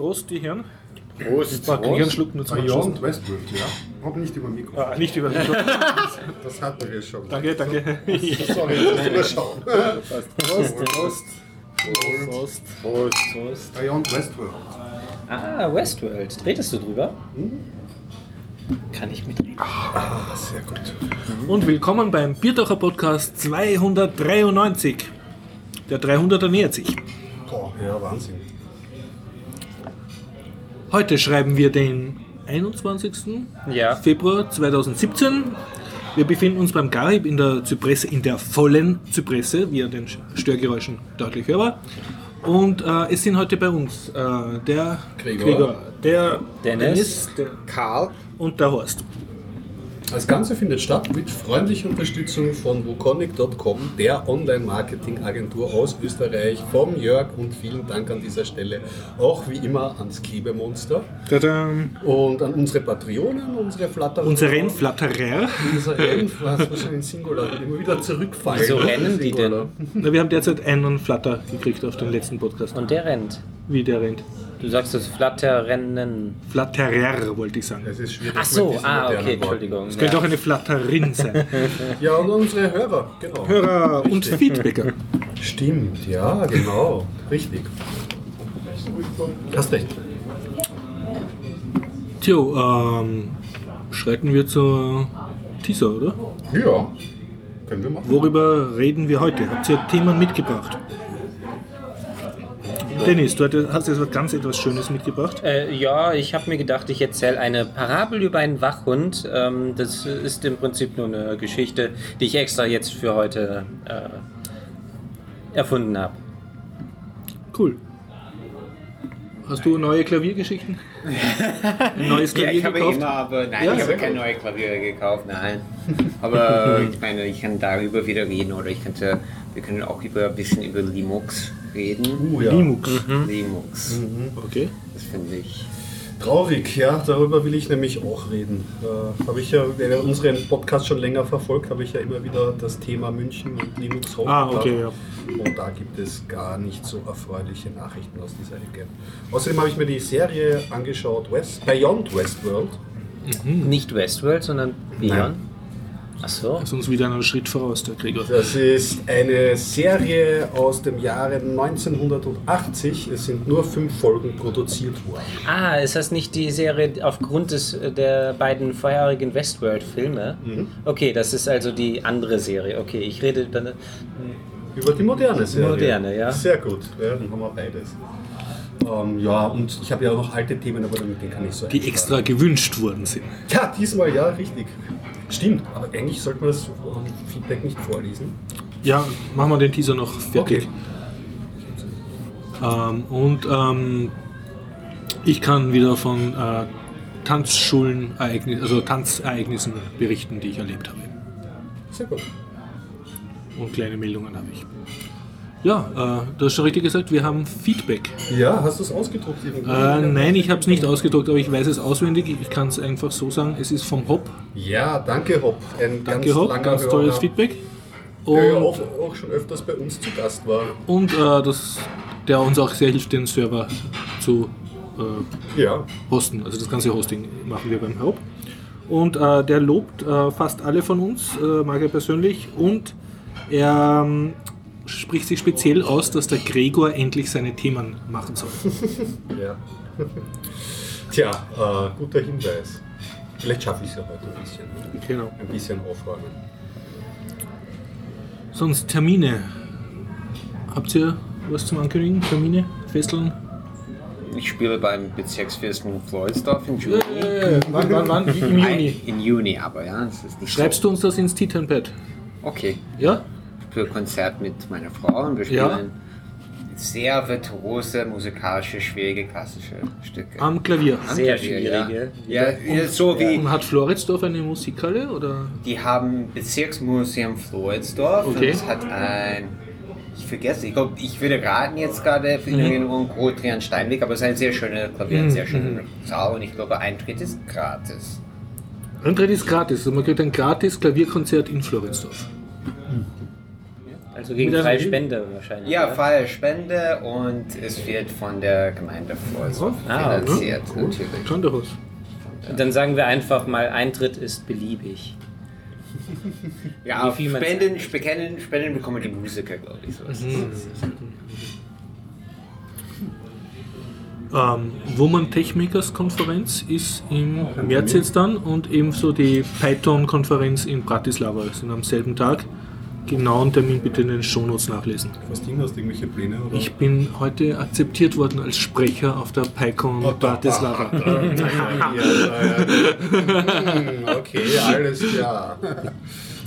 Prost, die Herren. Prost, Warte, ich einen Schluck nur zum Anstoßen. Beyond Westworld, ja. Aber nicht über Mikro. Ah, nicht über Mikro. Das hatten wir schon. Danke, danke. Sorry, jetzt muss ich mal schauen. Prost, Prost. Prost. Prost, Prost. Beyond Westworld. Ah, Westworld. Redest du drüber? Kann ich mitreden? Ah, sehr gut. Und willkommen beim Bierdacher Podcast 293. Der 300er nähert sich. Boah, ja, Wahnsinn. Heute schreiben wir den 21. Ja. Februar 2017. Wir befinden uns beim Garib in der Zypresse, in der vollen Zypresse, wie ihr den Störgeräuschen deutlich hörbar. Und äh, es sind heute bei uns äh, der Gregor. der Dennis. der Karl. und der Horst. Das Ganze findet statt mit freundlicher Unterstützung von wukonic.com, der Online-Marketing-Agentur aus Österreich, vom Jörg und vielen Dank an dieser Stelle auch wie immer ans Klebemonster Tada. und an unsere Patronen, unsere Flatter. Unser Rennflatterer. Unser Rennen, was wahrscheinlich Singular, wird immer wieder zurückfallen. Wieso rennen die denn? Na, wir haben derzeit einen Flatter gekriegt auf den letzten Podcast. Und der rennt. Wie der rennt. Du sagst das Flatterrennen. Flatterer wollte ich sagen. Es ist schwierig Ach so, ah, okay, Worten. Entschuldigung. Es könnte auch eine Flatterin sein. Ja, und unsere Hörer, genau. Hörer und Feedbacker. Stimmt, ja, genau. Richtig. Hast recht. Tjo, ähm, schreiten wir zur Teaser, oder? Ja, können wir machen. Worüber reden wir heute? Habt ihr Themen mitgebracht? Dennis, du hast jetzt was ganz etwas Schönes mitgebracht. Äh, ja, ich habe mir gedacht, ich erzähle eine Parabel über einen Wachhund. Ähm, das ist im Prinzip nur eine Geschichte, die ich extra jetzt für heute äh, erfunden habe. Cool. Hast du neue Klaviergeschichten? Ein neues Ja, Klavier ich habe gekauft? immer, aber nein, Ja, ich habe sehr keine neue Klaviere gekauft, nein. Aber ich meine, ich kann darüber wieder reden oder ich könnte, wir können auch über ein bisschen über Linux reden. Uh, ja. Linux. Linux, Okay. das finde ich. Traurig, ja, darüber will ich nämlich auch reden. Äh, habe ich ja, wer unseren Podcast schon länger verfolgt, habe ich ja immer wieder das Thema München und Linux Ah, hochgebracht. okay, ja. Und da gibt es gar nicht so erfreuliche Nachrichten aus dieser Ecke. Außerdem habe ich mir die Serie angeschaut, West, Beyond Westworld. Nicht Westworld, sondern Beyond. Ach so. Ist uns wieder einen Schritt voraus, der Gregor. Das ist eine Serie aus dem Jahre 1980. Es sind nur fünf Folgen produziert worden. Ah, ist das nicht die Serie aufgrund des, der beiden vorherigen Westworld-Filme? Okay, das ist also die andere Serie. Okay, ich rede dann. Über die moderne Serie. Moderne, ja. Sehr gut, ja, dann haben wir beides. Ähm, ja, und ich habe ja auch noch alte Themen, aber mit denen kann ich so Die extra gewünscht worden sind. Ja, diesmal ja, richtig. Stimmt, aber eigentlich sollte man das Feedback nicht vorlesen. Ja, machen wir den Teaser noch fertig. Okay. Ähm, und ähm, ich kann wieder von äh, Tanzschulen, also Tanzereignissen berichten, die ich erlebt habe. Sehr gut. Und kleine Meldungen habe ich. Ja, äh, du hast schon richtig gesagt, wir haben Feedback. Ja, hast du es ausgedruckt? Äh, nein, ich habe es nicht ausgedruckt, aber ich weiß es auswendig. Ich kann es einfach so sagen, es ist vom Hop. Ja, danke Hopp. Ein Danke ganz Hop, langer ganz tolles Hörer, Feedback. Der ja Und, auch, auch schon öfters bei uns zu Gast war. und äh, das, der uns auch sehr hilft, den Server zu äh, Ja, hosten. Also das ganze Hosting machen wir beim Haupt. Und äh, der lobt äh, fast alle von uns, mag er persönlich. Und er ähm, spricht sich speziell aus, dass der Gregor endlich seine Themen machen soll. ja. Tja, äh, guter Hinweis. Vielleicht schaffe ich es ja heute ein bisschen. Genau. Ein bisschen aufräumen. Sonst Termine. Habt ihr was zum Ankündigen? Termine? Fesseln? Ich spiele beim Bezirksfürsten Floydsdorf im Juni. Äh, wann, wann, wann? Im Juni. Im Juni aber, ja. Das ist nicht Schreibst du uns das ins Titanpad? so. Okay. Ja? Für Konzert mit meiner Frau und wir Ja. spielen sehr virtuose, musikalische, schwierige, klassische Stücke. Am Klavier. Am Sehr Klavier, schwierige. Ja, ja, ja so wie. Und hat Floridsdorf eine Musikhalle? Oder? Die haben Bezirksmuseum Floridsdorf Okay. und es hat ein, ich vergesse, ich glaube, ich würde raten jetzt gerade in Mhm. Erinnerung Rodrian Steinweg, aber es ist ein sehr schöner Klavier, ein sehr schöner Saal und ich glaube, Eintritt ist gratis. Eintritt ist gratis. Also man kriegt ein gratis Klavierkonzert in Floridsdorf. Also gegen freie Spende wahrscheinlich. Ja, oder? freie Spende und es wird von der Gemeinde voll Ah, finanziert, natürlich. Schon doch was. Dann sagen wir einfach mal, Eintritt ist beliebig. Ja, Wie viel Spenden, Spenden, Spenden bekommen die Musiker, glaube ich. So es. Ähm, Woman Techmakers Konferenz ist im März jetzt dann und ebenso die Python Konferenz in Bratislava sind am selben Tag. Genauen Termin bitte in den Shownotes nachlesen. Was Ding hast du irgendwelche Pläne? Oder? Ich bin heute akzeptiert worden als Sprecher auf der PyCon Bratislava. Ja, ja. Hm, okay, alles klar.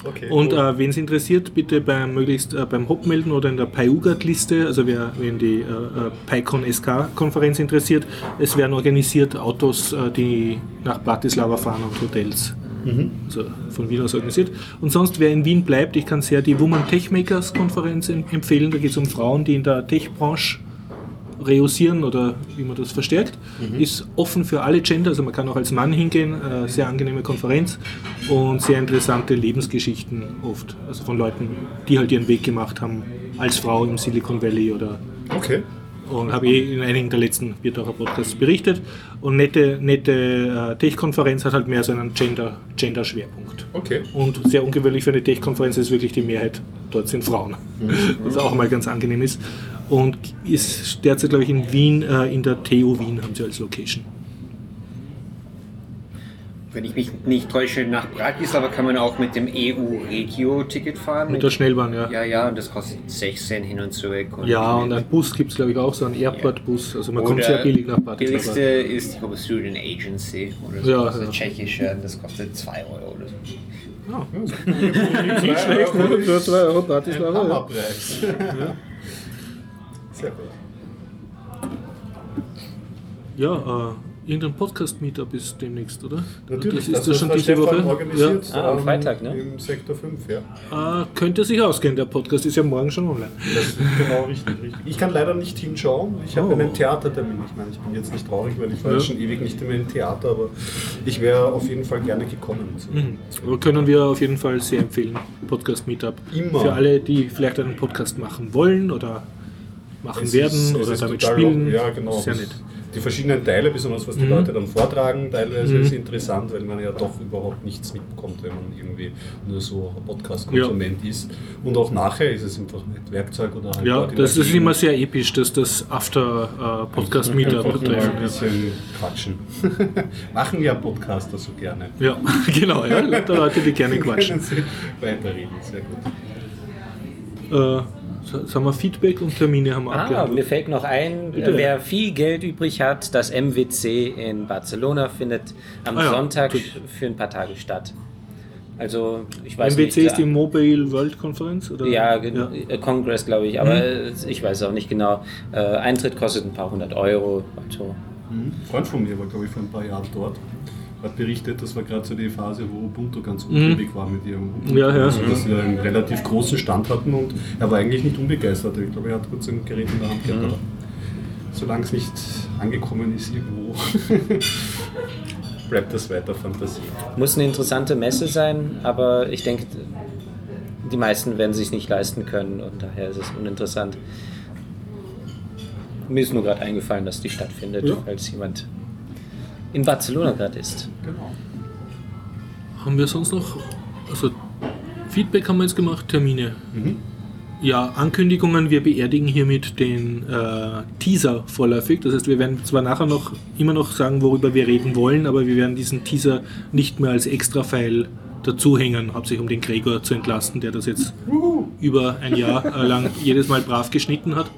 Okay, Und cool. äh, wen es interessiert, bitte beim, möglichst äh, beim Hop melden oder in der PyUGAT-Liste, also wer, wen die äh, äh, PyCon SK-Konferenz interessiert. Es werden organisiert Autos, äh, die nach Bratislava fahren und Hotels. Also von Wien aus organisiert. Und sonst, wer in Wien bleibt, ich kann sehr die Woman Techmakers Konferenz em- empfehlen. Da geht es um Frauen, die in der Tech-Branche reussieren oder wie man das verstärkt. Ist offen für alle Gender, also man kann auch als Mann hingehen. Äh, sehr angenehme Konferenz und sehr interessante Lebensgeschichten oft. Also von Leuten, die halt ihren Weg gemacht haben als Frau im Silicon Valley oder okay. Und habe eh in einigen der letzten Biertaucher Podcasts berichtet. Und nette, nette äh, Tech-Konferenz hat halt mehr so einen Gender- Gender-Schwerpunkt. Okay. Und sehr ungewöhnlich für eine Tech-Konferenz ist wirklich die Mehrheit dort sind Frauen. Was auch mal ganz angenehm ist. Und ist derzeit, glaube ich, in Wien, äh, in der TU Wien haben sie als Location. Wenn ich mich nicht täusche, nach Bratislava kann man auch mit dem EU-Regio-Ticket fahren. Mit der Schnellbahn, ja. ja, ja, und das kostet 16 hin und zurück. Und Ja, und einen Bus gibt es, glaube ich, auch, so einen Airport-Bus. Also man kommt sehr billig nach Bratislava. billigste ist, ich glaube, Student Agency oder so. Ja, das ist ja. eine tschechische, das kostet 2 Euro oder so. Nicht schlecht, ne? Für 2 Euro Bratislava. Ja. Sehr gut. Ja, äh, irgendein Podcast-Meetup ist demnächst, oder? Natürlich, das ist das schon diese Stefan Woche. organisiert. Ja. Ah, am ähm, Freitag, ne? Im Sektor 5, ja. Äh, könnte sich ausgehen, der Podcast ist ja morgen schon online. Das ist genau richtig, richtig. Ich kann leider nicht hinschauen. Ich habe Oh. einen Theatertermin. Ich meine, ich bin jetzt nicht traurig, weil ich war Ja. jetzt schon ewig nicht mehr im Theater, aber ich wäre auf jeden Fall gerne gekommen. So. Mhm. Aber können wir auf jeden Fall sehr empfehlen, Podcast-Meetup. Immer. Für alle, die vielleicht einen Podcast machen wollen oder machen Es werden ist- oder damit spielen. Ja, genau. Sehr Das- nett. Die verschiedenen Teile, besonders was die Mhm. Leute dann vortragen, teilweise Mhm. ist interessant, weil man ja doch überhaupt nichts mitbekommt, wenn man irgendwie nur so Podcast-Konsument ist. Und auch nachher ist es einfach mit Werkzeug oder halt Ja, das ist immer sehr episch, dass das After-Podcast-Meetup mal treffen. ein bisschen quatschen. Machen ja Podcaster so gerne. Ja, genau, ja, Leute, die gerne quatschen. Weiterreden, sehr gut. Äh, sagen wir Feedback und Termine haben wir Ah, abgehandelt. mir fällt noch ein, Bitte. wer viel Geld übrig hat, das MWC in Barcelona findet am Ah ja, Sonntag natürlich. für ein paar Tage statt. Also, ich weiß MWC nicht. ist die Mobile World Conference? Oder? ja, ja. äh, Congress, glaube ich, aber äh, ich weiß auch nicht genau. Äh, Eintritt kostet ein paar hundert Euro und so. Ein Freund von mir war, glaube ich, vor ein paar Jahren dort. Hat berichtet, das war gerade so die Phase, wo Ubuntu ganz unglücklich war mit ihrem Ubuntu. Mhm. Ja, ja. Also, dass sie einen relativ großen Stand hatten und er war eigentlich nicht unbegeistert. Ich glaube, er hat kurz ein Gerät in der Hand Mhm. gehabt. Aber solange es nicht angekommen ist irgendwo, bleibt das weiter Fantasie. Muss eine interessante Messe sein, aber ich denke, die meisten werden sich nicht leisten können und daher ist es uninteressant. Mir ist nur gerade eingefallen, dass die stattfindet, Ja. als jemand in Barcelona gerade ist. Genau. Haben wir sonst noch, also Feedback haben wir jetzt gemacht, Termine. Mhm. Ja, Ankündigungen, wir beerdigen hiermit den äh, Teaser vorläufig. Das heißt, wir werden zwar nachher noch immer noch sagen, worüber wir reden wollen, aber wir werden diesen Teaser nicht mehr als Extra-File dazuhängen, hauptsächlich um den Gregor zu entlasten, der das jetzt über ein Jahr lang jedes Mal brav geschnitten hat.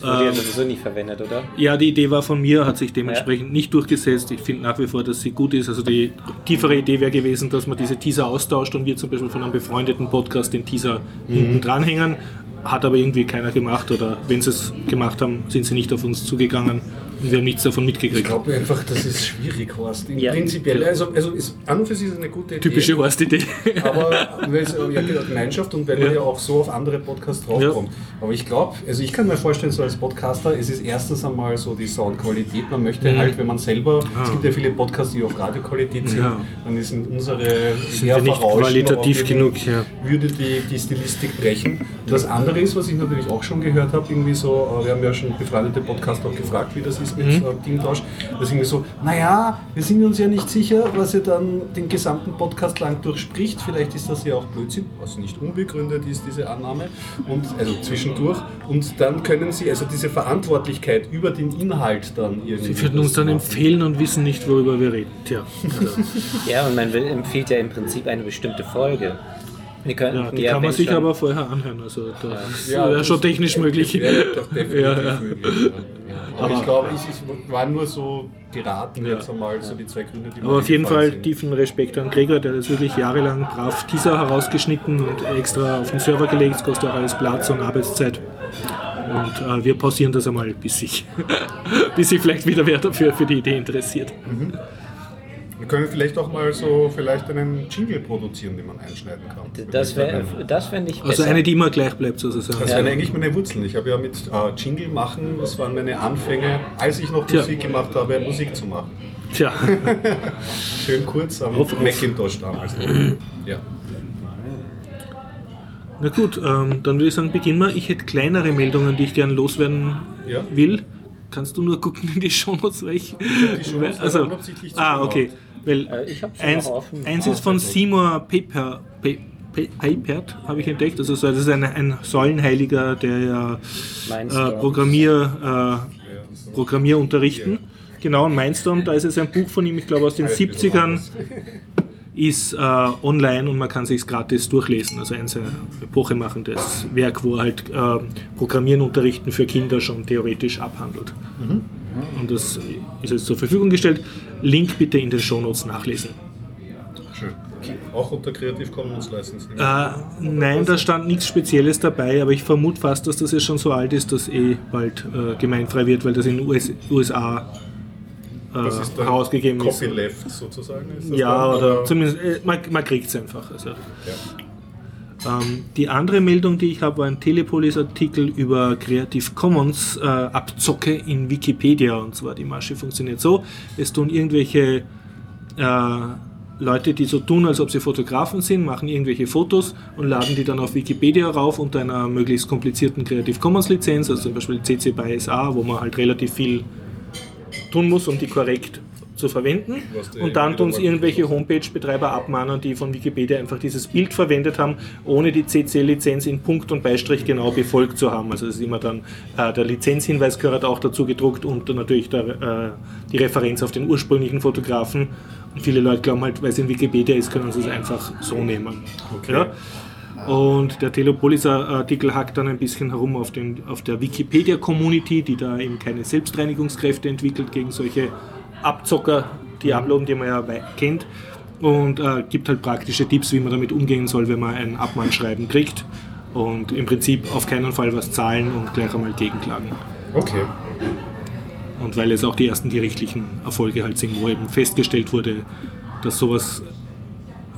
Das wurde ja Ähm, sowieso nicht verwendet, oder? Ja, die Idee war von mir, hat sich dementsprechend nicht durchgesetzt. Ich finde nach wie vor, dass sie gut ist. Also die tiefere Idee wäre gewesen, dass man diese Teaser austauscht und wir zum Beispiel von einem befreundeten Podcast den Teaser hinten dranhängen. Hat aber irgendwie keiner gemacht oder wenn sie es gemacht haben, sind sie nicht auf uns zugegangen. Wir haben nichts davon Ich mitgekriegt. glaube einfach, das ist schwierig, Horst. Ja. Prinzipiell, also, also ist, an und für sich ist es eine gute Idee. Typische Horst-Idee. Aber weil es ja genau Gemeinschaft und weil man Ja. ja auch so auf andere Podcasts draufkommt. Aber ich glaube, also ich kann mir vorstellen, so als Podcaster, es ist erstens einmal so die Soundqualität. Man möchte Mhm. halt, wenn man selber, Ah. es gibt ja viele Podcasts, die auf Radioqualität sind, Ja. dann sind unsere Sind eher wir nicht qualitativ genug, ja. würde die, die Stilistik brechen. Und das andere ist, was ich natürlich auch schon gehört habe, irgendwie so, äh, wir haben ja schon befreundete Podcaster auch gefragt, wie das ist mit Mhm. Teamtausch, das ist irgendwie so, naja, wir sind uns ja nicht sicher, was ihr dann den gesamten Podcast lang durchspricht. Vielleicht ist das ja auch Blödsinn, was nicht unbegründet ist, diese Annahme. Und also zwischendurch. Und dann können sie, also diese Verantwortlichkeit über den Inhalt dann irgendwie. Sie würden uns dann machen. empfehlen und wissen nicht, worüber wir reden. Tja, also, Ja, und man will, empfiehlt ja im Prinzip eine bestimmte Folge. Wir können, ja, die ja, kann man sich schon- aber vorher anhören. Also das Ja, wäre schon technisch möglich. Wäre doch definitiv Ja, ja. möglich. Ja. Aber, Aber- ich glaube, ich, es waren nur so geraten Ja. jetzt einmal so die zwei Gründe, die Aber auf jeden Fall sind. tiefen Respekt an Gregor, der das wirklich jahrelang brav Teaser herausgeschnitten und extra auf den Server gelegt. Das kostet auch alles Platz und Arbeitszeit. Und äh, wir pausieren das einmal, bis sich, bis sich vielleicht wieder wer dafür für die Idee interessiert. Wir können vielleicht auch mal so vielleicht einen Jingle produzieren, den man einschneiden kann. Das, wär, das fände ich besser. Also eine, die immer gleich bleibt, sozusagen. Das wären eigentlich meine Wurzeln. Ich habe ja mit äh, Jingle machen, das waren meine Anfänge, als ich noch Tja. Musik gemacht habe, Musik zu machen. Tja, Schön kurz am Auf, auf. Macintosh damals. ja. na gut, ähm, dann würde ich sagen, beginnen wir. Ich hätte kleinere Meldungen, die ich gerne loswerden Ja. will. Kannst du nur gucken in die Shownotes, weil ich... die Shownotes also, unabsichtlich ah, okay. Weil Äh, ich eins, offen. eins Ah, ist von sehr gut. Seymour Paper, Pa- Pa- Papert, habe ich entdeckt. Also so, das ist ein, ein Säulenheiliger, der ja äh. Programmier, äh, Programmierunterrichten. Genau, und Mindstorm, da ist es ein Buch von ihm, ich glaube aus den Alles ein bisschen 70ern, anders. ist äh, online und man kann sich gratis durchlesen. Also ein sehr epochemachendes Werk, wo er halt äh, Programmieren unterrichten für Kinder schon theoretisch abhandelt. Und das ist jetzt zur Verfügung gestellt. Link bitte in den Shownotes nachlesen. Schön. Auch unter Creative Commons License. Äh, nein, da stand nichts Spezielles dabei, aber ich vermute fast, dass das jetzt schon so alt ist, dass eh bald äh, gemeinfrei wird, weil das in den US USA äh, Das ist dann rausgegeben ist. Copyleft sozusagen. Ist Ja, dann, oder zumindest, äh, man, man kriegt es einfach. Also. Ja. Ähm, die andere Meldung, die ich habe, war ein Telepolis-Artikel über Creative Commons äh, Abzocke in Wikipedia. Und zwar die Masche funktioniert so: Es tun irgendwelche äh, Leute, die so tun, als ob sie Fotografen sind, machen irgendwelche Fotos und laden die dann auf Wikipedia rauf unter einer möglichst komplizierten Creative Commons Lizenz, also zum Beispiel CC by SA, wo man halt relativ viel tun muss, um die korrekt zu verwenden. Und dann tun es irgendwelche Homepage-Betreiber abmahnen, die von Wikipedia einfach dieses Bild verwendet haben, ohne die CC-Lizenz in Punkt und Beistrich genau befolgt zu haben. Also es ist immer dann äh, der Lizenzhinweis gehört auch dazu gedruckt und dann natürlich der, äh, die Referenz auf den ursprünglichen Fotografen. Und viele Leute glauben halt, weil es in Wikipedia ist, können sie es einfach so nehmen. Okay. Ja? Und der Telepolis-Artikel hackt dann ein bisschen herum auf, den, auf der Wikipedia-Community, die da eben keine Selbstreinigungskräfte entwickelt gegen solche Abzocker, die uploaden, die man ja kennt. Und äh, gibt halt praktische Tipps, wie man damit umgehen soll, wenn man ein Abmahnschreiben kriegt. Und im Prinzip auf keinen Fall was zahlen und gleich einmal gegenklagen. Okay. Und weil es auch die ersten gerichtlichen Erfolge halt sind, wo eben festgestellt wurde, dass sowas,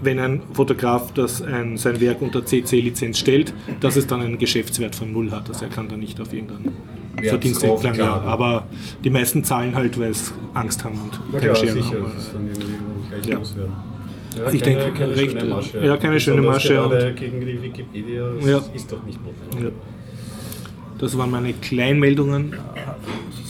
wenn ein Fotograf das ein, sein Werk unter CC-Lizenz stellt, dass es dann einen Geschäftswert von null hat. Also er kann da nicht auf irgendeinen Verdienst entlang. Ja, draufklagen. aber die meisten zahlen halt, weil sie Angst haben und Na keine klar, Scheren sicher. haben. Das Ja. loswerden. Ja, Ich keine, denke, keine recht- schöne Masche. ja, keine schöne Masche Gerade gegen die Wikipedia Ja. ist doch nicht notwendig. Ja. Das waren meine Kleinmeldungen.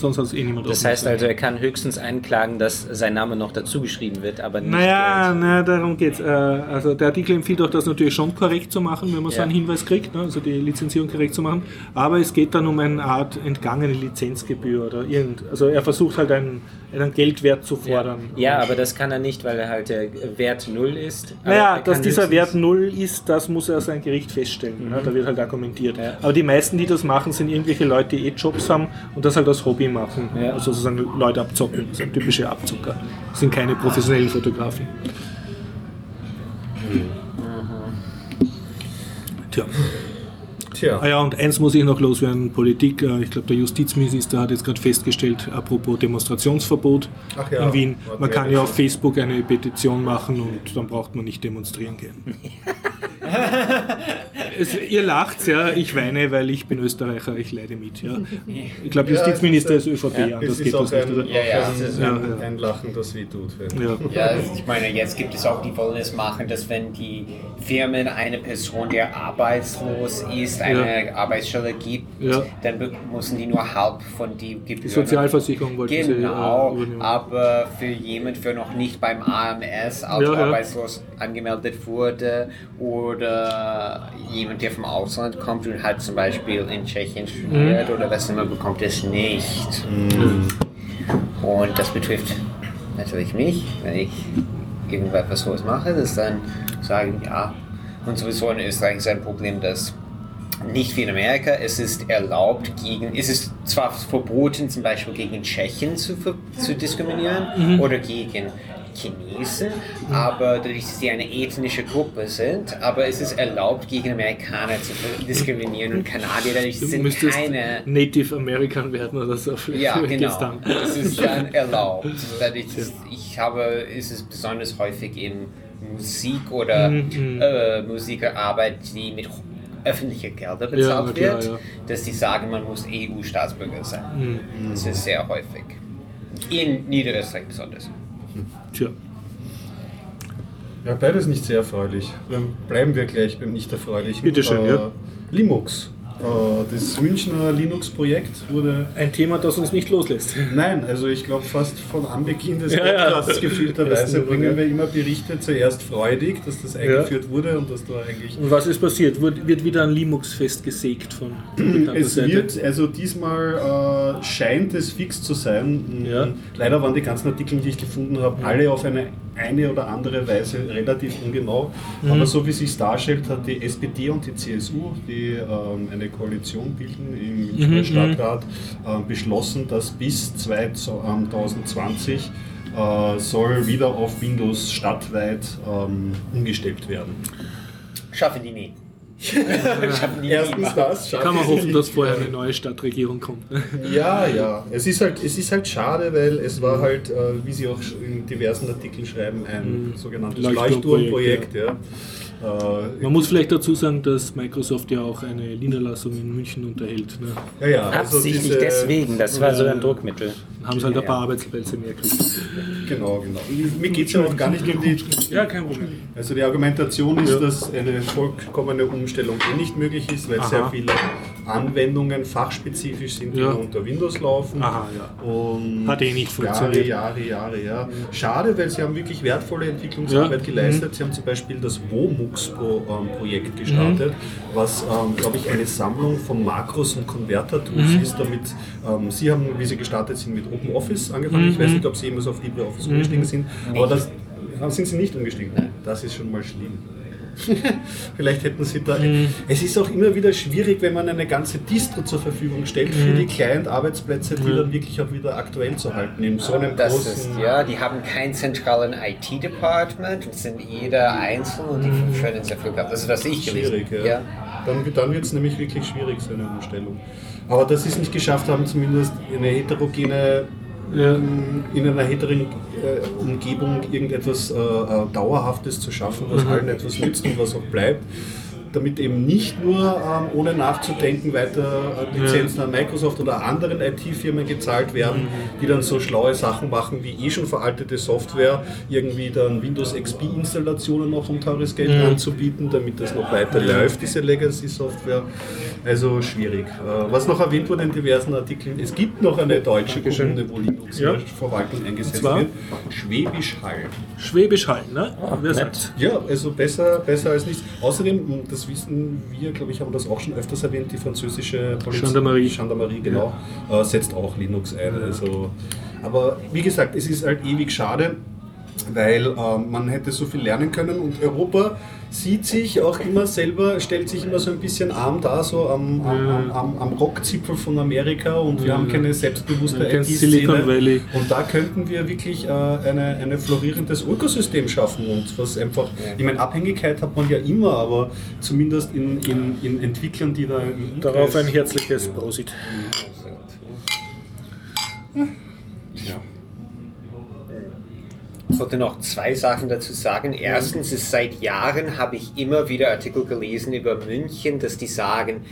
Sonst hat es eh niemand Das heißt also, er kann höchstens einklagen, dass sein Name noch dazu geschrieben wird, aber nicht. Naja, na, darum geht's. Äh, Also der Artikel empfiehlt auch, das natürlich schon korrekt zu machen, wenn man so Ja. einen Hinweis kriegt, ne? also die Lizenzierung korrekt zu machen. Aber es geht dann um eine Art entgangene Lizenzgebühr oder irgend. Also er versucht halt einen, einen Geldwert zu fordern. Ja, aber das kann er nicht, weil er halt der Wert null ist. Naja, dass dieser Wert null ist, das muss er sein Gericht feststellen. Ne? Da wird halt argumentiert. Ja. Aber die meisten, die das machen, sind irgendwelche Leute, die eh Jobs haben und das halt als Hobby machen. Ja. Also sozusagen Leute abzocken. Das sind typische Abzocker. Das sind keine professionellen Fotografen. Tja. Tja. Ah ja, und eins muss ich noch loswerden, Politik. äh, Ich glaube, der Justizminister hat jetzt gerade festgestellt, apropos Demonstrationsverbot Ach ja, in Wien, man ja, kann ja auf Facebook eine Petition machen und dann braucht man nicht demonstrieren gehen. es, ihr lacht ja, ich weine, weil ich bin Österreicher, ich leide mit. Ja. Ich glaube, Ja, Justizminister es ist ist, ÖVP, Es anders geht auch das nicht, ein? Ja, ja, es ist- ein, ja, ein, ja. ein Lachen, das weh tut. Ja. Ja, ich meine, jetzt gibt es auch, die wollen es machen, dass wenn die Firmen eine Person, der arbeitslos ist, eine Arbeitsstelle gibt, Ja. dann müssen die nur halb von die Gebühren. Die Sozialversicherung wollte sie Genau, äh, aber für jemand, der noch nicht beim AMS als Ja, ja. arbeitslos angemeldet wurde oder jemand, der vom Ausland kommt und hat zum Beispiel in Tschechien studiert Mhm. oder was immer, bekommt es nicht. Und das betrifft natürlich mich, wenn ich irgendetwas sowas mache, das dann sagen, ja, und sowieso in Österreich ist ein Problem, dass nicht wie in Amerika, es ist erlaubt gegen, es ist zwar verboten, zum Beispiel gegen Tschechen zu, zu diskriminieren oder gegen Chinesen, aber dadurch, dass sie eine ethnische Gruppe sind, aber es ist erlaubt, gegen Amerikaner zu diskriminieren und Kanadier, dadurch Du sind keine Native American werden oder so. Vielleicht ja, genau. dann. Das ist dann erlaubt. Dadurch, dass ich habe, ist es besonders häufig in Musik oder Mhm. äh, Musikarbeit, die mit öffentlichen Geldern Ja, bezahlt na klar, wird, ja. dass die sagen, man muss EU-Staatsbürger sein. Mhm. Das ist sehr häufig. In Niederösterreich besonders. Tja. Ja, beides nicht sehr erfreulich. Dann bleiben wir gleich beim nicht erfreulichen. Bitte schön, ja. Linux. Äh, Das Münchner Linux-Projekt wurde. Ein Thema, das uns nicht loslässt. Nein, also ich glaube fast von Anbeginn des Ja, ja. Podcasts gefühlterweise Ersten bringen wir immer Berichte zuerst freudig, dass das eingeführt wurde und dass da eigentlich Und was ist passiert? Wird wird wieder ein Linux festgesägt von Es Seite? wird, also diesmal äh, scheint es fix zu sein. Ja. Leider waren die ganzen Artikel, die ich gefunden habe, alle auf eine eine oder andere Weise relativ ungenau. Mhm. Aber so wie es sich darstellt, hat die SPD und die CSU, die ähm, eine Koalition bilden im Münchner Mhm, Stadtrat, äh, beschlossen, dass bis 2020 äh, soll wieder auf Windows stadtweit ähm, umgestellt werden. Schaffen die nie. Schaffen die Erstens das, Kann man hoffen, dass vorher eine neue Stadtregierung kommt. Ja, ja. Es ist halt, es ist halt schade, weil es war halt, äh, wie Sie auch in diversen Artikeln schreiben, ein sogenanntes Leuchtturmprojekt, Leuchtturmprojekt. Ja. Äh, Man muss vielleicht dazu sagen, dass Microsoft ja auch eine Niederlassung in München unterhält. Ne? ja, ja, also Absichtlich diese- deswegen, das war so ein Druckmittel. Haben sie halt ein paar Arbeitsplätze mehr gekriegt. Genau, genau. Mir geht es ja auch gar nicht um die. Ja, kein Problem. Also die Argumentation ist, Ja. dass eine vollkommene Umstellung eh nicht möglich ist, weil Aha. sehr viele Anwendungen fachspezifisch sind, die Ja. unter Windows laufen. Aha, ja. Und Hat eh nicht funktioniert. Jahre, Jahre, Jahre, ja. Schade, weil sie haben wirklich wertvolle Entwicklungsarbeit Ja. geleistet. Sie haben zum Beispiel das WOMUX-Projekt gestartet, was, ähm, glaube ich, eine Sammlung von Makros und Konverter-Tools ist, damit ähm, Sie haben, wie Sie gestartet sind, mit OpenOffice angefangen. Ich weiß nicht, ob Sie jemals auf LibreOffice umgestiegen sind, aber das ah, sind Sie nicht umgestiegen. Das ist schon mal schlimm. Vielleicht hätten Sie da. Es ist auch immer wieder schwierig, wenn man eine ganze Distro zur Verfügung stellt für die Client-Arbeitsplätze, die dann wirklich auch wieder aktuell zu halten. In so einem Das großen. ist, ja, die haben keinen zentralen IT-Department und sind jeder einzeln und die verschwenden sehr viel Geld. Das ist, was ich gelesen Schwierig, habe. ja. Dann, dann wird es nämlich wirklich schwierig, so eine Umstellung. Aber dass sie es nicht geschafft haben, zumindest eine heterogene, Ja. ähm, in einer heterogenen äh, Umgebung irgendetwas äh, äh, Dauerhaftes zu schaffen, Mhm. was allen etwas nützt und was auch bleibt. Damit eben nicht nur ähm, ohne nachzudenken weiter Lizenzen an Microsoft oder anderen IT-Firmen gezahlt werden, Mhm. die dann so schlaue Sachen machen wie eh schon veraltete Software, irgendwie dann Windows XP-Installationen noch um teures Geld Mhm. anzubieten, damit das noch weiter läuft, diese Legacy-Software. Also schwierig. Äh, Was noch erwähnt wurde in diversen Artikeln, es gibt noch eine deutsche Kommune, wo Linux Ja. in der Verwaltung eingesetzt wird. Schwäbisch Hall. Schwäbisch Hall, ne? Wer sagt? Ja, also besser, besser als nichts. Außerdem, das wissen wir, glaube ich, haben das auch schon öfters erwähnt, die französische Polizei. Gendarmerie. Gendarmerie, genau. Äh, setzt auch Linux ein. Also, aber wie gesagt, es ist halt ewig schade. weil ähm, man hätte so viel lernen können und Europa sieht sich auch immer selber, stellt sich immer so ein bisschen arm da, so am, am, am, am, am Rockzipfel von Amerika und wir haben keine selbstbewusste IT-Szene. Valley. Und da könnten wir wirklich äh, eine, eine florierendes Ökosystem schaffen und was einfach, ich meine, Abhängigkeit hat man ja immer, aber zumindest in, in, in Entwicklern, die da im Darauf ein herzliches Prosit. Ich wollte noch zwei Sachen dazu sagen. Erstens ist seit Jahren habe ich immer wieder Artikel gelesen über München, dass die sagen,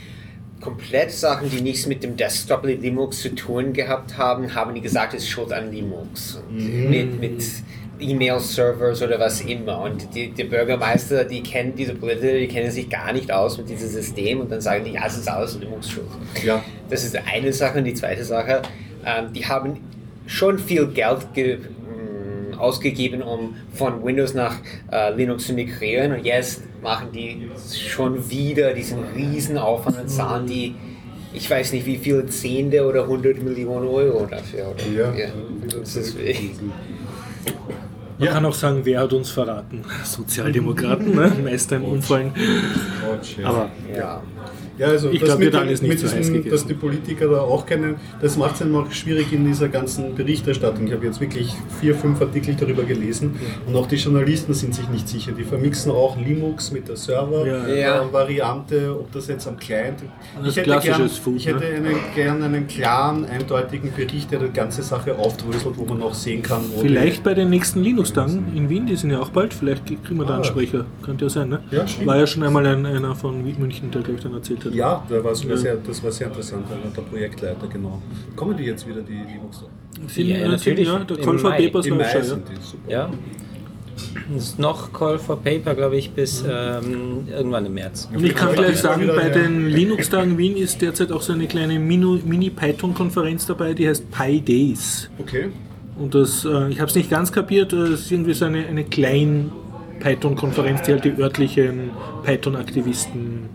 komplett Sachen, die nichts mit dem Desktop Linux zu tun gehabt haben, haben die gesagt, es ist schuld an Linux. Und Mit, mit E-Mail-Servers oder was immer. Und die, die Bürgermeister, die kennen diese Politiker, die kennen sich gar nicht aus mit diesem System und dann sagen die, ja, es ist alles Linux schuld. Ja. Das ist eine Sache. Und die zweite Sache, ähm, die haben schon viel Geld ge ausgegeben, um von Windows nach äh, Linux zu migrieren. Und jetzt machen die schon wieder diesen riesen Aufwand und zahlen die, ich weiß nicht wie viele Zehnte oder 100 Millionen Euro dafür. Oder? Ja. Das ist, Man kann auch sagen, wer hat uns verraten? Sozialdemokraten, ne? Meister im Umfallen. Aber ja. Ja, also Ich das glaub, mit wird dem- alles nicht heiß gegessen. dass die Politiker da auch kennen, das macht es dann auch schwierig in dieser ganzen Berichterstattung. Ich habe jetzt wirklich vier, fünf Artikel darüber gelesen und auch die Journalisten sind sich nicht sicher. Die vermixen auch Linux mit der Ja. Ja. Server-Variante, ob das jetzt am Client. Ich hätte, gern, Food, ich hätte ne? einen, gern einen klaren, eindeutigen Bericht, der die ganze Sache aufdröselt, wo man auch sehen kann, wo vielleicht bei den nächsten Linux-Tagen in Wien, die sind ja auch bald, vielleicht kriegen wir da einen Ah. Sprecher. Könnte ja sein, ne? Ja, stimmt. War ja schon einmal ein, einer von München, der, glaube ich, dann erzählt hat. Die, ja, da war es sehr, das war sehr interessant, der Projektleiter, genau. Kommen die jetzt wieder, die Linux? Sind, Ja, natürlich. Ja, der Im Call for. Papers Im Mai schon, ja. sind die, super. Ja. Es ist noch Call for Paper, glaube ich, bis ähm, irgendwann im März. Und ich kann Ja, gleich sagen, bei den Linux-Tagen Wien ist derzeit auch so eine kleine Mini-Python-Konferenz dabei, die heißt PyDays. Okay. Und das, äh, ich habe es nicht ganz kapiert, äh, es ist irgendwie so eine, eine kleine Python-Konferenz, die halt die örtlichen Python-Aktivisten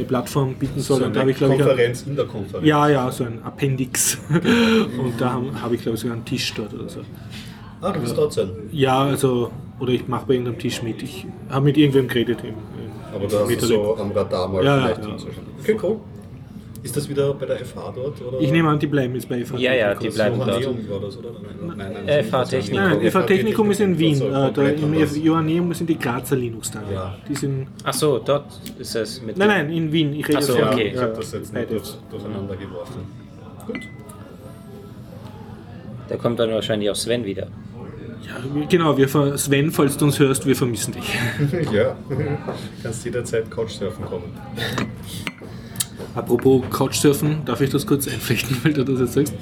eine Plattform bieten soll. So und da eine habe ich, glaube ich, Konferenz in der Konferenz. ja, ja, so ein Appendix. und da habe hab ich, glaube ich, sogar einen Tisch dort oder so. Ah, du wirst dort sein. Ja, also, oder ich mache bei irgendeinem Tisch mit. Ich habe mit irgendwem geredet. Im, im Aber da hast du so am Radar mal Ja, vielleicht ja, ja. Okay, cool. Ist das wieder bei der FH dort? Oder? Ich nehme an, die bleiben jetzt bei FH. Ja, ja, die bleiben dort. Nein, nein, nein, FH ist Technikum. nicht. Nein, FH Technikum ist in Wien. so Äh, da Im. Joanneum sind die Grazer Linux-Tage. Ja. Die sind. Ach so, dort ist es mit. Nein, nein, in Wien. Ich rede Ach so, okay. Ich habe das jetzt durch, durcheinander geworfen. Gut. Da kommt dann wahrscheinlich auch Sven wieder. Ja, genau, wir ver Sven, falls du uns hörst, wir vermissen dich. ja, kannst jederzeit Couchsurfen kommen. Apropos Couchsurfen, darf ich das kurz einflechten, weil du das jetzt sagst?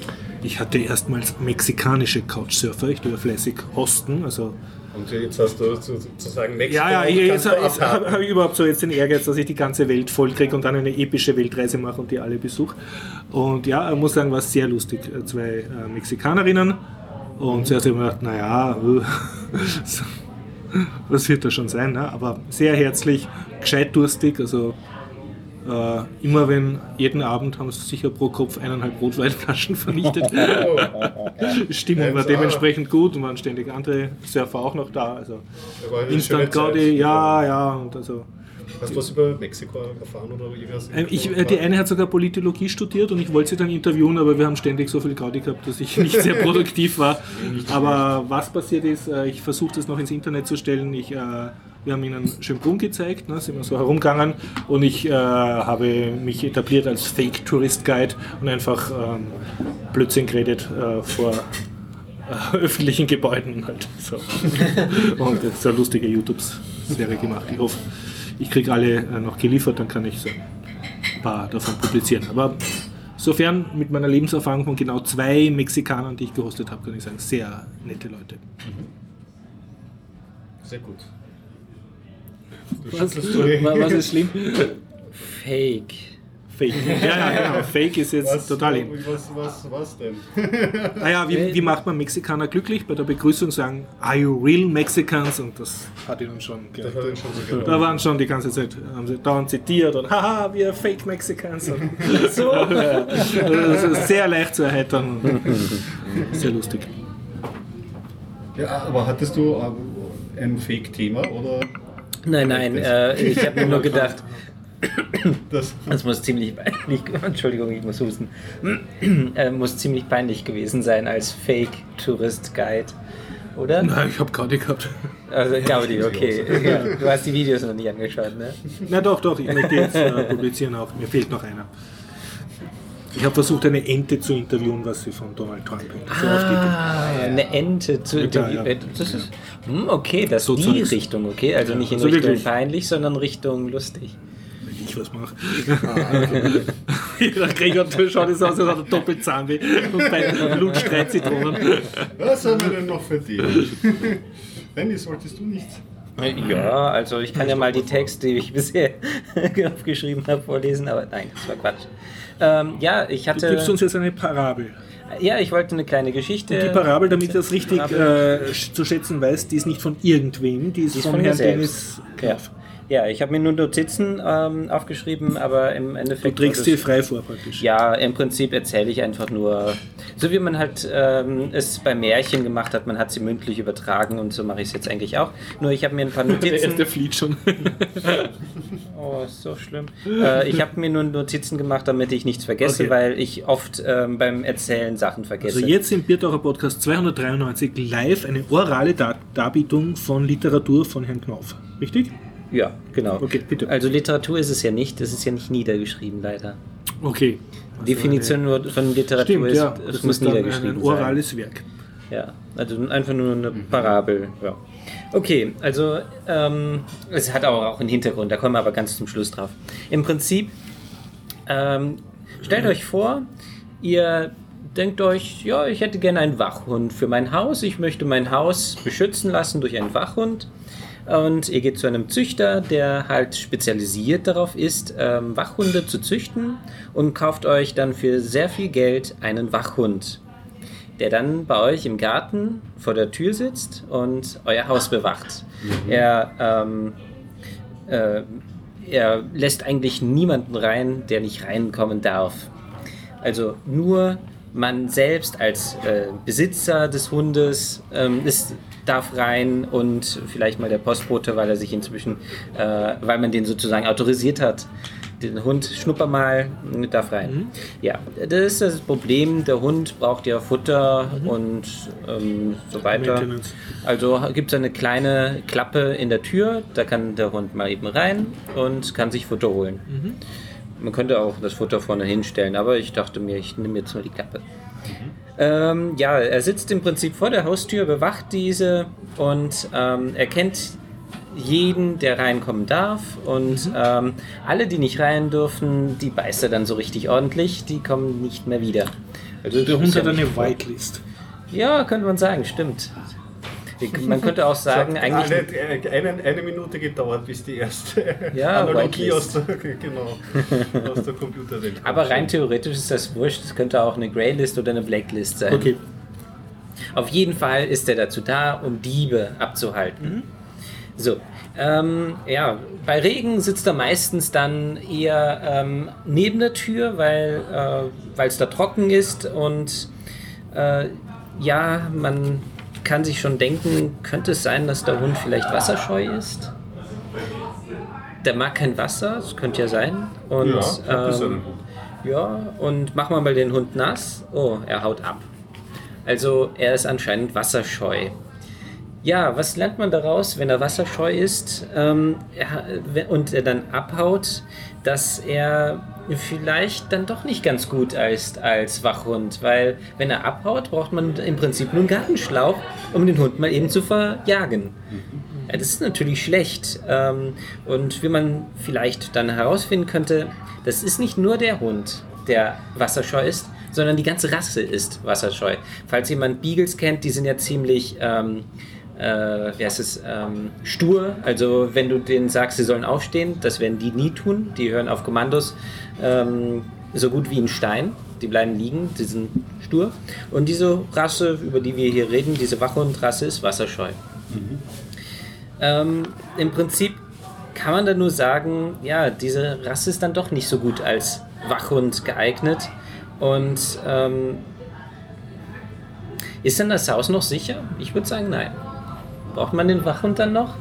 Ich hatte erstmals mexikanische Couchsurfer, ich tue ja fleißig hosten, also Und jetzt hast du sozusagen Mexiko. Ja, ja, jetzt, jetzt habe hab ich überhaupt so jetzt den Ehrgeiz, dass ich die ganze Welt voll kriege und dann eine epische Weltreise mache und die alle besuche. Und ja, ich muss sagen, war sehr lustig. Zwei äh, Mexikanerinnen und zuerst habe ich mir gedacht, naja, so, was wird das schon sein, ne? aber sehr herzlich, gescheit durstig, also äh, immer wenn, jeden Abend haben sie sicher pro Kopf eineinhalb Rotweinflaschen vernichtet. Stimmung war Ja, dementsprechend gut und waren ständig andere Surfer auch noch da. Also Instant. Gaudi, ja, ja. Und also, Hast du was über Mexiko erfahren oder irgendwas? ähm, ich, äh, die eine hat sogar Politologie studiert und ich wollte sie dann interviewen, aber wir haben ständig so viel Gaudi gehabt, dass ich nicht sehr produktiv war. Aber was passiert ist, äh, ich versuche das noch ins Internet zu stellen. Ich, äh, wir haben ihnen Schönbrunn gezeigt, ne, sind wir so herumgegangen und ich äh, habe mich etabliert als Fake-Tourist-Guide und einfach ähm, Blödsinn geredet äh, vor äh, öffentlichen Gebäuden halt. So. Und das ist eine lustige YouTube-Serie gemacht. Ich hoffe, ich kriege alle äh, noch geliefert, dann kann ich so ein paar davon publizieren. Aber sofern mit meiner Lebenserfahrung von genau zwei Mexikanern, die ich gehostet habe, kann ich sagen, sehr nette Leute. Sehr gut. Was, was ist schlimm? Fake. Fake. Ja, ja, genau. Fake ist jetzt Was, total in. was, was, was denn? Ah ja, wie, wie macht man Mexikaner glücklich? Bei der Begrüßung sagen, are you real Mexicans? Und das hat ihnen schon gereicht. hat ihn schon so Da waren schon die ganze Zeit, haben sie dauernd zitiert und haha, wir Fake Mexicans. So. Ja. Also das ist sehr leicht zu erheitern. Sehr lustig. Ja, aber hattest du ähm, ein Fake-Thema oder Nein, nein, äh, ich habe mir nur gedacht, das? das muss ziemlich peinlich, Entschuldigung, ich muss husten, äh, muss ziemlich peinlich gewesen sein als Fake-Tourist-Guide, oder? Nein, ich habe gar nicht gehabt. Also Gaudi, okay. Ja, du hast die Videos noch nicht angeschaut, ne? Na doch, doch, ich möchte jetzt äh, publizieren auch. Mir fehlt noch einer. Ich habe versucht, eine Ente zu interviewen, was sie von Donald Trump hält. So die. Ah, eine Ente zu Ja, interviewen. ja. Das ist, hm, okay, das So ist die Zeugs. Richtung, okay? Also nicht in Also Richtung wirklich. peinlich, sondern Richtung lustig. Wenn ich was mache. Der Gregor schaut es aus, als hat er Doppelzahnweh und bei Blut drei Zitronen. Was haben wir denn noch für dich? Benny, solltest du nichts? Ja, also ich kann ja mal die Texte, die ich bisher aufgeschrieben habe, vorlesen, aber nein, das war Quatsch. Ähm, ja, ich Du hatte. gibst uns jetzt eine Parabel. Ja, ich wollte eine kleine Geschichte. Die Parabel, damit das richtig äh, zu schätzen weiß, die ist nicht von irgendwem, die ist, Die ist von von Herrn. Dennis. Knopf. ja, ich habe mir nur Notizen ähm, aufgeschrieben, aber im Du Endeffekt. trägst war sie das- frei vor praktisch. Ja, im Prinzip erzähle ich einfach nur, so wie man halt ähm, es bei Märchen gemacht hat, man hat sie mündlich übertragen und so mache ich es jetzt eigentlich auch. Nur ich habe mir ein paar Der Notizen. erste flieht schon. Oh, ist so schlimm. Äh, ich habe mir nur Notizen gemacht, damit ich nichts vergesse, Okay. weil ich oft ähm, beim Erzählen Sachen vergesse. Also jetzt im Biertaucher Podcast 293 live eine orale Dar Darbietung von Literatur von Herrn Knauf. Richtig? Ja, genau. Okay, bitte. Also Literatur ist es ja nicht, das ist ja nicht niedergeschrieben leider. Okay. Definition nur von Literatur Stimmt, ist, ja. es Das muss ist niedergeschrieben ein sein. orales Werk. Ja, also einfach nur eine Parabel. Ja. Okay, also ähm, es hat aber auch einen Hintergrund, da kommen wir aber ganz zum Schluss drauf. Im Prinzip, ähm, stellt euch vor, ihr denkt euch, ja, ich hätte gerne einen Wachhund für mein Haus, ich möchte mein Haus beschützen lassen durch einen Wachhund. Und ihr geht zu einem Züchter, der halt spezialisiert darauf ist, ähm, Wachhunde zu züchten und kauft euch dann für sehr viel Geld einen Wachhund der dann bei euch im Garten vor der Tür sitzt und euer Haus bewacht. Er, ähm, äh, er lässt eigentlich niemanden rein, der nicht reinkommen darf. Also nur man selbst als äh, Besitzer des Hundes ähm, ist, darf rein und vielleicht mal der Postbote, weil er sich inzwischen, äh, weil man den sozusagen autorisiert hat. Den Hund schnupper mal, darf rein. Ja, das ist das Problem. Der Hund braucht ja Futter und ähm, so weiter. Also gibt es eine kleine Klappe in der Tür, da kann der Hund mal eben rein und kann sich Futter holen. Man könnte auch das Futter vorne hinstellen, aber ich dachte mir, ich nehme jetzt nur die Klappe. Ähm, ja, er sitzt im Prinzip vor der Haustür, bewacht diese und ähm, er kennt jeden, der reinkommen darf. Und ähm, alle, die nicht rein dürfen, die beißt er dann so richtig ordentlich, die kommen nicht mehr wieder. Also Der Hund ja hat eine Whitelist. Ja, könnte man sagen, stimmt. Man könnte auch sagen, eigentlich. Eine, eine, eine Minute gedauert, bis die erste Ja, Analogie aus der, genau, aus der Computerwelt kommt. Aber rein theoretisch ist das wurscht. Es könnte auch eine Greylist oder eine Blacklist sein. Okay. Auf jeden Fall ist er dazu da, um Diebe abzuhalten. So, ähm, ja, bei Regen sitzt er meistens dann eher ähm, neben der Tür, weil äh, es da trocken ist und äh, ja, man kann sich schon denken, könnte es sein, dass der Hund vielleicht wasserscheu ist? Der mag kein Wasser, das könnte ja sein. Und, Ja, ähm, ja, und machen wir mal den Hund nass. Oh, er haut ab. Also er ist anscheinend wasserscheu. Ja, was lernt man daraus, wenn er wasserscheu ist ähm, er, und er dann abhaut, dass er vielleicht dann doch nicht ganz gut ist als Wachhund, weil wenn er abhaut, braucht man im Prinzip nur einen Gartenschlauch, um den Hund mal eben zu verjagen. Ja, das ist natürlich schlecht. Ähm, und wie man vielleicht dann herausfinden könnte, das ist nicht nur der Hund, der wasserscheu ist, sondern die ganze Rasse ist wasserscheu. Falls jemand Beagles kennt, die sind ja ziemlich, ähm, äh, wie heißt es, ähm, stur. Also wenn du denen sagst, sie sollen aufstehen, das werden die nie tun. Die hören auf Kommandos ähm, so gut wie ein Stein. Die bleiben liegen, die sind stur. Und diese Rasse, über die wir hier reden, diese Wachhundrasse ist wasserscheu. Ähm, Im Prinzip kann man da nur sagen, ja, diese Rasse ist dann doch nicht so gut als Wachhund geeignet. Und ähm, Ist denn das Haus noch sicher? Ich würde sagen, nein. Braucht man den Wachhund dann noch?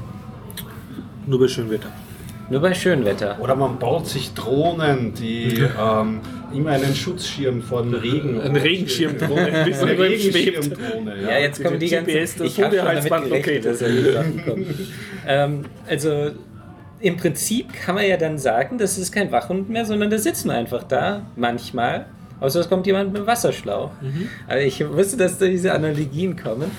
Nur bei Schönwetter. Nur bei Schönwetter. Oder man baut sich Drohnen, die ähm, immer einen Schutzschirm von Regen. Ein Regenschirmdrohne, schwebt. Regenschirmdrohne, Ja, jetzt kommen die Diese ganzen... GPS, ich habe schon damit gerechnet, dass Sachen kommen. ähm, also im Prinzip kann man ja dann sagen, das ist kein Wachhund mehr, sondern der sitzt nur einfach da, manchmal. Außer es kommt jemand mit einem Wasserschlauch. Also ich wusste, dass da diese Analogien kommen.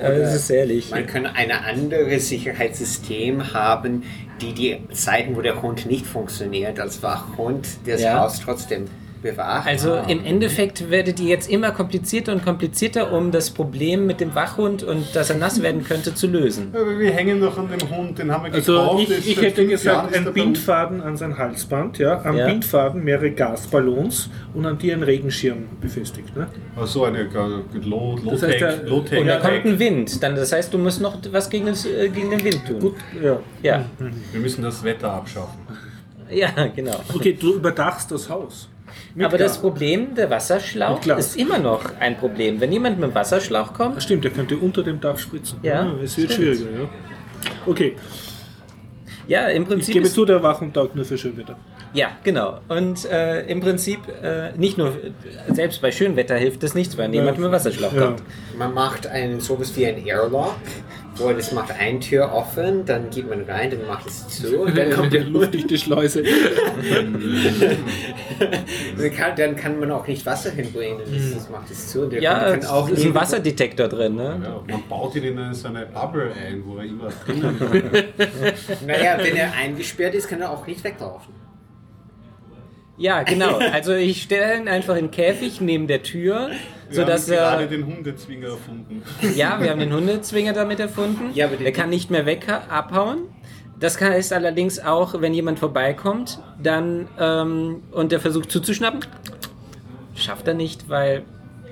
Aber das ist ehrlich. Man kann ein anderes Sicherheitssystem haben, die die Zeiten, wo der Hund nicht funktioniert, als Wachhund das Ja. Haus trotzdem bewacht. Also im Endeffekt werdet ihr jetzt immer komplizierter und komplizierter, um das Problem mit dem Wachhund und dass er nass werden könnte zu lösen. Aber wir hängen noch an dem Hund, den haben wir Also gekauft. ich, ich hätte gesagt, ein. Bindfaden an sein Halsband, ja, am Ja. Bindfaden mehrere Gasballons und an die ein Regenschirm befestigt. Ne? Ach so, eine äh, Low- Das heißt, der- Low-Tech. Low-Tech. Und da kommt ein Wind. Dann, das heißt, du musst noch was gegen, das, äh, gegen den Wind tun. Gut, ja. Ja, Wir müssen das Wetter abschaffen. ja, genau. Okay, du überdachst das Haus. Mit Aber das. Problem, der Wasserschlauch, ist immer noch ein Problem. Wenn jemand mit dem Wasserschlauch kommt, stimmt, der könnte unter dem Dach spritzen. Ja, Ah, es wird stimmt. schwieriger, ja. Okay, ja, im ich Prinzip gebe ist, zu, der Wachhund taugt nur für Schönwetter. Ja, genau. Und äh, im Prinzip äh, nicht nur, selbst bei Schönwetter hilft es nichts, wenn jemand mit dem Wasserschlauch Ja. kommt. Man macht einen sowas wie ein Airlock, wo das macht eine Tür offen, dann geht man rein, dann macht es zu und dann kommt der luftdichte Schleuse. dann kann, dann kann man auch nicht Wasser hinbringen, das, das macht es zu. Und der Ja, kann es auch ist ein Wasserdetektor drin, ne? Ja, man baut ihn in eine, so eine Bubble ein, wo er immer drinnen Naja, wenn er eingesperrt ist, kann er auch nicht weglaufen. Ja, genau. Also ich stelle ihn einfach in den Käfig neben der Tür, Wir sodass haben gerade er... den Hundezwinger erfunden. Ja, wir haben den Hundezwinger damit erfunden. Ja, aber den- er kann nicht mehr weg abhauen. Das kann, ist allerdings auch, wenn jemand vorbeikommt, dann ähm, und der versucht zuzuschnappen, schafft er nicht, weil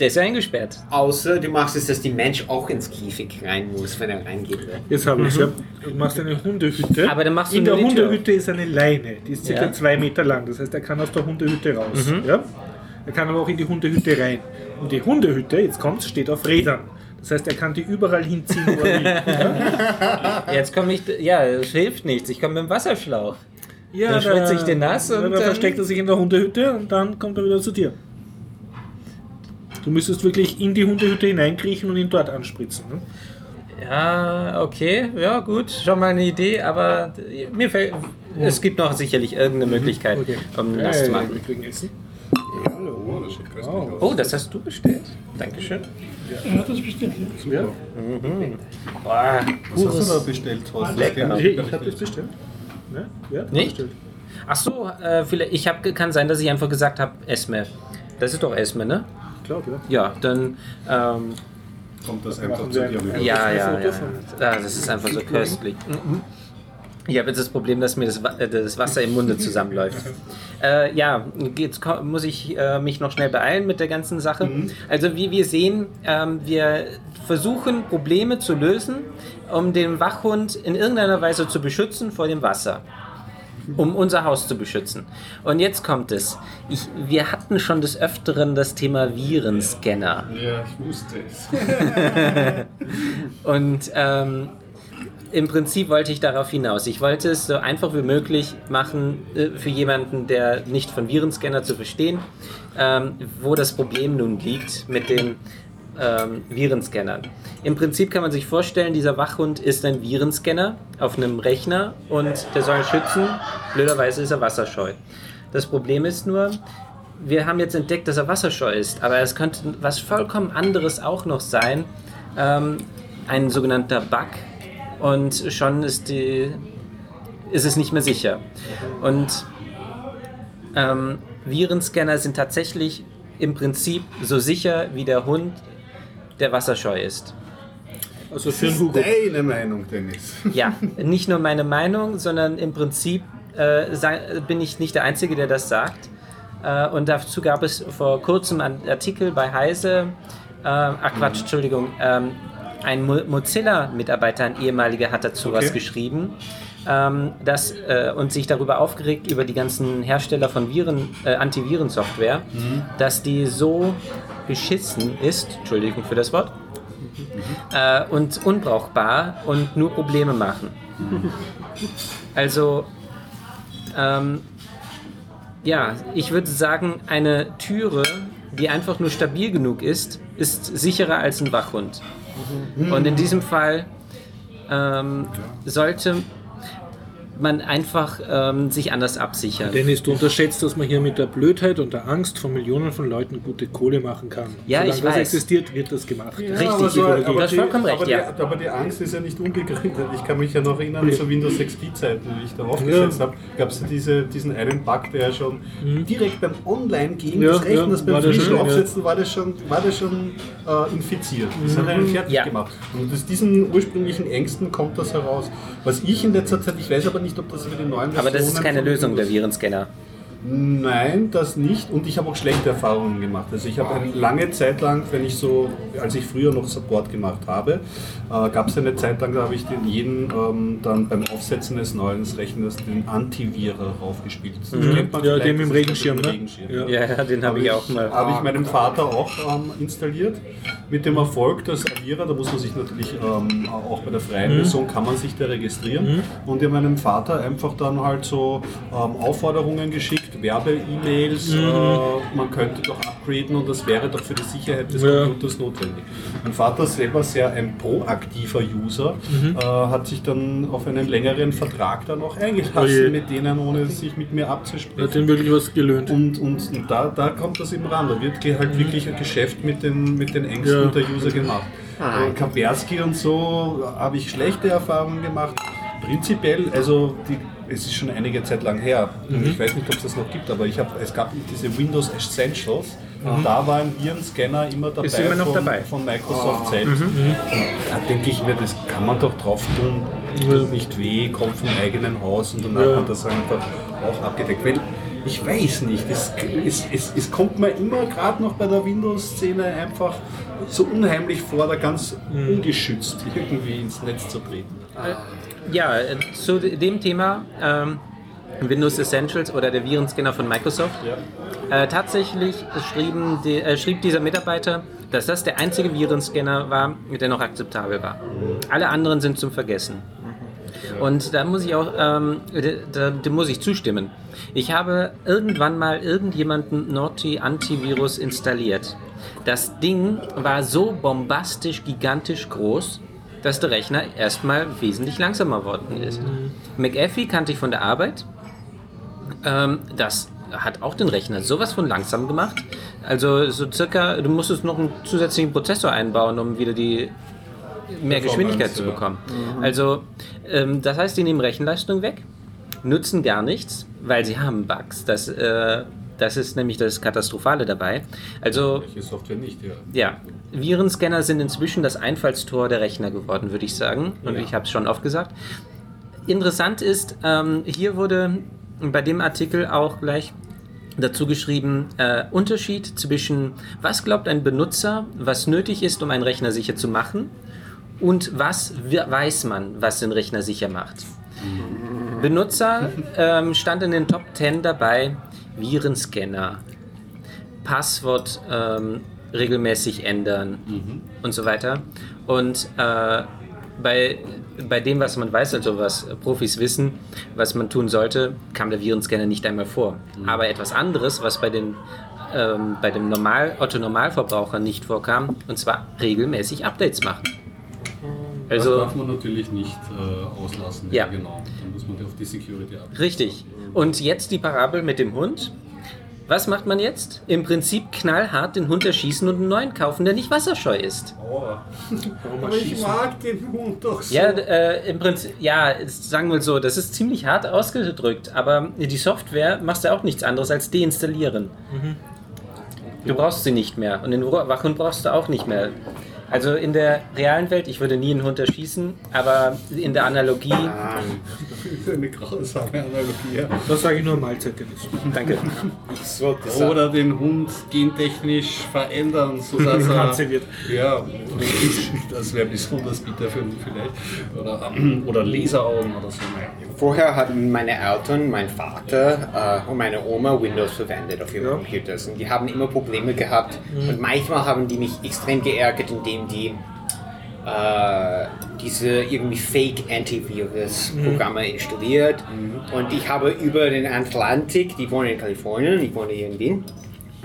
der ist ja eingesperrt. Außer du machst es, dass die Mensch auch ins Käfig rein muss, wenn er reingeht. Jetzt habe ich es. Ja. Du machst eine Hundehütte. Aber dann machst du In der Hundehütte ist eine Leine, die ist circa Ja. zwei Meter lang. Das heißt, er kann aus der Hundehütte raus. Ja? Er kann aber auch in die Hundehütte rein. Und die Hundehütte, jetzt kommt's, steht auf Rädern. Das heißt, er kann die überall hinziehen, wo er will. Ja? Jetzt komme ich, ja, es hilft nichts. Ich komme mit dem Wasserschlauch. Ja, Dann spritze ich den nass und dann dann- versteckt er sich in der Hundehütte und dann kommt er wieder zu dir. Du müsstest wirklich in die Hundehütte hineinkriechen und ihn dort anspritzen. Ne? Ja, okay, ja gut, schon mal eine Idee, aber mir fällt, es gibt noch sicherlich irgendeine Möglichkeit, Okay. um das zu machen. Oh, das sieht köstlich aus. Oh, das hast du bestellt. Dankeschön. Ja, das bestimmt. Ja. Boah, Was hast du da bestellt, Thorsten? Lecker. Ich, ich habe das bestellt. Ne? Ja, Nicht? bestellt. Ach so, äh, vielleicht, ich hab, kann sein, dass ich einfach gesagt habe, Esme. Das ist doch Esme, ne? Ich glaube, ja. Dann, ähm, Kommt das einfach zu dir ein- rüber? ja, ja, ja. das ist einfach so köstlich. Mhm. Ich habe jetzt das Problem, dass mir das, äh, das Wasser im Munde zusammenläuft. Äh, ja, jetzt muss ich äh, mich noch schnell beeilen mit der ganzen Sache. Also wie wir sehen, ähm, wir versuchen Probleme zu lösen, um den Wachhund in irgendeiner Weise zu beschützen vor dem Wasser. Um unser Haus zu beschützen. Und jetzt kommt es. Ich, wir hatten schon des Öfteren das Thema Virenscanner. Ja, ich wusste es. Und ähm, im Prinzip wollte ich darauf hinaus. Ich wollte es so einfach wie möglich machen äh, für jemanden, der nicht von Virenscanner zu verstehen, ähm, wo das Problem nun liegt mit den ähm, Virenscannern. Im Prinzip kann man sich vorstellen, dieser Wachhund ist ein Virenscanner auf einem Rechner und der soll schützen. Blöderweise ist er wasserscheu. Das Problem ist nur, wir haben jetzt entdeckt, dass er wasserscheu ist, aber es könnte was vollkommen anderes auch noch sein. Ähm, ein sogenannter Bug und schon ist, die, ist es nicht mehr sicher. Und ähm, Virenscanner sind tatsächlich im Prinzip so sicher wie der Hund, der wasserscheu ist. Also für Hugo. Deine Meinung, Dennis. Ja, nicht nur meine Meinung, sondern im Prinzip äh, bin ich nicht der Einzige, der das sagt. Äh, und dazu gab es vor kurzem einen Artikel bei Heise, äh, ach Quatsch, Entschuldigung, ähm, ein Mo- Mozilla-Mitarbeiter, ein ehemaliger, hat dazu was geschrieben. Ähm, das, äh, und sich darüber aufgeregt über die ganzen Hersteller von Viren, äh, Antivirensoftware, dass die so beschissen ist, Entschuldigung für das Wort, äh, und unbrauchbar und nur Probleme machen. Also, ähm, ja, ich würde sagen, eine Türe, die einfach nur stabil genug ist, ist sicherer als ein Wachhund. Und in diesem Fall ähm, sollte man einfach ähm, sich anders absichern. Dennis, du unterschätzt, dass man hier mit der Blödheit und der Angst von Millionen von Leuten gute Kohle machen kann. Ja, Solange ich das weiß. existiert, wird das gemacht. Richtig, aber so, aber die, vollkommen recht, aber, ja. die, aber die Angst ist ja nicht unbegründet. Ich kann mich ja noch erinnern, zu Windows XP-Zeiten, wie ich da aufgesetzt habe, gab es ja diese, diesen einen Bug, der schon direkt beim Online-Gehen Ja, des Rechners ja, war beim das frischen ja. Aufsetzen war das schon, war das schon äh, infiziert. Das hat einen fertig Ja. gemacht. Und aus diesen ursprünglichen Ängsten kommt das heraus. Was ich in letzter Zeit, ich weiß aber nicht, ob das für die neuen Aber das ist Versionen keine Lösung, der Virenscanner. Nein, das nicht. Und ich habe auch schlechte Erfahrungen gemacht. Also ich habe eine lange Zeit lang, wenn ich so, als ich früher noch Support gemacht habe, äh, gab es eine Zeit lang, da habe ich den jeden ähm, dann beim Aufsetzen des neuen Rechners den Antivirer raufgespielt. Man Ja, den mit dem Regenschirm, ne? Regenschirm. Ja. Ja, ja, den habe ich auch mal. Habe ich meinem Vater auch ähm, installiert. Mit dem Erfolg, dass Avira, da muss man sich natürlich ähm, auch bei der freien Mhm. Version kann man sich da registrieren. Und ich habe meinem Vater einfach dann halt so ähm, Aufforderungen geschickt, Werbe-E-Mails, Mhm. äh, man könnte doch upgraden und das wäre doch für die Sicherheit des Ja. Computers notwendig. Mein Vater selber sehr ein proaktiver User, Mhm. äh, hat sich dann auf einen längeren Vertrag dann auch eingelassen Oje. mit denen, ohne sich mit mir Hat abzusprechen. ihm wirklich was gelöhnt. Und, und, und da, da kommt das eben ran. Da wird halt wirklich ein Geschäft mit den, mit den Ängsten Ja. der User gemacht. Äh, Kaspersky und so habe ich schlechte Erfahrungen gemacht. Prinzipiell, also die, es ist schon einige Zeit lang her. Und Ich weiß nicht, ob es das noch gibt, aber ich hab, es gab diese Windows Essentials. Und da war ein Virenscanner immer dabei, Ist immer noch von, dabei. von Microsoft selbst. Und da denke ich mir, das kann man doch drauf tun. Tut nicht weh, kommt vom eigenen Haus und dann hat Ja. man das einfach auch abgedeckt. Weil ich weiß nicht, es, es, es, es kommt mir immer gerade noch bei der Windows-Szene einfach so unheimlich vor, da ganz ungeschützt irgendwie ins Netz zu treten. Ja, zu dem Thema ähm, Windows Essentials oder der Virenscanner von Microsoft. Äh, tatsächlich die, äh, schrieb dieser Mitarbeiter, dass das der einzige Virenscanner war, der noch akzeptabel war. Alle anderen sind zum Vergessen. Und da muss ich auch, ähm, da, dem muss ich zustimmen. Ich habe irgendwann mal irgendjemanden Naughty Antivirus installiert. Das Ding war so bombastisch, gigantisch groß, dass der Rechner erstmal wesentlich langsamer geworden ist. McAfee kannte ich von der Arbeit. Ähm, das hat auch den Rechner sowas von langsam gemacht. Also so circa, du musstest noch einen zusätzlichen Prozessor einbauen, um wieder die mehr Geschwindigkeit zu ja. bekommen. Also ähm, das heißt, die nehmen Rechenleistung weg, nutzen gar nichts, weil sie haben Bugs. Das, äh, das ist nämlich das Katastrophale dabei. Also nicht, ja. ja, Virenscanner sind inzwischen das Einfallstor der Rechner geworden, würde ich sagen. Und Ja. ich habe es schon oft gesagt. Interessant ist, ähm, hier wurde bei dem Artikel auch gleich dazu geschrieben, äh, Unterschied zwischen was glaubt ein Benutzer, was nötig ist, um einen Rechner sicher zu machen und was we- weiß man, was den Rechner sicher macht. Benutzer ähm, stand in den Top 10 dabei, Virenscanner, Passwort ähm, regelmäßig ändern und so weiter. Und äh, bei, bei dem, was man weiß, also was Profis wissen, was man tun sollte, kam der Virenscanner nicht einmal vor. Aber etwas anderes, was bei den ähm, bei dem Normal, Otto-Normalverbraucher nicht vorkam, und zwar regelmäßig Updates machen. das Also darf man natürlich nicht äh, auslassen. Ja. genau. Dann muss man auf die Security ab. Richtig. Und jetzt die Parabel mit dem Hund. Was macht man jetzt? Im Prinzip knallhart den Hund erschießen und einen neuen kaufen, der nicht wasserscheu ist. Aber ich mag den Hund doch so. Ja, äh, im Prinzip, ja, es- sagen wir so, das ist ziemlich hart ausgedrückt, aber die Software machst du auch nichts anderes als deinstallieren. Du brauchst sie nicht mehr und den Wachhund brauchst du auch nicht mehr. Also in der realen Welt, ich würde nie einen Hund erschießen, aber in der Analogie, Das ist eine grausame Analogie. ja. Das sage ich nur Mahlzeit, Dennis. danke. Ich sollte sagen, Oder den Hund gentechnisch verändern, sodass er. Wird. Ja, das wäre besonders bitter für ihn vielleicht. Oder, oder Laseraugen oder so. vorher hatten meine Eltern, mein Vater äh, und meine Oma Windows verwendet auf ihren Ja. Computers und die haben immer Probleme gehabt und manchmal haben die mich extrem geärgert, indem die äh, diese irgendwie Fake-Antivirus-Programme installiert. Und ich habe über den Atlantik, die wohnen in Kalifornien, ich wohne hier in Wien,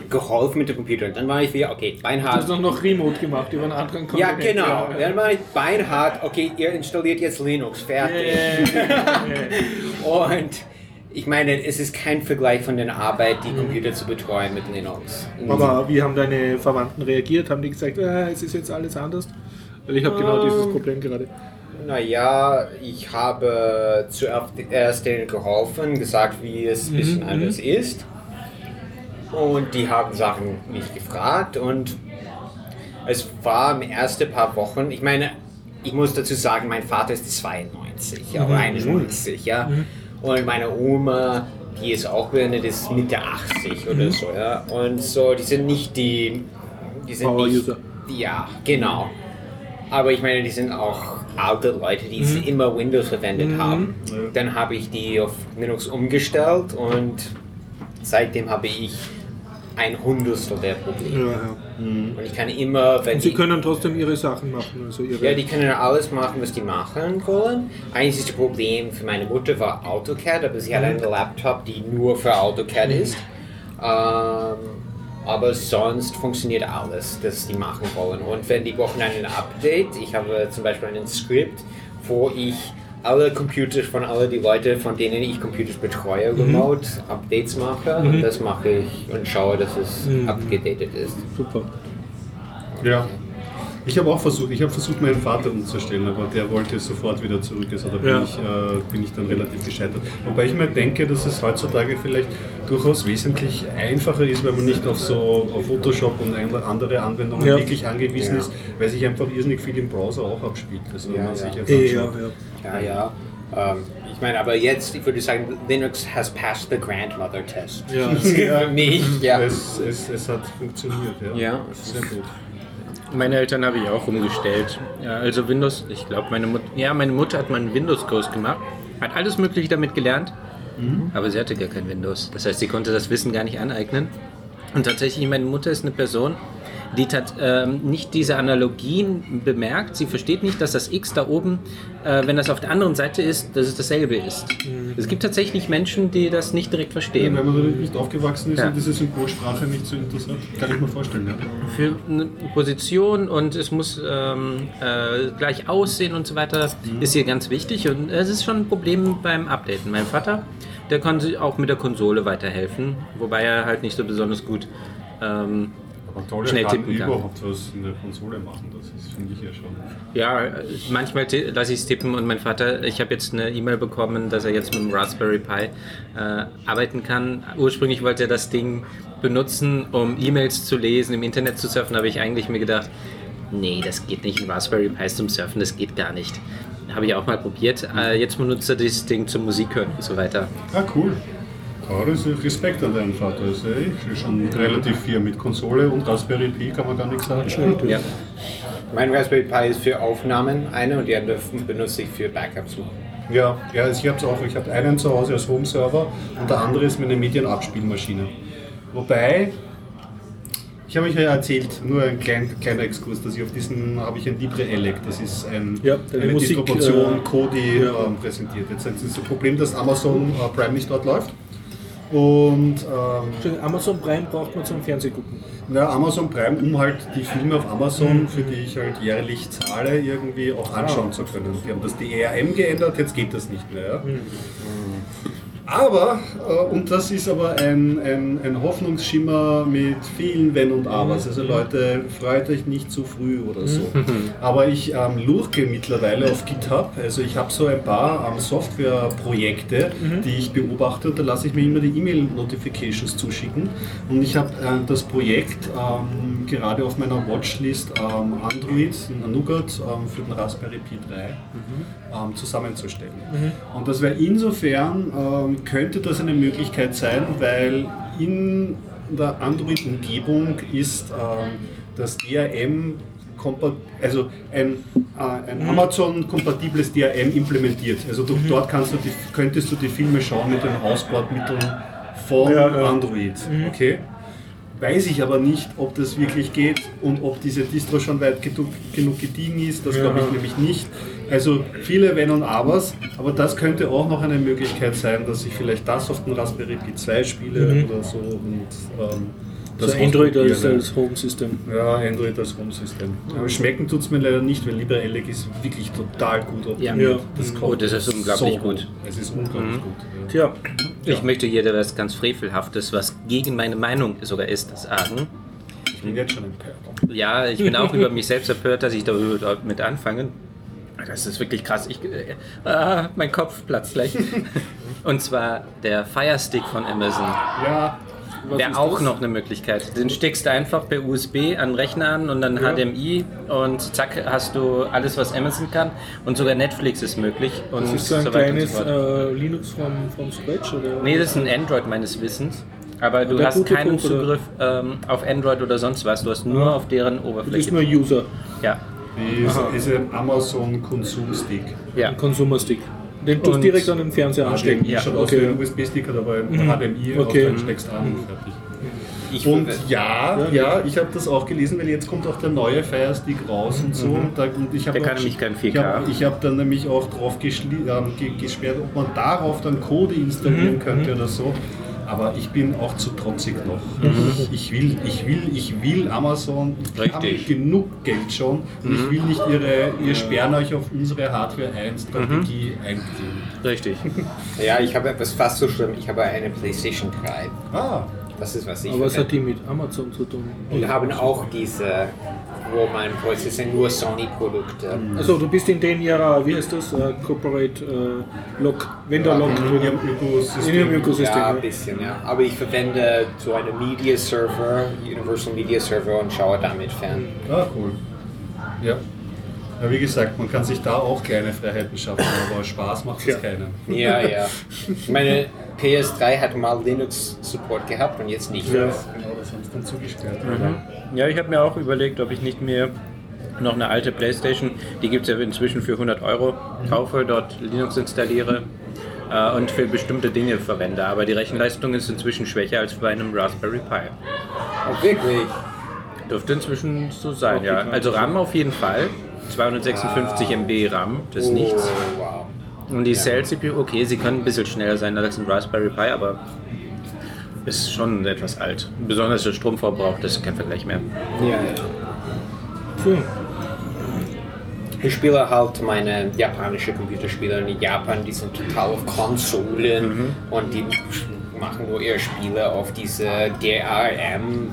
geholfen mit dem Computer. Und dann war ich wieder, okay, Du Beinhard. hast auch noch Remote gemacht über einen anderen Ja, Kontinent. genau. Dann war ich Beinhard, okay, ihr installiert jetzt Linux, fertig. Und ich meine, es ist kein Vergleich von der Arbeit, die Computer zu betreuen mit Linux. Aber wie haben deine Verwandten reagiert? Haben die gesagt, äh, es ist jetzt alles anders? Weil ich habe genau dieses Problem gerade. Naja, ich habe zuerst denen geholfen, gesagt, wie es ein bisschen anders ist. Und die haben Sachen mich gefragt und es war im ersten paar Wochen, ich meine, ich muss dazu sagen, mein Vater ist 92 ja, oder 91, ja. Und meine Oma, die ist auch beendet, ist Mitte 80 oder so, ja. Und so, die sind nicht die, die sind Power nicht, User. ja, genau. Aber ich meine, die sind auch alte Leute, die immer Windows verwendet haben. Dann habe ich die auf Linux umgestellt und seitdem habe ich ein Hundertstel der Probleme. Ja, ja. Und ich kann immer, wenn Und sie können trotzdem ihre Sachen machen. Also ihre, ja, die können alles machen, was die machen wollen. Einziges Problem für meine Mutter war AutoCAD, aber sie hat einen Laptop, die nur für AutoCAD ist. Ähm, aber sonst funktioniert alles, das die machen wollen. Und wenn die brauchen ein Update, ich habe zum Beispiel ein Skript, wo ich alle Computer von alle die Leute, von denen ich Computers betreue, remote Updates mache. Und das mache ich und schaue, dass es abgedatet ist. Super. Ja. Ich habe auch versucht, ich habe versucht, meinen Vater umzustellen, aber der wollte sofort wieder zurück. Also da bin, Ja. ich, äh, bin ich dann relativ gescheitert. Wobei ich mir denke, dass es heutzutage vielleicht durchaus wesentlich einfacher ist, wenn man nicht auf so auf Photoshop und andere Anwendungen Ja. wirklich angewiesen Ja. ist, weil sich einfach irrsinnig viel im Browser auch abspielt. Also Ja, man sich ja. jetzt Eh, ja, anschaut. Ja. Ja, ja. Ähm, ich meine, aber jetzt, ich würde sagen, Linux has passed the grandmother test. Ja. Für mich, ja. Es, es, es hat funktioniert, ja. Ja. Sehr gut. Meine Eltern habe ich auch umgestellt. Ja, also Windows, ich glaube, meine Mutter, ja, meine Mutter hat mal einen Windows-Kurs gemacht, hat alles Mögliche damit gelernt, aber sie hatte gar kein Windows. Das heißt, sie konnte das Wissen gar nicht aneignen. Und tatsächlich, meine Mutter ist eine Person, die tat, ähm, nicht diese Analogien bemerkt. Sie versteht nicht, dass das X da oben, äh, wenn das auf der anderen Seite ist, dass es dasselbe ist. Es gibt tatsächlich Menschen, die das nicht direkt verstehen. Wenn man damit nicht aufgewachsen ist Ja. und diese Symbolsprache nicht so interessant, kann ich mir vorstellen. Ja. für eine Position und es muss ähm, äh, gleich aussehen und so weiter, ist hier ganz wichtig und es ist schon ein Problem beim Updaten. Mein Vater, der konnte auch mit der Konsole weiterhelfen, wobei er halt nicht so besonders gut ähm, Kontrolle Schnell kann tippen kann. überhaupt was in der Konsole machen, das ist, finde ich ja schon. Ja, manchmal lasse ich es tippen und mein Vater, ich habe jetzt eine E-Mail bekommen, dass er jetzt mit dem Raspberry Pi äh, arbeiten kann. Ursprünglich wollte er das Ding benutzen, um E-Mails zu lesen, im Internet zu surfen, habe ich eigentlich mir gedacht, nee, das geht nicht, ein Raspberry Pi zum Surfen, das geht gar nicht. Habe ich auch mal probiert. Äh, jetzt benutzt er dieses Ding zum Musik hören und so weiter. Ah, cool. Ja, das ist Respekt an deinen Vater. Ja eh schon relativ viel mit Konsole und Raspberry Pi kann man gar nichts sagen. Ja. Mein Raspberry Pi ist für Aufnahmen eine und die andere benutze ich für Backups. Ja, ja also ich habe es auch. Ich habe einen zu Hause als Home-Server und der andere ist meine Medienabspielmaschine. Wobei, ich habe euch ja erzählt, nur ein klein, kleiner Exkurs, dass ich auf diesen habe ich ein Libre Elec, das ist ein, Ja, eine Musik, Distribution, äh, Kodi ja. ähm, präsentiert. Jetzt ist das Problem, dass Amazon äh, Prime nicht dort läuft. Und ähm, Amazon Prime braucht man zum Fernsehgucken. Ja, Amazon Prime, um halt die Filme auf Amazon, für die ich halt jährlich zahle, irgendwie auch anschauen zu können. Die haben das DRM geändert, jetzt geht das nicht mehr. Ja? Aber, äh, und das ist aber ein, ein, ein Hoffnungsschimmer mit vielen Wenn und Abers. Also Leute, freut euch nicht zu früh oder so. Aber ich ähm, lurke mittlerweile auf GitHub. Also ich habe so ein paar ähm, Softwareprojekte, die ich beobachte und da lasse ich mir immer die E-Mail-Notifications zuschicken. Und ich habe äh, das Projekt ähm, gerade auf meiner Watchlist ähm, Android, Nougat ähm, für den Raspberry Pi 3 ähm, zusammenzustellen. Und das wäre insofern, könnte das eine Möglichkeit sein, weil in der Android-Umgebung ist ähm, das DRM also ein, äh, ein Amazon-kompatibles DRM implementiert. Also du, dort kannst du die, könntest du die Filme schauen mit den Ausbordmitteln von Ja, ja. Android. Okay? weiß ich aber nicht, ob das wirklich geht und ob diese Distro schon weit gedu- genug gediegen ist. Das glaube ich nämlich nicht. Also viele Wenn und Abers, aber das könnte auch noch eine Möglichkeit sein, dass ich vielleicht das auf den Raspberry Pi 2 spiele oder so und ähm, Also Android als, als Home-System. Ja, Android als Home-System. Aber schmecken tut es mir leider nicht, weil LibreELEC ist wirklich total gut optimiert. Ja. Ja. Das Oh, das ist unglaublich so gut. Es ist unglaublich gut. Tja, Ja. Ich möchte hier etwas ganz Frevelhaftes, was gegen meine Meinung sogar ist, sagen. Ich bin jetzt schon empört. Ja, ich bin auch über mich selbst empört, dass ich damit anfange. Das ist wirklich krass. Ich, äh, ah, mein Kopf platzt gleich. Und zwar der Fire Stick von Amazon. Ja, Wäre auch das? noch eine Möglichkeit. Den steckst du einfach per USB an den Rechner an und dann Ja. HDMI und zack hast du alles, was Amazon kann. Und sogar Netflix ist möglich. Und Das ist so ein und kleines fort. äh, Linux vom, vom Scratch, oder? Nee, das ist ein Android meines Wissens. Aber du hast keinen? Zugriff ähm, auf Android oder sonst was. Du hast nur Ah. auf deren Oberfläche. ist nur User, ja. Die ist, ist ein Amazon Konsumstick. ja. ein Consumer-Stick. Den tust du direkt an den Fernseher anstecken. HDMI schaut aus okay. wie ein USB-Stick, hat aber ein HDMI Okay. und dann steckst du an und fertig. Ich Und ja, Ja. ja, ich habe das auch gelesen, weil jetzt kommt auch der neue Fire Stick raus und so. Und, da, und ich Der kann nämlich kein 4K. Ich habe hab dann nämlich auch drauf geschli- ähm, ge gesperrt, ob man darauf dann Code installieren könnte oder so. Aber ich bin auch zu trotzig noch. Ich will, ich will, ich will Amazon. Ich habe genug Geld schon. Und ich will nicht ihre, ihr sperren euch auf unsere Hardware 1 Strategie einziehen. Richtig. Ja, ich habe etwas fast so schlimm. Ich habe eine PlayStation 3. Ah, Das ist was ich Aber was hat die mit Amazon zu tun? Und haben auch diese, wo man, wo es sind nur Sony-Produkte. Also du bist in den ihrer, wie heißt das, äh, Corporate äh, Lock, Vendor Lock in ihrem Ökosystem. In ihrem Ökosystem. Ja, ein bisschen, ja. Aber ich verwende so eine Media Server, Universal Media Server und schaue damit fern. Ah, cool. Ja. Ja, wie gesagt, man kann sich da auch kleine Freiheiten schaffen, aber Spaß macht es Ja. keiner. Ja, ja. Meine PS3 hat mal Linux-Support gehabt und jetzt nicht Ja. mehr. Genau, das haben sie dann zugesperrt. Ja, ich habe mir auch überlegt, ob ich nicht mehr noch eine alte Playstation, die gibt es ja inzwischen für 100 Euro, kaufe, dort Linux installiere äh, und für bestimmte Dinge verwende. Aber die Rechenleistung ist inzwischen schwächer als bei einem Raspberry Pi. Oh, wirklich? Dürfte inzwischen so sein, ja. Also RAM auf jeden Fall. 256 MB RAM, das ist nichts. Oh, wow. Und die Cell-CPU, okay, sie können ein bisschen schneller sein als ein Raspberry Pi, aber ist schon etwas alt. Besonders der Stromverbrauch, das ist kein Vergleich mehr. Ja, ja. So. Ich spiele halt meine japanische Computerspiele in Japan, die sind total auf Konsolen und die machen nur ihre Spiele auf diese DRM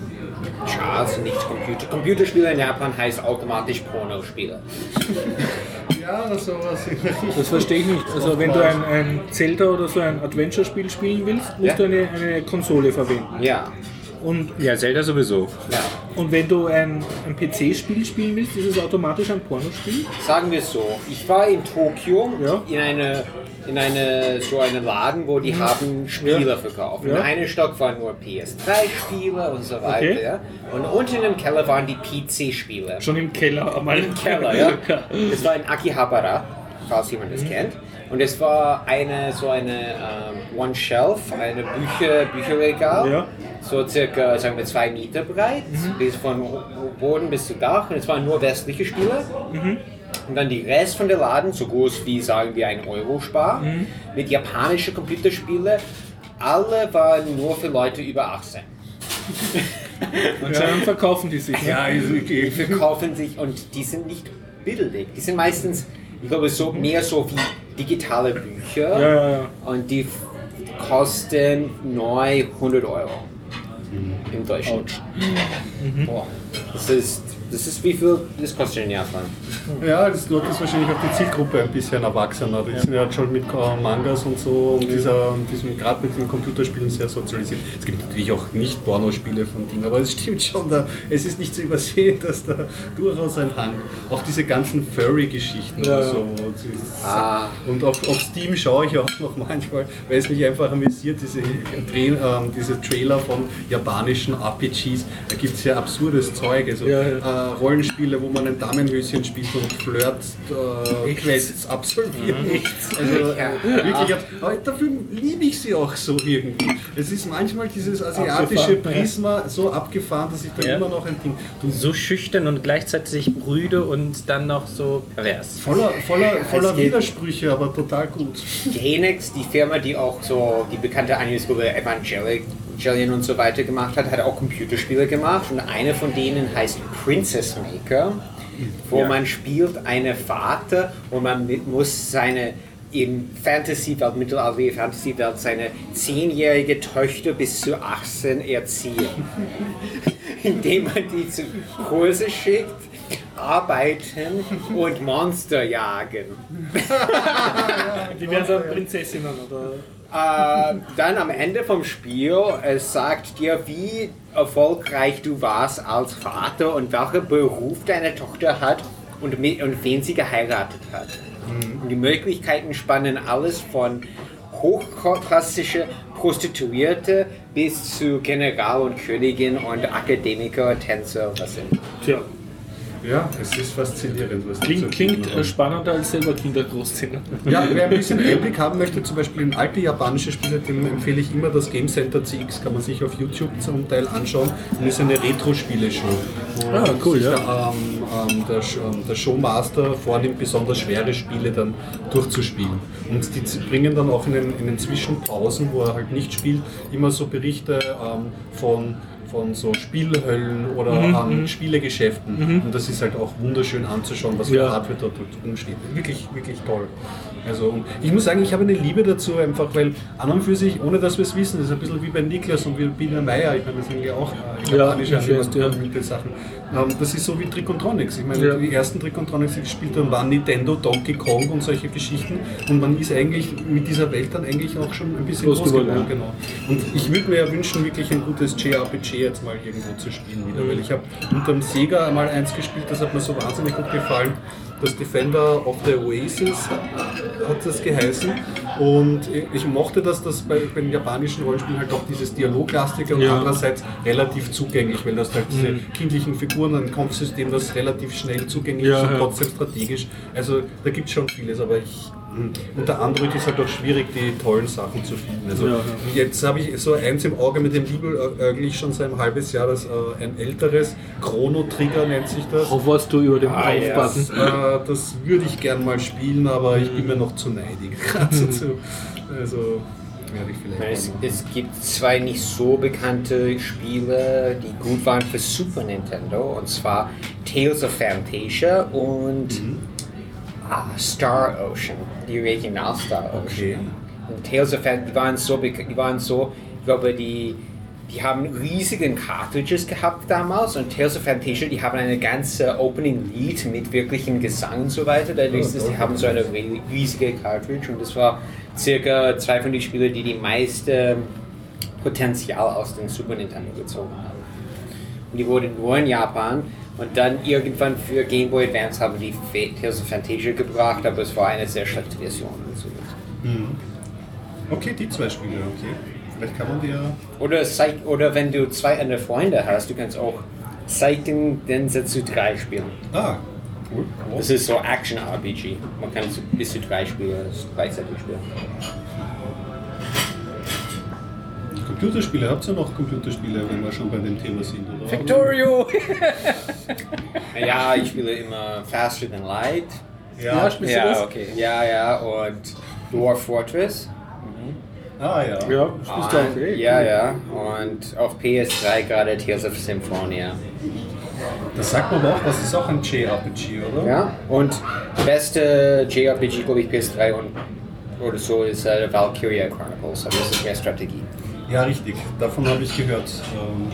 Charts, nicht Computer. Computerspiele in Japan heißt automatisch Pornospiele. Ja, sowas in der Richtung. Das verstehe ich nicht. Also wenn du ein, ein Zelda oder so ein Adventure-Spiel spielen willst, musst Ja. du eine, eine Konsole verwenden. Ja, Und, Ja, Zelda sowieso. ja. und wenn du ein, ein PC-Spiel spielen willst, ist es automatisch ein Pornospiel? Sagen wir es so, ich war in Tokio Ja. in eine in eine so einen Laden, wo die haben Spiele verkauft. Ja. In einem Stock waren nur PS3-Spiele und so weiter. Okay. Ja. Und unten im Keller waren die PC-Spiele. Schon im Keller einmal. Im Keller, ja. Es war in Akihabara, falls jemand Mhm. das kennt. Und es war eine so eine ähm, One Shelf, eine Bücher, Bücherregal, Ja. so circa sagen wir zwei Meter breit, bis von Boden bis zu Dach. Und es waren nur westliche Spiele. Und dann die Rest von der Laden, so groß wie sagen wir ein Euro-Spar, mit japanischen Computerspiele. Alle waren nur für Leute über 18. Anscheinend verkaufen die sich. Ja, Die verkaufen sich und die sind nicht billig. Die sind meistens, ich glaube, so mehr so wie digitale Bücher. Ja, ja. Und die kosten neu 100 Euro im Deutschland. Boah, das ist, das ist wie viel das kostet in Japan. Ja, das dort ist wahrscheinlich auch die Zielgruppe ein bisschen erwachsener. Die sind ja schon mit äh, Mangas und so und dieser, und diesem, gerade mit den Computerspielen sehr sozialisiert. Es gibt natürlich auch nicht Pornospiele von Dingen, aber es stimmt schon, da, es ist nicht zu übersehen, dass da durchaus ein Hang, auch diese ganzen Furry-Geschichten Ja, oder ja. so. Ah. Und auf, auf Steam schaue ich auch noch manchmal, weil es mich einfach amüsiert, diese, ähm, diese Trailer von japanischen RPGs. Da gibt es ja absurdes Zeug. Also, Ja, Äh, Rollenspiele, wo man ein Damenhöschen spielt und Flirt äh, Quests absolviert. Also äh, wirklich, aber dafür liebe ich sie auch so irgendwie. Es ist manchmal dieses asiatische ja. Prisma so abgefahren, dass ich da Ja. immer noch ein Ding. Du, So schüchtern und gleichzeitig brüde und dann noch so pervers. voller voller, voller Widersprüche, aber total gut. Genex, die Firma, die auch so die bekannte Anime-Gruppe Evangelion und so weiter gemacht hat, hat auch Computerspiele gemacht und eine von denen heißt Princess Maker, wo man spielt eine Vater und man mit, muss seine in Fantasy-Welt, mittelalterliche Fantasy-Welt, seine zehnjährige Tochter bis zu 18 erziehen. Indem man die zu Kurse schickt, arbeiten und Monster jagen. Die werden dann Prinzessinnen oder. Äh, dann am Ende vom Spiel, es sagt dir, wie erfolgreich du warst als Vater und welcher Beruf deine Tochter hat und, mit, und wen sie geheiratet hat. Und die Möglichkeiten spannen alles von hochklassische Prostituierte bis zu General und Königin und Akademiker, Tänzer, was sind. Tja, Ja, es ist faszinierend, was klingt, klingt äh, spannender als selber Kinder großziehen. Ja, wer ein bisschen Einblick haben möchte, zum Beispiel in alte japanische Spiele, dem empfehle ich immer das Game Center CX, kann man sich auf YouTube zum Teil anschauen. Und ist eine Retro-Spiele-Show. Ah, cool, ja. Der, ähm, ähm, der, ähm, der Showmaster vornimmt, besonders schwere Spiele dann durchzuspielen. Und die bringen dann auch in den, in den Zwischenpausen, wo er halt nicht spielt, immer so Berichte ähm, von von so Spielhöllen oder Mhm, ähm, Spielegeschäften. Und das ist halt auch wunderschön anzuschauen, was für Ja. Hardware dort rumsteht. Wirklich, wirklich toll. Also ich muss sagen, ich habe eine Liebe dazu, einfach weil an und für sich, ohne dass wir es wissen, das ist ein bisschen wie bei Niklas und wie Biene Meier, ich meine, das sind ja auch äh, Ja, japanische ich weiß, ja. Sachen. Ähm, das ist so wie Tricontronics. Ich meine, Ja. die ersten Tricontronics, die gespielt haben, waren Nintendo, Donkey Kong und solche Geschichten. Und man ist eigentlich mit dieser Welt dann eigentlich auch schon ein bisschen Groß geworden, geworden. ja. Genau. Und ich würde mir ja wünschen, wirklich ein gutes JRPG jetzt mal irgendwo zu spielen wieder, weil ich habe unterm Sega einmal eins gespielt, das hat mir so wahnsinnig gut gefallen. Das Defender of the Oasis hat das geheißen. Und ich mochte das, dass bei, bei den japanischen Rollenspielen halt auch dieses Dialoglastige und Ja. andererseits relativ zugänglich, weil das halt diese kindlichen Figuren, ein Kampfsystem, das relativ schnell zugänglich Ja, ist und trotzdem strategisch. Also da gibt es schon vieles, aber ich unter Android ist halt auch schwierig, die tollen Sachen zu finden. Also Ja, ja. jetzt habe ich so eins im Auge, mit dem liebe eigentlich schon seit einem halbes Jahr, das äh, ein älteres Chrono Trigger nennt sich das. Hoverst du über dem Ah, Aufbutton? Äh, das würde ich gern mal spielen, aber ich bin mir noch zu neidig. Also, zu- also werde ich vielleicht. Es, es gibt zwei nicht so bekannte Spiele, die gut waren für Super Nintendo, und zwar Tales of Fantasia und ah, Star Ocean, die Original Star Ocean. Okay. Und Tales of Fantasia, die waren so, die waren so, ich glaube, die, die haben riesigen Cartridges gehabt damals und Tales of Fantasia, die haben eine ganze Opening Lied mit wirklichem Gesang und so weiter. Dadurch ist, die haben so eine ri- riesige Cartridge und das war circa zwei von den Spielen, die die meiste Potenzial aus dem Super Nintendo gezogen haben. Und die wurden nur in Japan und dann irgendwann für Game Boy Advance haben die Tales of Fantasia gebracht, aber es war eine sehr schlechte Version. und so. Okay, die zwei Spiele, okay. Vielleicht kann man die ja. Oder, oder wenn du zwei andere Freunde hast, du kannst auch Seiken Densetsu 3 spielen. Ah, cool. Das ist so Action-RPG. Man kann bis zu drei Spiele gleichzeitig spielen. Computerspiele, habt ihr noch Computerspiele, wenn wir schon bei dem Thema sind? Oder? Victorio! Ja, ich spiele immer Faster Than Light. Ja, spielst du Ja, das? okay. Ja, ja, und Dwarf Fortress. Ah ja. Ja, spielst du auch. Und, eh, ja, ja. Und auf PS3 gerade Tears of Symphonia. Das sagt man auch, das ist auch ein JRPG, oder? Ja. Und beste JRPG, glaube ich, PS3 und oder so ist äh, Valkyria Chronicles, aber das ist mehr Strategie. Ja, richtig. Davon habe ich gehört. Ähm,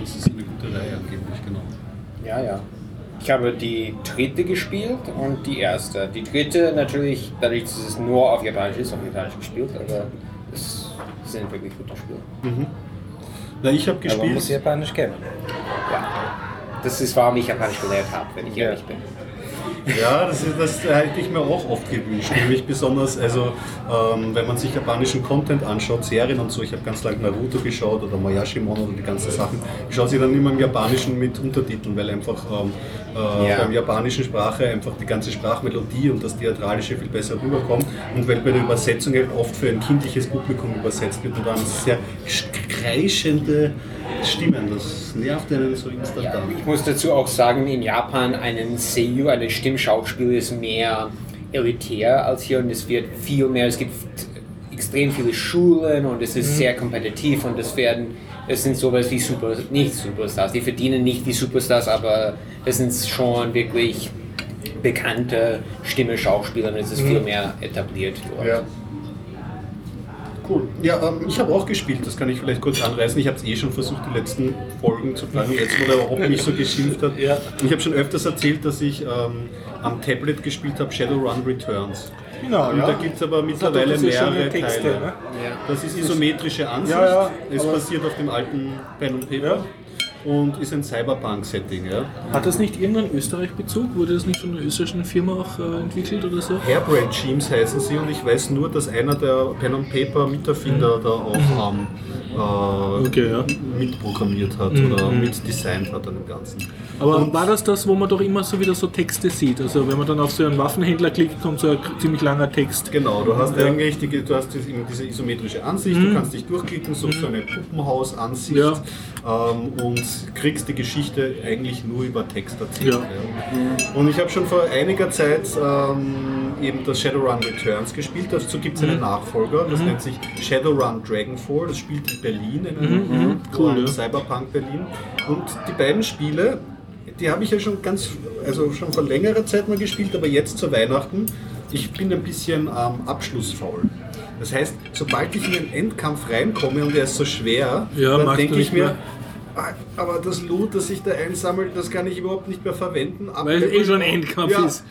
Das ist eine gute Reihe angeblich, genau. Ja, ja. Ich habe die dritte gespielt und die erste. Die dritte natürlich, dadurch, dass es nur auf Japanisch ist, auf Japanisch gespielt, aber es sind wirklich gute Spiele. Na, ich habe Aber man muss gespielt. Japanisch kennen. Ja. Das ist, warum ich Japanisch gelernt habe, wenn ich ehrlich bin. Ja, das, ist, das hätte ich mir auch oft gewünscht. Nämlich besonders, also ähm, wenn man sich japanischen Content anschaut, Serien und so, ich habe ganz lange Naruto geschaut oder Mayashimon oder die ganzen Sachen, ich schaue sie dann immer im Japanischen mit Untertiteln, weil einfach ähm, äh, Ja. beim japanischen Sprache einfach die ganze Sprachmelodie und das Theatralische viel besser rüberkommt und weil bei der Übersetzung halt oft für ein kindliches Publikum übersetzt wird und dann sehr kreischende Stimmen, das nervt einen so instantan. Ich muss dazu auch sagen, in Japan einen Seiyu, eine Stimmschauspiel ist mehr elitär als hier und es wird viel mehr, es gibt extrem viele Schulen und es ist sehr kompetitiv und es werden, es sind sowas wie Super, nicht Superstars, die verdienen nicht wie Superstars, aber es sind schon wirklich bekannte Stimme-Schauspieler und es ist viel mehr etabliert dort. Ja. Cool. Ja, ähm, ich habe auch gespielt, das kann ich vielleicht kurz anreißen. Ich habe es eh schon versucht, die letzten Folgen zu planen, jetzt wo der Hopp mich so geschimpft hat. Ja. Ich habe schon öfters erzählt, dass ich ähm, am Tablet gespielt habe, Shadowrun Returns. Genau, Und da gibt es aber mittlerweile mehrere Texte, Teile. ne? Das ist isometrische Ansicht. Ja, ja, es basiert auf dem alten Pen und Paper. Und ist ein Cyberpunk-Setting. Ja. Hat das nicht irgendeinen Österreich-Bezug? Wurde das nicht von einer österreichischen Firma auch äh, entwickelt oder so? Hairbrain Teams heißen sie und ich weiß nur, dass einer der Pen and Paper Miterfinder da auch ähm, äh, Okay, ja. mitprogrammiert hat Mhm. oder mitdesignt hat an dem Ganzen. Aber Und- war das das, wo man doch immer so wieder so Texte sieht? Also wenn man dann auf so einen Waffenhändler klickt, kommt so ein ziemlich langer Text. Genau, du hast Ja. Mhm. eigentlich die, du hast diese isometrische Ansicht, du kannst dich durchklicken, so, so eine Puppenhaus-Ansicht Ja. ähm, und kriegst die Geschichte eigentlich nur über Text erzählt. Ja. Und ich habe schon vor einiger Zeit ähm, eben das Shadowrun Returns gespielt. Dazu gibt Mhm. es einen Nachfolger, das nennt sich Shadowrun Dragonfall. Das spielt in Berlin, in einem Mhm, Cool. Cyberpunk Berlin. Und die beiden Spiele, die habe ich ja schon ganz, also schon vor längerer Zeit mal gespielt, aber jetzt zu Weihnachten, ich bin ein bisschen ähm, abschlussfaul. Das heißt, sobald ich in den Endkampf reinkomme und er ist so schwer, Ja, dann denke ich mir, aber das Loot, das sich da einsammelt, das kann ich überhaupt nicht mehr verwenden. Ab Weil es eh schon ein Endkampf ja, ist.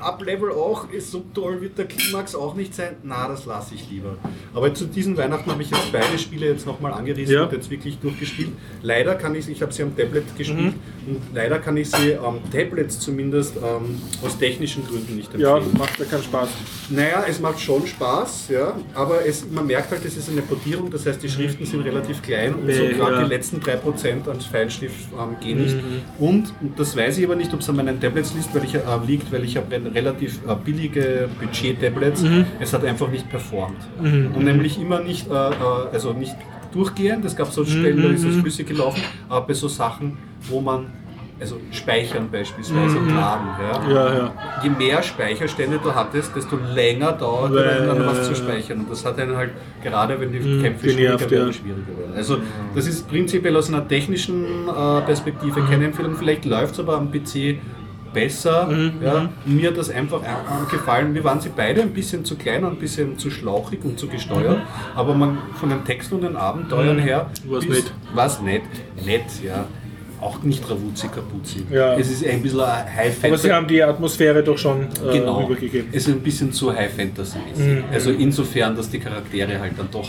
Ab- Level auch, ist so toll wird der Klimax auch nicht sein. Na, das lasse ich lieber. Aber zu diesen Weihnachten habe ich jetzt beide Spiele jetzt nochmal angerissen Ja. und jetzt wirklich durchgespielt. Leider kann ich, ich habe sie am Tablet gespielt Mhm. und leider kann ich sie am Tablets zumindest ähm, aus technischen Gründen nicht Ja, empfehlen. macht ja keinen Spaß. Naja, es macht schon Spaß, ja, aber es, man merkt halt, es ist eine Portierung, das heißt, die Schriften sind relativ klein und so gerade ja. die letzten 3% ans Feinschrift ähm, gehen nicht. Und, und das weiß ich aber nicht, ob es an meinen Tablets liegt, weil ich, äh, liegt, weil ich habe re- relativ äh, billige Budget-Tablets. Es hat einfach nicht performt. Und nämlich immer nicht, äh, äh, also nicht durchgehend, es gab so Stellen, da ist es flüssig gelaufen, aber bei so Sachen, wo man also speichern beispielsweise und laden. Ja. Ja, ja. Je mehr Speicherstände du hattest, desto länger dauert es dann was äh, zu speichern. Und das hat einen halt, gerade wenn die Kämpfe genervt, schwieriger werden, schwieriger werden. Also das ist prinzipiell aus einer technischen äh, Perspektive keine Empfehlung. Vielleicht läuft es aber am PC besser. Ja. Mir hat das einfach äh, gefallen. Mir waren sie beide ein bisschen zu klein, ein bisschen zu schlauchig und zu gesteuert. Aber man von den Texten und den Abenteuern her War's bis- nett. war's nett. Nett, ja. Auch nicht Ravuzzi Kapuzzi. Ja. Es ist ein bisschen High Aber sie haben die Atmosphäre doch schon äh, Genau. rübergegeben. Es ist ein bisschen zu High Fantasy. Mhm. Also insofern, dass die Charaktere halt dann doch.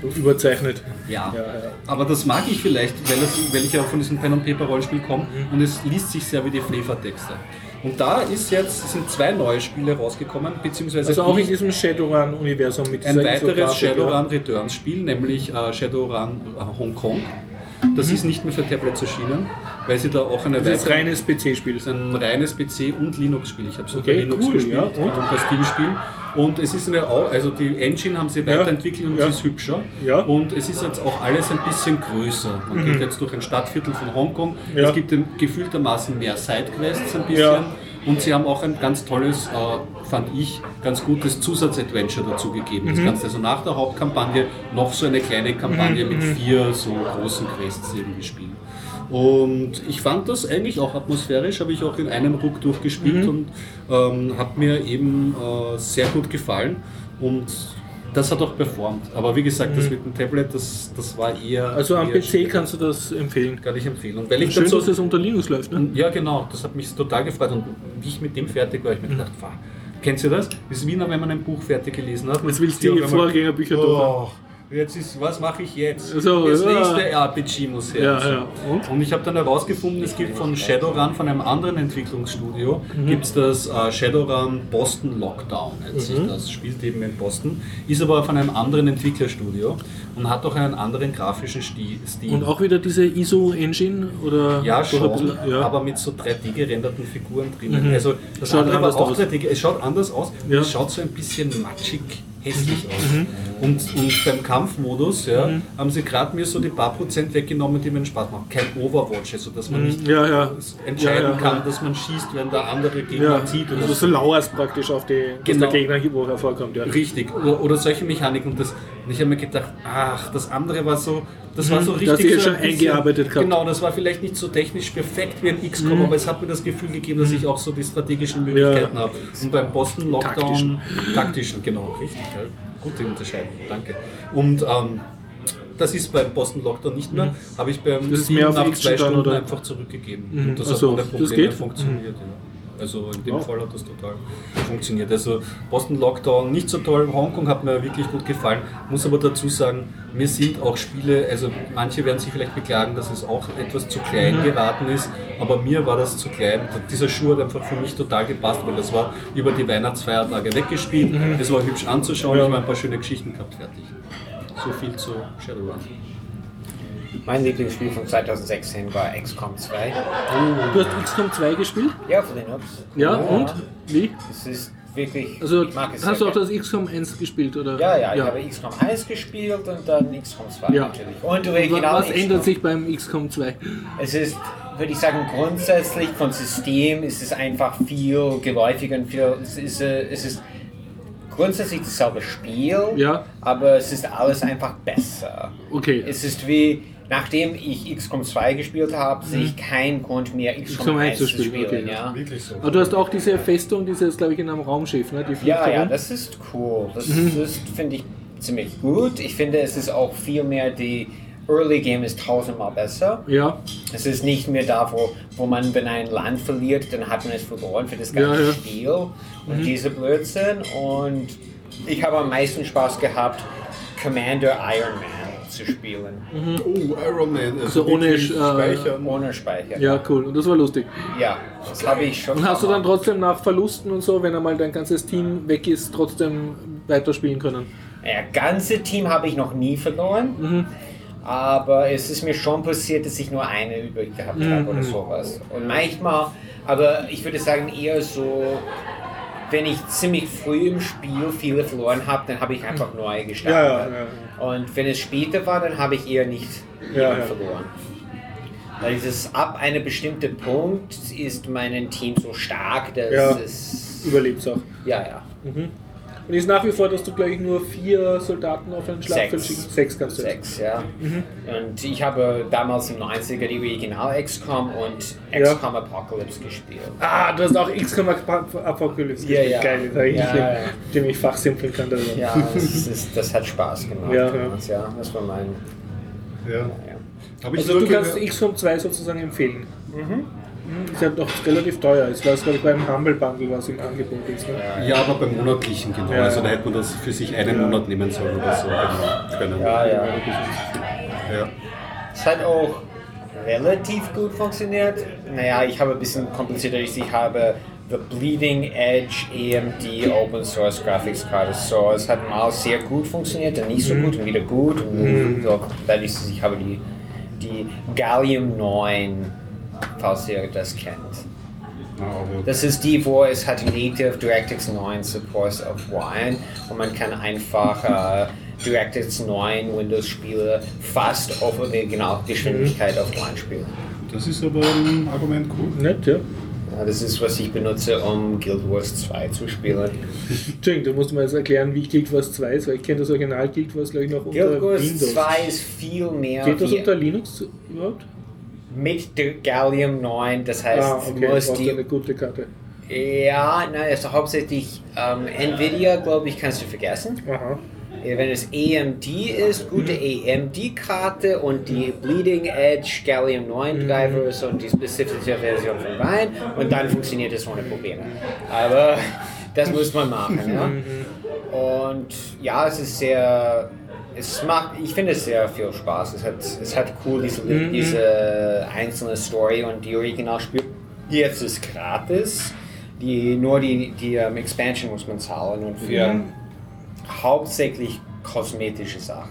So überzeichnet. Ja. Ja, ja. Aber das mag ich vielleicht, weil, es, weil ich ja von diesem Pen and Paper Rollenspiel komme Mhm. und es liest sich sehr wie die Flavortexte. Und da ist jetzt sind zwei neue Spiele rausgekommen, beziehungsweise Also auch in diesem Shadowrun-Universum mit ein weiteres Isografik, Shadowrun Returns Spiel, nämlich äh, Shadowrun äh, Hong Kong. Das ist nicht mehr für Tablets erschienen, weil sie da auch eine Ja. Mhm. Das ist weitere- reines PC-Spiel. ist ein reines PC- und Linux-Spiel. Ich habe es Okay, Linux cool, gespielt ja, und und? unter Steam-Spiel. Und es ist eine, also die Engine haben sie Ja, weiterentwickelt und ja. sie ist hübscher. Ja. Mhm. Und es ist jetzt auch alles ein bisschen größer. Man geht jetzt durch ein Stadtviertel von Hongkong. Ja. Es gibt ein, gefühltermaßen mehr Sidequests ein bisschen. Und sie haben auch ein ganz tolles, äh, fand ich, ganz gutes Zusatzadventure dazu gegeben. Mhm. Das Ganze also nach der Hauptkampagne noch so eine kleine Kampagne Mhm. mit vier so großen Quests irgendwie spielen. Und ich fand das eigentlich auch atmosphärisch, habe ich auch in einem Ruck durchgespielt Mhm. und ähm, hat mir eben äh, sehr gut gefallen. Und das hat auch performt. Aber wie gesagt, das mit dem Tablet, das, das war eher. Mhm. Also am eher PC kannst du das empfehlen. Kann ich empfehlen. Und weil ich Schön, dazu, dass es unter Linux läuft, ne? ja, genau, das hat mich total gefreut. Und wie ich mit dem fertig war, ich mir Mhm. gedacht, wow, kennst du das? Das ist wie wenn man ein Buch fertig gelesen hat. Jetzt willst du die Vorgängerbücher oh, Jetzt ist, was mache ich jetzt? So, das ja. nächste RPG muss her. Ja, ja. Und? Und ich habe dann herausgefunden, es gibt von Shadowrun, von einem anderen Entwicklungsstudio, Mhm. gibt es das äh, Shadowrun Boston Lockdown. Mhm. das spielt eben in Boston, ist aber von einem anderen Entwicklerstudio und hat auch einen anderen grafischen Sti- Stil. Und auch wieder diese ISO-Engine? Oder Ja, schon, aber mit so 3D gerenderten Figuren drinnen. Mhm. Also das Schaut andere war auch aus. 3D. Es schaut anders aus. Es schaut so ein bisschen matschig, hässlich aus. Und, und beim Kampfmodus ja, haben sie gerade mir so die paar Prozent weggenommen, die mir Spaß machen. Kein Overwatch, also dass man nicht Mhm. ja, ja. entscheiden Ja, ja, kann, dass man schießt, wenn der andere Gegner zieht. Oder also so. lauerst praktisch auf die, dass Genau. der Gegner wo hervorkommt. Ja. Richtig, oder, oder solche Mechaniken. Und, das, und ich habe mir gedacht, ach, das andere war so, das war so Mhm, richtig. da hast du ja so schon bisschen- eingearbeitet gehabt. Mhm. Genau, das war vielleicht nicht so technisch perfekt wie ein XCOM, aber es hat mir das Gefühl gegeben, dass ich auch so die strategischen Möglichkeiten habe. Und beim Boston Lockdown. Taktischen. Taktischen, genau, richtig. Ja. Gute Unterscheidung, danke. Und ähm, das ist beim Boston Lockdown nicht mehr, habe ich beim Mhm. Das ist mehr auf nach zwei Stunden oder? einfach zurückgegeben. Mhm. Und das Ach so, hat ohne Probleme funktioniert. Ja. Also in dem Wow. Fall hat das total funktioniert. Also Boston Lockdown nicht so toll, Hongkong hat mir wirklich gut gefallen. Muss aber dazu sagen, mir sind auch Spiele, also manche werden sich vielleicht beklagen, dass es auch etwas zu klein Mhm. geraten ist, aber mir war das zu klein. Dieser Schuh hat einfach für mich total gepasst, weil das war über die Weihnachtsfeiertage weggespielt, es war hübsch anzuschauen, Mhm. Ja. ich habe ein paar schöne Geschichten gehabt, fertig. So viel zu Shadowrun. Mein Lieblingsspiel von 2016 war XCOM 2. Du hast XCOM 2 gespielt? Ja, für Linux. Ja, und? Wie? Es ist wirklich. Also hast du auch das XCOM 1 gespielt? Oder? Ja, ja, ich habe XCOM 1 gespielt und dann XCOM 2 Ja. natürlich. Und original Was ändert sich beim XCOM 2? Es ist, würde ich sagen, grundsätzlich von System ist es einfach viel geläufiger und viel, es ist, äh, es ist grundsätzlich dasselbe Spiel, Ja. aber es ist alles einfach besser. Okay. Es ist wie, nachdem ich XCOM 2 gespielt habe, sehe ich keinen Grund mehr XCOM, XCOM 1 1 zu spielen, spielen. okay. ja. Wirklich so. Aber du hast auch diese Festung, dieses, glaube ich, in einem Raumschiff, ne? Die Ja, ja, das ist cool. Das, Mhm. das finde ich ziemlich gut. Ich finde, es ist auch viel mehr die Early Game ist tausendmal besser. Ja, Es ist nicht mehr da, wo, wo man, wenn ein Land verliert, dann hat man es verloren für das Ja, ganze ja. Mhm. Spiel. Und diese Blödsinn. Und ich habe am meisten Spaß gehabt, Commander Iron Man zu spielen. Oh, Iron Man. Also ohne, wirklich äh, Speichern. Ohne Speicher. ja, cool. Und das war lustig. Ja, das habe ich schon. Und hast du dann trotzdem nach Verlusten und so, wenn einmal dein ganzes Team weg ist, trotzdem weiterspielen können? Ja, ganze Team habe ich noch nie verloren. Aber es ist mir schon passiert, dass ich nur eine übrig gehabt habe oder sowas. Und manchmal, aber ich würde sagen eher so, wenn ich ziemlich früh im Spiel viele verloren habe, dann habe ich einfach neu gestartet. Und wenn es später war, dann habe ich eher nicht Ja, ja. verloren. Weil dieses ab einem bestimmten Punkt ist mein Team so stark, dass Ja. es. Überlebt's auch. Ja, ja. Und ist nach wie vor, dass du gleich nur vier Soldaten auf ein Schlachtfeld Sechs. schicken? Sechs kannst du. Sechs, ja. Und ich habe damals im 90er die Original XCOM und Ja. XCOM Apocalypse gespielt. Ah, du hast auch XCOM Ap- Apocalypse Ja, gespielt. ja. Geil, das habe ich Ja, dem, ja. dem ich fachsimpeln kann. darüber. Ja, das, ist, das hat Spaß gemacht. Ja, ja. damals, ja. Das war mein. Ja. Ja. Ich Also du kannst XCOM 2 sozusagen empfehlen. Mhm. Ist ja doch relativ teuer. Es war, glaube ich, beim Humble Bundle, was im Angebot ist. Ne? Ja, aber beim monatlichen, genau. Ja. Also da hätte man das für sich einen Ja. Monat nehmen sollen oder so. Genau. Können. Ja, ja. Ja. Es hat auch relativ gut funktioniert. Naja, ich habe ein bisschen komplizierter. Ich habe The Bleeding Edge AMD Open Source Graphics Card. So, es hat mal sehr gut funktioniert, dann nicht so gut und wieder gut. Und so, dadurch, dass ich habe die, die Gallium 9, falls ihr das kennt. Das ist die, wo es hat Native DirectX 9 Support auf Wine und man kann einfach äh, DirectX 9 Windows-Spiele fast auf Originalgeschwindigkeit auf Wine spielen. das ist aber ein Argument cool. Nett, ja. Ja, das ist, was ich benutze, um Guild Wars 2 zu spielen. Entschuldigung, du musst mir jetzt erklären, wie Guild Wars 2 ist, weil ich kenne das Original Guild Wars, glaube ich, noch unter Guild Wars Windows. 2 ist viel mehr Geht das unter Linux überhaupt? Mit der Gallium 9, das heißt, ah, okay, muss die eine gute Karte. Ja, nein, also hauptsächlich ähm, Nvidia, glaube ich, kannst du vergessen. Aha. Wenn es AMD ist, gute AMD-Karte und die Bleeding Edge Gallium 9 Drivers und die spezifische Version von Wein und dann funktioniert es ohne Probleme. Aber das muss man machen. Ja? Und ja, es ist sehr es macht, ich finde es sehr viel Spaß. Es hat, es hat cool diese, diese einzelne Story und die Originalspiel. Jetzt ist gratis. Die, nur die, die ähm, Expansion muss man zahlen und für hauptsächlich kosmetische Sachen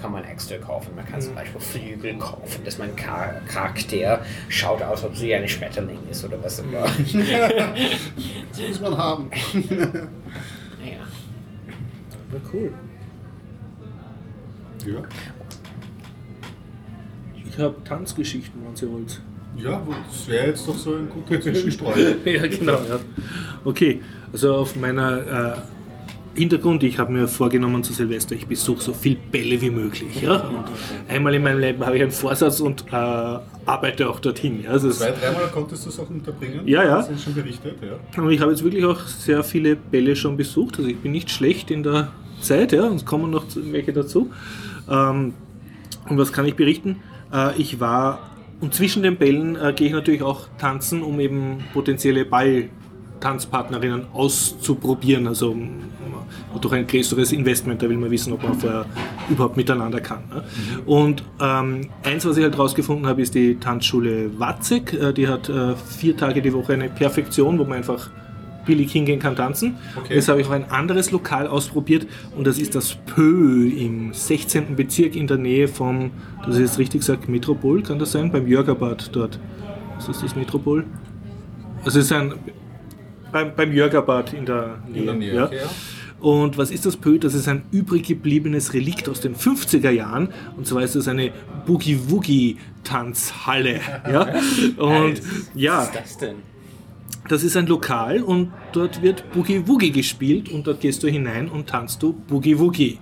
kann man extra kaufen. Man kann zum Beispiel Flügel kaufen, dass mein Char Charakter schaut aus, ob sie eine Schmetterling ist oder was auch immer. Das muss man haben. Na cool. Ja, Ich habe Tanzgeschichten, wenn Sie wollt. ja das wäre jetzt doch so ein guter Zwischenstreuer. ja, genau. Ja. Okay, also auf meiner äh, Hintergrund, ich habe mir vorgenommen zu Silvester, ich besuche so viel Bälle wie möglich. Ja? Und einmal in meinem Leben habe ich einen Vorsatz und äh, arbeite auch dorthin. Ja? Also Zwei, dreimal konntest du es auch unterbringen? Ja, ja. Du uns schon berichtet, ja. und ich habe jetzt wirklich auch sehr viele Bälle schon besucht. Also ich bin nicht schlecht in der Zeit, ja, und es kommen noch welche dazu. Ähm, und was kann ich berichten? Äh, ich war, und zwischen den Bällen äh, gehe ich natürlich auch tanzen, um eben potenzielle Balltanzpartnerinnen auszuprobieren. Also durch ein größeres Investment, da will man wissen, ob man vorher überhaupt miteinander kann. Ne? Und ähm, eins, was ich halt rausgefunden habe, ist die Tanzschule Watzek. Äh, die hat äh, vier Tage die Woche eine Perfektion, wo man einfach billig hingehen kann tanzen. Okay. Jetzt habe ich auch ein anderes Lokal ausprobiert und das ist das Pö im 16. Bezirk in der Nähe vom, das ist jetzt richtig gesagt, Metropol, kann das sein? Beim Jörgerbad dort. Was ist das Metropol? Also es ist ein, beim, beim Jörgerbad in der Nähe. In der Nähe, ja. okay, ja. Und was ist das Pö? Das ist ein übrig gebliebenes Relikt aus den 50er Jahren. Und zwar ist das eine Boogie-Woogie-Tanzhalle. Ja? Und ja, Was ist das denn? das ist ein Lokal und dort wird Boogie Woogie gespielt und dort gehst du hinein und tanzt du Boogie Woogie.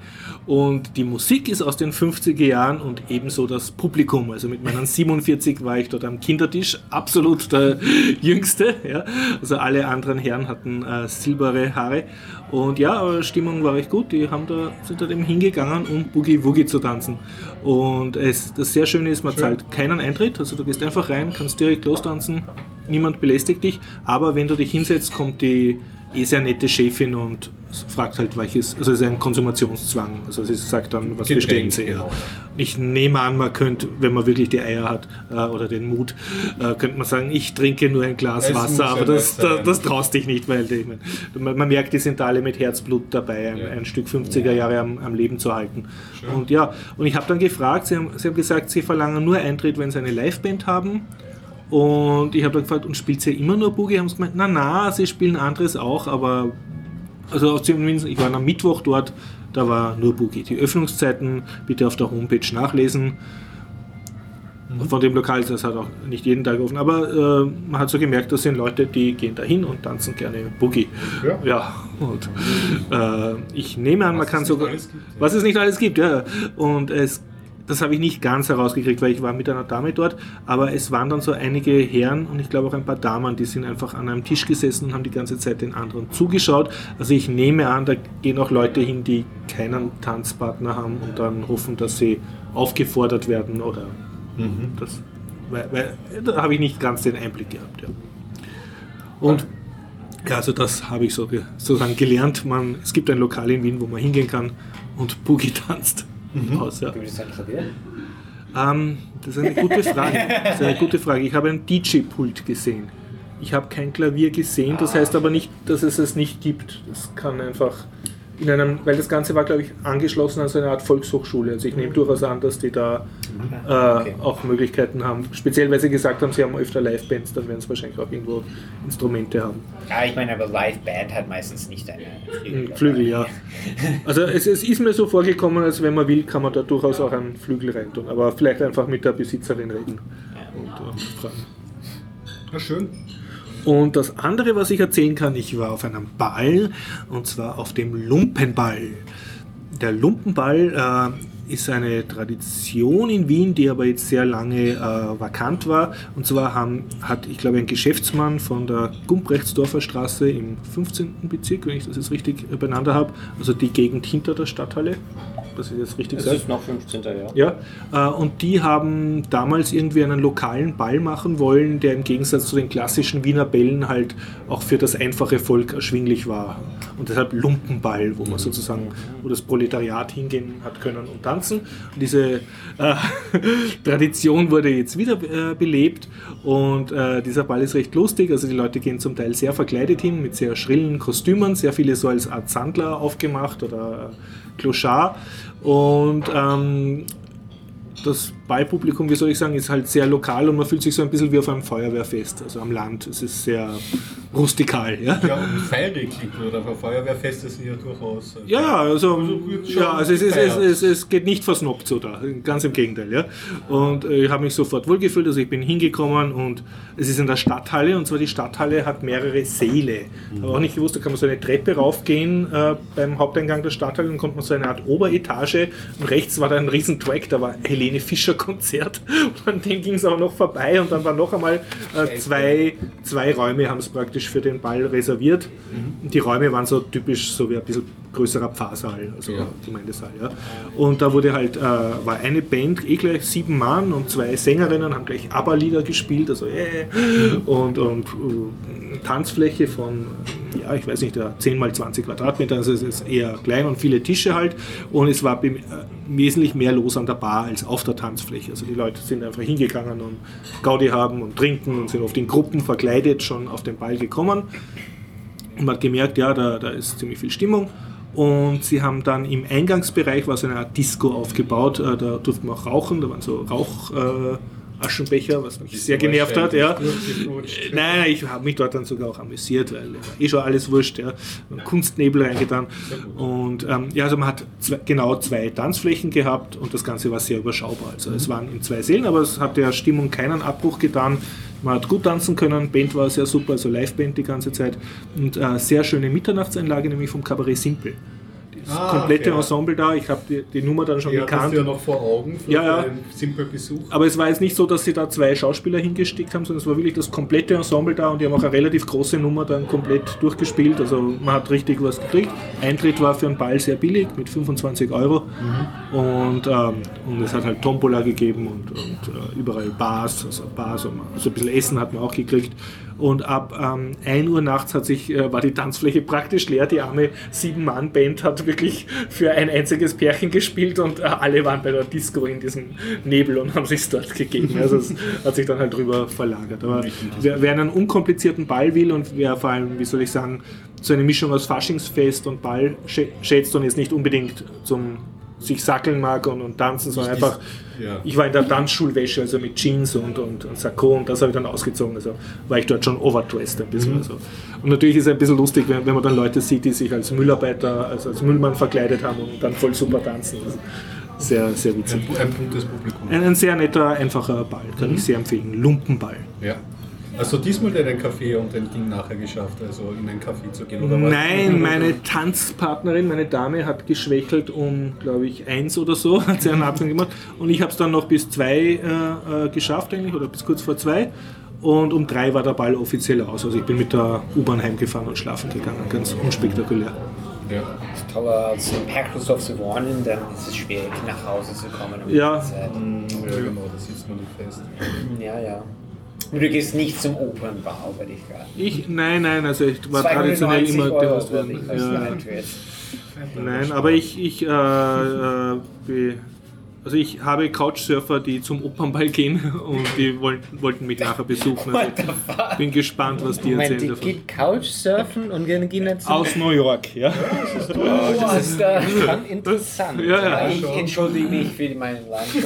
Und die Musik ist aus den 50er Jahren und ebenso das Publikum. Also mit meinen 47 war ich dort am Kindertisch, absolut der Jüngste. Ja. Also alle anderen Herren hatten äh, silberne Haare. Und ja, aber Stimmung war recht gut. Die haben da, sind dort eben hingegangen, um Boogie Woogie zu tanzen. Und es, das sehr Schöne ist, man zahlt keinen Eintritt. Also du gehst einfach rein, kannst direkt lostanzen, niemand belästigt dich. Aber wenn du dich hinsetzt, kommt die eh sehr nette Chefin und fragt halt, welches, also es ist ein Konsumationszwang. Also sie sagt dann, was bestellen sie. Genau. Ich nehme an, man könnte, wenn man wirklich die Eier hat äh, oder den Mut, äh, könnte man sagen, ich trinke nur ein Glas Es Wasser, aber das, das, das traust dich nicht, weil ich mein, man, merkt, die sind alle mit Herzblut dabei, ein, Ja. ein Stück 50er Jahre am, am Leben zu halten. Und ja, und ich habe dann gefragt, sie haben, sie haben gesagt, sie verlangen nur Eintritt, wenn sie eine Liveband haben. Und ich habe dann gefragt, und spielt sie immer nur Boogie? Haben sie gemeint, na na, sie spielen anderes auch, aber also zumindest, ich war am Mittwoch dort, da war nur Boogie. Die Öffnungszeiten bitte auf der Homepage nachlesen. Von dem Lokal ist das halt auch nicht jeden Tag offen, aber äh, man hat so gemerkt, das sind Leute, die gehen dahin und tanzen gerne Boogie. Ja. Ja, und äh, ich nehme an, man Was kann es nicht sogar. alles gibt, ja. Was es nicht alles gibt, ja. Und es, das habe ich nicht ganz herausgekriegt, weil ich war mit einer Dame dort, aber es waren dann so einige Herren und ich glaube auch ein paar Damen, die sind einfach an einem Tisch gesessen und haben die ganze Zeit den anderen zugeschaut. Also ich nehme an, da gehen auch Leute hin, die keinen Tanzpartner haben und dann hoffen, dass sie aufgefordert werden oder das. Weil, weil, da habe ich nicht ganz den Einblick gehabt. Ja. Und ja, also das habe ich so, ge- sozusagen gelernt. Man, es gibt ein Lokal in Wien, wo man hingehen kann und Boogie tanzt. Aus, ja. Gibt es ein Klavier? ähm, das ist eine gute Frage. Das ist eine gute Frage. Ich habe ein DJ-Pult gesehen. Ich habe kein Klavier gesehen, das heißt aber nicht, dass es es nicht gibt. Das kann einfach in einem, weil das Ganze war, glaube ich, angeschlossen an so eine Art Volkshochschule. Also ich nehme durchaus an, dass die da äh, okay. auch Möglichkeiten haben. Speziell, weil sie gesagt haben, sie haben öfter Live-Bands, dann werden sie wahrscheinlich auch irgendwo Instrumente haben. Ja, ich meine, aber Live-Band hat meistens nicht eine Flügel. Ein Flügel, ja. Also es, es ist mir so vorgekommen, als wenn man will, kann man da durchaus auch einen Flügel reintun. Aber vielleicht einfach mit der Besitzerin reden und äh, fragen. Ja, schön. Und das andere, was ich erzählen kann, ich war auf einem Ball und zwar auf dem Lumpenball. Der Lumpenball ist eine Tradition in Wien, die aber jetzt sehr lange äh, vakant war. Und zwar haben, hat, ich glaube, ein Geschäftsmann von der Gumbrechtsdorfer Straße im 15. Bezirk, wenn ich das jetzt richtig beieinander habe, also die Gegend hinter der Stadthalle, dass ich das richtig Das sage. ist noch 15. Jahr. Ja, äh, und die haben damals irgendwie einen lokalen Ball machen wollen, der im Gegensatz zu den klassischen Wiener Bällen halt auch für das einfache Volk erschwinglich war. Und deshalb Lumpenball, wo man sozusagen, wo das Proletariat hingehen hat können und tanzen. Und diese äh, Tradition wurde jetzt wieder äh, belebt und äh, dieser Ball ist recht lustig. Also die Leute gehen zum Teil sehr verkleidet hin, mit sehr schrillen Kostümen, sehr viele so als Art Sandler aufgemacht oder äh, Clochard. Und ähm, das Ballpublikum, wie soll ich sagen, ist halt sehr lokal und man fühlt sich so ein bisschen wie auf einem Feuerwehrfest, also am Land. Es ist sehr rustikal. Ja, Ja, und feirig oder für Feuerwehrfeste sind ja durchaus. äh, ja also, schon ja, also es, ist, es, es, es geht nicht versnobbt so da, ganz im Gegenteil. Ja. Und äh, ich habe mich sofort wohlgefühlt, also ich bin hingekommen und es ist in der Stadthalle und zwar die Stadthalle hat mehrere Säle. Ich habe auch nicht gewusst, da kann man so eine Treppe raufgehen äh, beim Haupteingang der Stadthalle und kommt man so eine Art Oberetage und rechts war da ein riesen Track, da war Helene Fischer Konzert und an dem ging es auch noch vorbei und dann waren noch einmal äh, zwei, zwei Räume haben es praktisch für den Ball reserviert. Und die Räume waren so typisch so wie ein bisschen größerer Pfarrsaal, also Ja. Gemeindesaal. Ja. Und da wurde halt, äh, war eine Band, eh gleich sieben Mann und zwei Sängerinnen haben gleich ABBA-Lieder gespielt, also äh, und, und äh, Tanzfläche von, ja, ich weiß nicht, 10 mal 20 Quadratmeter, also es ist eher klein und viele Tische halt und es war äh, wesentlich mehr los an der Bar als auf der Tanzfläche. Also die Leute sind einfach hingegangen und Gaudi haben und trinken und sind oft in Gruppen verkleidet schon auf den Ball gekommen. Und man hat gemerkt, ja, da, da ist ziemlich viel Stimmung. Und sie haben dann im Eingangsbereich war so eine Art Disco aufgebaut. Äh, Da durften wir auch rauchen. Da waren so Rauchaschenbecher, äh, Aschenbecher, was mich sehr genervt hat. Ja. Nein, ich habe mich dort dann sogar auch amüsiert, weil eh schon alles wurscht. Ja. Kunstnebel reingetan. Und ähm, ja, also man hat zwei, genau zwei Tanzflächen gehabt und das Ganze war sehr überschaubar. Also es waren in zwei Sälen, aber es hat der Stimmung keinen Abbruch getan. Man hat gut tanzen können, Band war sehr super, also Liveband die ganze Zeit. Und äh, sehr schöne Mitternachtseinlage, nämlich vom Kabarett Simpel. Das Ah, komplette okay. Ensemble da, ich habe die, die Nummer dann schon Ja, gekannt. ja noch vor Augen für Ja, ja. einen simplen Besuch. Aber es war jetzt nicht so, dass sie da zwei Schauspieler hingesteckt haben, sondern es war wirklich das komplette Ensemble da und die haben auch eine relativ große Nummer dann komplett durchgespielt. Also man hat richtig was gekriegt. Eintritt war für einen Ball sehr billig mit 25 Euro und, ähm, und es hat halt Tombola gegeben und, und äh, überall Bars, also Bars also ein bisschen Essen hat man auch gekriegt. Und ab ähm, 1 Uhr nachts hat sich, äh, war die Tanzfläche praktisch leer. Die arme Sieben-Mann-Band hat wirklich für ein einziges Pärchen gespielt und äh, alle waren bei der Disco in diesem Nebel und haben sich dort gegeben. Also es hat sich dann halt drüber verlagert. Aber wer, wer einen unkomplizierten Ball will und wer vor allem, wie soll ich sagen, so eine Mischung aus Faschingsfest und Ball schä- schätzt und jetzt nicht unbedingt zum sich sackeln mag und, und tanzen, sondern einfach ja. ich war in der Tanzschulwäsche, also mit Jeans und, und, und Sakko und das habe ich dann ausgezogen. Also war ich dort schon overdressed ein bisschen. Also. Und natürlich ist es ein bisschen lustig, wenn, wenn man dann Leute sieht, die sich als Müllarbeiter, also als Müllmann verkleidet haben und dann voll super tanzen. Ist sehr, sehr witzig. Ein, ein buntes Publikum. Ein, ein sehr netter, einfacher Ball, kann ich sehr empfehlen. Lumpenball. Ja. Also diesmal deinen Kaffee und den Ding nachher geschafft, also in einen Kaffee zu gehen? Oder was? Nein, meine Tanzpartnerin, meine Dame, hat geschwächelt um, glaube ich, eins oder so, hat sie einen Abgang gemacht. Und ich habe es dann noch bis zwei äh, äh, geschafft eigentlich, oder bis kurz vor zwei. Und um drei war der Ball offiziell aus. Also ich bin mit der U-Bahn heimgefahren und schlafen gegangen. Ganz unspektakulär. Ja. Das Tolle, als Perkusdorf zu wohnen, dann ist es schwierig, nach Hause zu kommen. um Ja. die Zeit. ja, genau, da sitzt man nicht fest. Ja, ja. Und du gehst nicht zum Opernbau, weil ich gerade. Ich, nein, nein, also ich war traditionell 290 immer Euro Ja. Eintritt. Nein, aber ich, ich, äh, äh, also ich habe Couchsurfer, die zum Opernball gehen und die wollten, wollten mich nachher besuchen. Also ich bin gespannt, was die Moment, erzählen die davon. geht Couchsurfen und gehen gehen jetzt Aus New York, ja. Oh, das ist da. Schon interessant. Ja, ja. Ich entschuldige mich für meinen Land.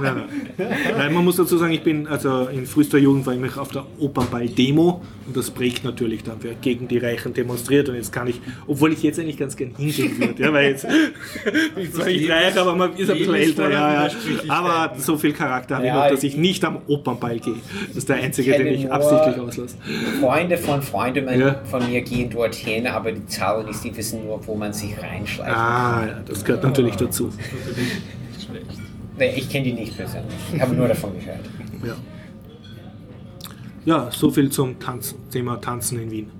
Nein, nein. nein, man muss dazu sagen, ich bin, also in frühester Jugend war ich mich auf der Opernball-Demo und das prägt natürlich dann, wer gegen die Reichen demonstriert und jetzt kann ich, obwohl ich jetzt eigentlich ganz gern hingehen würde, ja, weil jetzt bin ich zwar nicht reich, aber man ist ein bisschen bisschen älter, ja, ja. Aber so viel Charakter habe ich noch, dass ich ich- nicht am Opernball gehe. Das ist der einzige, den ich absichtlich auslasse. Freunde von Freunden von mir gehen dorthin, aber die zahlen nicht, die wissen nur, wo man sich reinschleicht. Ah, ja, das gehört natürlich dazu. Nee, ich kenne die nicht persönlich. Ich habe nur davon gehört. Ja, ja so viel zum Tanz, Thema Tanzen in Wien.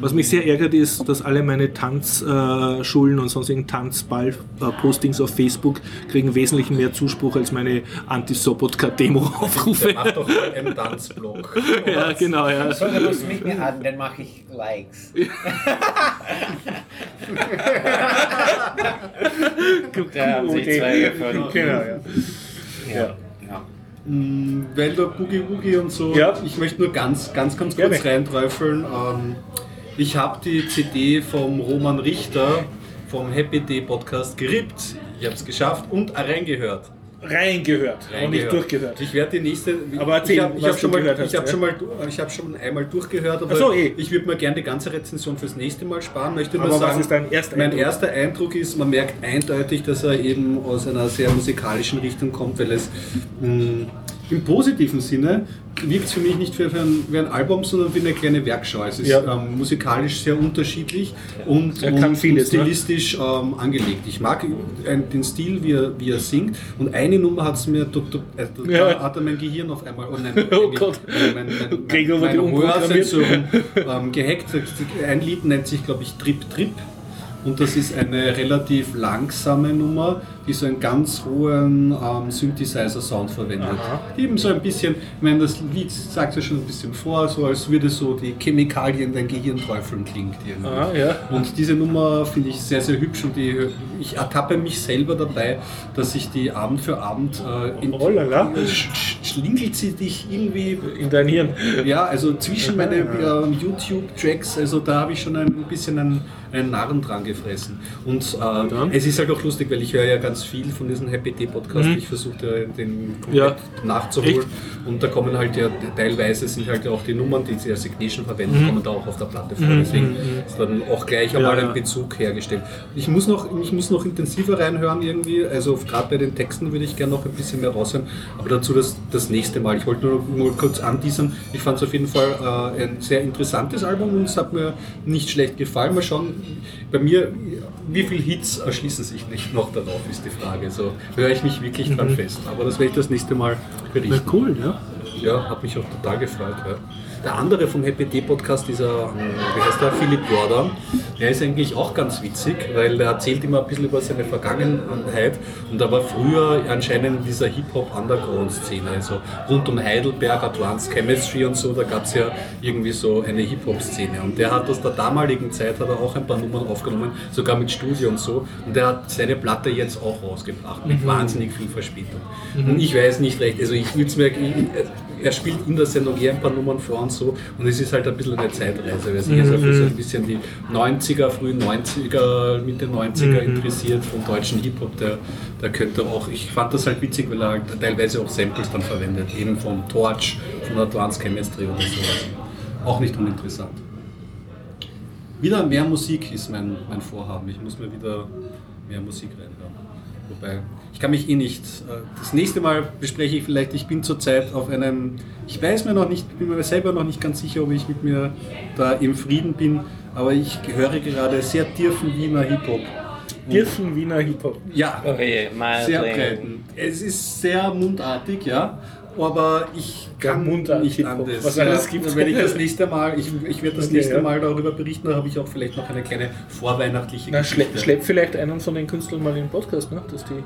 Was mich sehr ärgert ist, dass alle meine Tanzschulen und sonstigen Tanzball-Postings auf Facebook kriegen wesentlich mehr Zuspruch als meine Anti-Sobotka-Demo-Aufrufe. Mach doch mal einen Tanzblock. Ja, genau, ja. So, dann musst du mich mir adden, dann mache ich Likes. Da haben sich zwei gefunden. Genau, ja. Ja. ja. Mm, Weil der Boogie Woogie und so, Ja. ich möchte nur ganz, ganz, ganz Gerne. kurz reinträufeln. Ähm, ich habe die CD vom Roman Richter vom Happy Day Podcast gerippt. Ich habe es geschafft und reingehört. Reingehört, aber nicht Reingehört. durchgehört. Ich werde die nächste. Aber erzähl, ich habe was hab schon, mal, hast, ich hab ja. schon mal, ich habe schon einmal durchgehört, aber so, eh. ich würde mir gerne die ganze Rezension fürs nächste Mal sparen. Möchte nur Aber was sagen, ist dein erster Mein Eindruck? erster Eindruck ist, man merkt eindeutig, dass er eben aus einer sehr musikalischen Richtung kommt, weil es mh, im positiven Sinne wirkt es für mich nicht wie ein, wie ein Album, sondern wie eine kleine Werkschau. Es ist Ja. ähm, musikalisch sehr unterschiedlich und, und, vieles, ne? stilistisch ähm, angelegt. Ich mag den Stil, wie er, wie er singt und eine Nummer hat es mir, da, da, äh, da Ja. hat er mein Gehirn auf einmal, oh nein, Oh mein, Gott. mein, mein, mein, umprogrammiert. Hörsensoren ähm, gehackt. Ein Lied nennt sich, glaube ich, Trip Trip. Und das ist eine relativ langsame Nummer, die so einen ganz hohen ähm, Synthesizer-Sound verwendet. Eben so ein bisschen, ich meine, das Lied sagt ja schon ein bisschen vor, so als würde so die Chemikalien dein Gehirn träufeln klingt. Irgendwie. Ah, ja. Und diese Nummer finde ich sehr, sehr hübsch und die, ich ertappe mich selber dabei, dass ich die Abend für Abend äh, in, Oh schlingelt sie dich irgendwie In dein Hirn. ja, also zwischen meine ähm, YouTube-Tracks, also da habe ich schon ein bisschen einen, einen Narren dran gefressen. Und äh, es ist halt auch lustig, weil ich höre ja ganz viel von diesem Happy Day Podcast. Ich versuche den komplett Mhm. Ja. nachzuholen. Echt? Und da kommen halt ja, teilweise sind halt ja auch die Nummern, die sie als Signation verwenden, kommen da auch auf der Platte vor. Deswegen ist dann auch gleich einmal Mhm. ja. ein Bezug hergestellt. Ich muss noch, ich muss noch intensiver reinhören irgendwie. Also gerade bei den Texten würde ich gerne noch ein bisschen mehr raushören. Aber dazu das, das nächste Mal. Ich wollte nur, nur kurz anteasern. Ich fand es auf jeden Fall äh, ein sehr interessantes Album und es hat mir nicht schlecht gefallen. Mal schauen, bei mir, wie viele Hits erschließen sich nicht noch darauf, ist die Frage. So höre ich mich wirklich dran fest. Aber das werde ich das nächste Mal berichten. Na cool, ja. Ja, hat mich auch total gefreut. Ja. Der andere vom Happy Day Podcast, dieser, wie heißt der, Philipp Jordan, der ist eigentlich auch ganz witzig, weil der erzählt immer ein bisschen über seine Vergangenheit. Und da war früher anscheinend in dieser Hip-Hop-Underground-Szene, also rund um Heidelberg, Advanced Chemistry und so, da gab es ja irgendwie so eine Hip-Hop-Szene. Und der hat aus der damaligen Zeit hat er auch ein paar Nummern aufgenommen, sogar mit Studio und so. Und der hat seine Platte jetzt auch rausgebracht, mit wahnsinnig viel Verspätung. Und ich weiß nicht recht, also ich würde es mir, er spielt in der Sendung eher ein paar Nummern vor und so und es ist halt ein bisschen eine Zeitreise, weil sich jetzt auch für so ein bisschen die 90er, frühen 90er, Mitte 90er interessiert vom deutschen Hip-Hop, der, der könnte auch, ich fand das halt witzig, weil er teilweise auch Samples dann verwendet, eben von Torch, von Advanced Chemistry oder sowas. Auch nicht uninteressant. Wieder mehr Musik ist mein, mein Vorhaben. Ich muss mir wieder mehr Musik reinhören. Wobei, ich kann mich eh nicht. äh, Das nächste Mal bespreche ich vielleicht, ich bin zurzeit auf einem. Ich weiß mir noch nicht, bin mir selber noch nicht ganz sicher, ob ich mit mir da im Frieden bin, aber ich höre gerade sehr tiefen Wiener Hip-Hop. Dirfen Wiener Hip-Hop. Ja, Okay, mal sehr breiten. Es ist sehr mundartig, ja. Aber ich kann mundartig nicht anders. was alles gibt. Werde ich das nächste Mal, ich, ich werde das Okay, nächste ja. Mal darüber berichten, da habe ich auch vielleicht noch eine kleine vorweihnachtliche Na, Geschichte. schlepp vielleicht einen von den Künstlern mal in den Podcast, ne? Dass die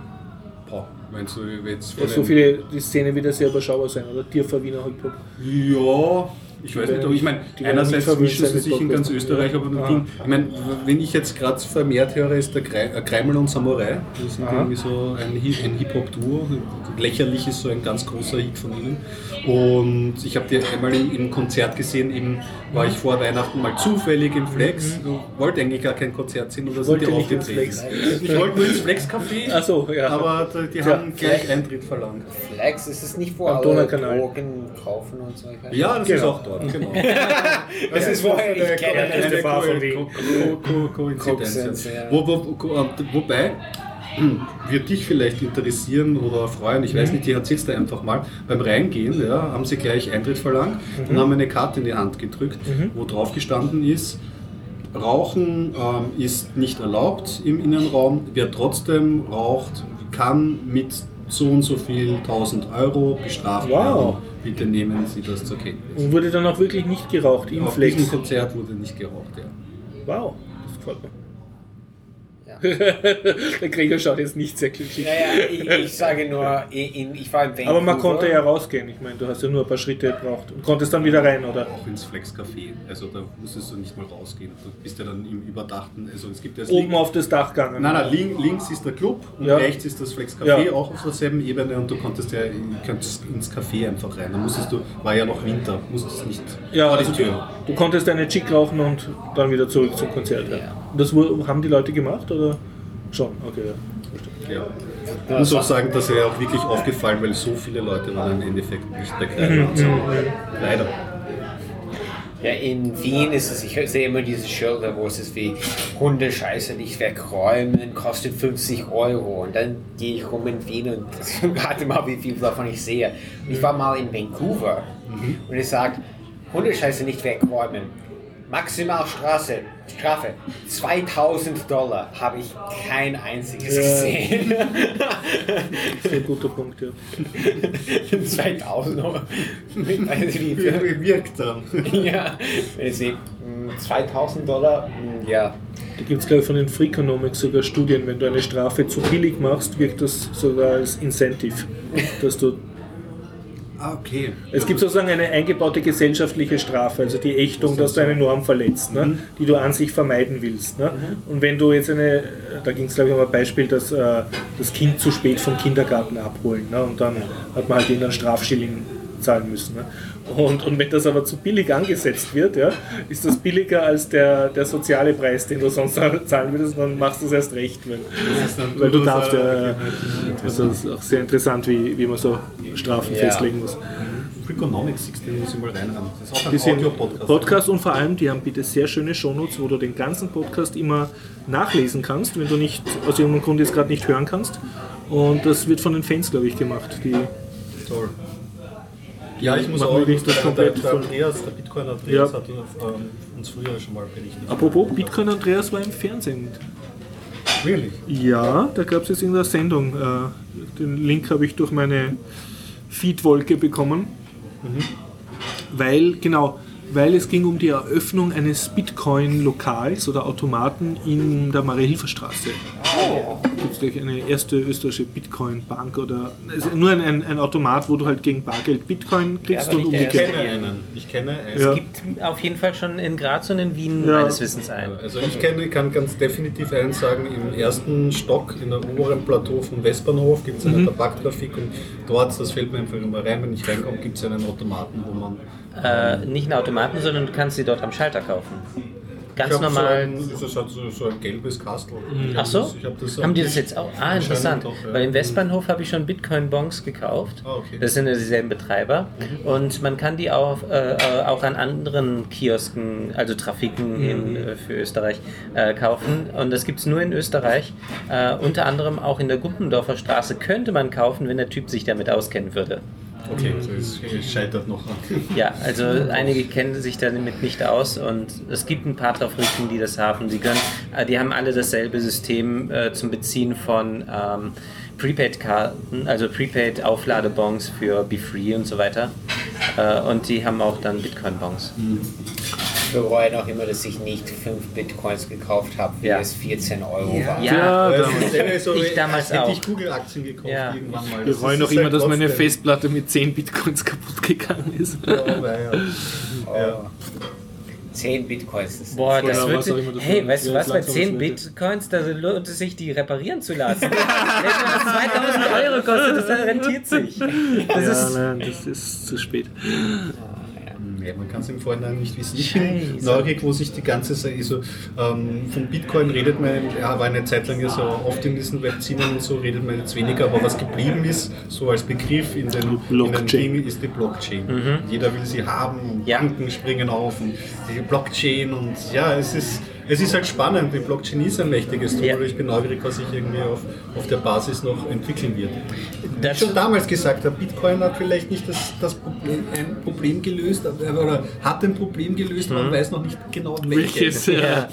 Boah, meinst du jetzt von dass so viele, die Szene wieder sehr überschaubar sein, oder Tiefer Wiener Hip-Hop. Ja, ich weiß nicht, aber ich meine, einerseits mischen sie sich in ganz. Österreich, aber Ja. Ding, ich meine, wenn ich jetzt gerade vermehrt höre, ist der Grei- äh, Kreimel und Samurai. Das sind irgendwie so ein, ein Hip-Hop-Duo. Lächerlich ist so ein ganz großer Hit von ihnen. Und ich habe die einmal im, im Konzert gesehen, eben war ich vor Weihnachten mal zufällig im Flex. Wollte eigentlich gar kein Konzert sehen oder sind Wollte die nicht ins aufgetreten? Flex. Ich wollte nur ins Flex-Café, so, ja. aber die, haben gleich Eintritt verlangt. Flex, ist es nicht, Donaukanal. Drogen kaufen und so? Ja, das ist Genau. auch dort, genau. Das das ist der Bar von Wien. Ko- Ko- Ko- Koinzidenz. Ja. ja. Wo, wo, äh, wobei, wird dich vielleicht interessieren oder freuen, ich weiß nicht, die erzählst du einfach mal, beim Reingehen ja, haben sie gleich Eintritt verlangt und haben eine Karte in die Hand gedrückt, wo drauf gestanden ist, Rauchen ähm, ist nicht erlaubt im Innenraum, wer trotzdem raucht, kann mit so und so viel 1000 Euro bestraft Wow. werden. Bitte nehmen Sie das zur Kenntnis. Und wurde dann auch wirklich nicht geraucht im Auf Flex. diesem Konzert wurde nicht geraucht, ja. Wow, das gefällt mir. Der Gregor schaut jetzt nicht sehr glücklich. Naja, ich, ich sage nur, ich, ich war in Vancouver. Aber man konnte ja rausgehen. Ich meine, du hast ja nur ein paar Schritte gebraucht und konntest dann wieder rein, oder? Auch ins Flex Café. Also da musstest du nicht mal rausgehen. Du bist ja dann im überdachten, also es gibt ja das Oben Link- auf das Dach gegangen. Nein, nein, link, links ist der Club und Ja. rechts ist das Flex Café, Ja. auch auf derselben Ebene und du konntest ja konntest ins Café einfach rein. Da musstest du, war ja noch Winter, musstest nicht Ja, vor die also Tür. du konntest eine Chick rauchen und dann wieder zurück zum Konzert. Ja. Das haben die Leute gemacht, oder? Schon, okay. Ja. Ja. Ich muss auch sagen, dass er auch wirklich aufgefallen, weil so viele Leute waren im Endeffekt nicht bekleidet. Also, leider. Ja, in Wien ist es, ich sehe immer diese Schilder, wo es ist wie Hundescheiße nicht wegräumen, kostet 50 Euro. Und dann gehe ich rum in Wien und warte mal, wie viel davon ich sehe. Und ich war mal in Vancouver und ich sage, Hundescheiße nicht wegräumen. Maximalstrafe, Strafe 2000 Dollar habe ich kein einziges Ja. gesehen. Das ist ein guter Punkt, ja. 2000 Euro. Ich weiß nicht, wie wirkt dann? Ja, wenn ich sehe, mh, 2000 Dollar, mh, ja. Da gibt es, glaube ich, von den Freakonomics sogar Studien, wenn du eine Strafe zu billig machst, wirkt das sogar als Incentive, dass du Ah, okay. Es gibt sozusagen eine eingebaute gesellschaftliche Strafe, also die Ächtung, dass du eine Norm verletzt, ne, die du an sich vermeiden willst. Ne. Und wenn du jetzt eine, da ging es glaube ich um ein Beispiel, dass äh, das Kind zu spät vom Kindergarten abholen ne, und dann hat man halt ihnen einen Strafschilling zahlen müssen. Ne. Und, und wenn das aber zu billig angesetzt wird, ja, ist das billiger als der, der soziale Preis, den du sonst zahlen würdest, dann machst du es erst recht, wenn, weil du darfst. Ja, also das ist auch sehr interessant, wie, wie man so Strafen Ja. festlegen muss. Freakonomics 16 muss ich mal reinhaben. Das ist auch ein Die sind Audio-Podcast. Podcast und vor allem, die haben bitte sehr schöne Shownotes, wo du den ganzen Podcast immer nachlesen kannst, wenn du nicht aus irgendeinem Grund jetzt gerade nicht hören kannst. Und das wird von den Fans, glaube ich, gemacht. Die, Toll. Ja, ich muss auch wir nicht das der, komplett der, der von- Andreas, der Bitcoin Andreas Ja. hat ähm, uns früher schon mal berichtet. apropos, Bitcoin Andreas war im Fernsehen. Really? Ja, da gab es jetzt irgendeine Sendung. Äh, den Link habe ich durch meine Feedwolke bekommen. Weil, genau, weil es ging um die Eröffnung eines Bitcoin-Lokals oder Automaten in der Marie-Hilfer-Straße. Gibt es gleich eine erste österreichische Bitcoin-Bank oder also nur ein, ein, ein Automat, wo du halt gegen Bargeld Bitcoin kriegst aber und der Ich umgekehrt. kenne einen. Ich kenne einen. Ja. Es gibt auf jeden Fall schon in Graz und in Wien Ja. meines Wissens einen. Also ich kenne, kann ganz definitiv eins sagen, im ersten Stock in der oberen Plateau vom Westbahnhof gibt es einen Tabaktrafik und dort, das fällt mir einfach immer rein, wenn ich reinkomme, gibt es einen Automaten, wo man Äh, nicht einen Automaten, sondern du kannst sie dort am Schalter kaufen. Ganz Ich normal. So ein, das hat so, so ein gelbes Kastel. Ich Ach so? das- Haben die auch das jetzt auch? Ah, interessant. doch, ja. Weil im Westbahnhof habe ich schon Bitcoin-Bonds gekauft. Ah, okay. Das sind ja dieselben Betreiber. Und man kann die auch, äh, auch an anderen Kiosken, also Trafiken in, äh, für Österreich, äh, kaufen. Und das gibt es nur in Österreich. Äh, unter anderem auch in der Gumpendorfer Straße könnte man kaufen, wenn der Typ sich damit auskennen würde. Okay, also es scheitert noch. Ja, also einige kennen sich damit nicht aus und es gibt ein paar Trafiken, die das haben. Die, können, äh, die haben alle dasselbe System äh, zum Beziehen von ähm, Prepaid-Karten, also Prepaid-Aufladebons für Be Free und so weiter. Äh, und die haben auch dann Bitcoin-Bons. Ich bereue noch immer, dass ich nicht 5 Bitcoins gekauft habe, wie Ja. es 14 Euro war. Ja, Weil damals. es ist so, Ich damals hätte auch. ich Google-Aktien gekauft Ja. irgendwann mal. Freuen ist noch immer, dass meine Festplatte mit 10 Bitcoins kaputt gegangen ist. Ja, ja. Ja. 10 Bitcoins. Das ist Boah, das was wird. immer das Hey, weißt du Ja, was? Bei langsam 10 was wird. Bitcoins, da lohnt es sich, die reparieren zu lassen. Wenn das 2000 Euro kostet, das rentiert sich. Das ja, ist. nein, das ist zu spät. Ja, man kann es im Vorhinein nicht wissen. Ich Scheiße. bin neugierig, wo sich die ganze Sache, also ähm, von Bitcoin redet man, ja, war eine Zeit lang ja so oft in diesen Webzinien und so redet man jetzt weniger, aber was geblieben ist, so als Begriff in den, in den Blockchain. Ist die Blockchain. Jeder will sie haben und Ja. Banken springen auf und die Blockchain und ja, es ist Es ist halt spannend, die Blockchain ist ein mächtiges Tool, Ja. aber ich bin neugierig, was sich irgendwie auf, auf der Basis noch entwickeln wird. Wie ich Dazu- schon damals gesagt habe, Bitcoin hat vielleicht nicht das, das Problem, ein Problem gelöst, aber- oder hat ein Problem gelöst, man weiß noch nicht genau welches. Welches? Ja. Ja.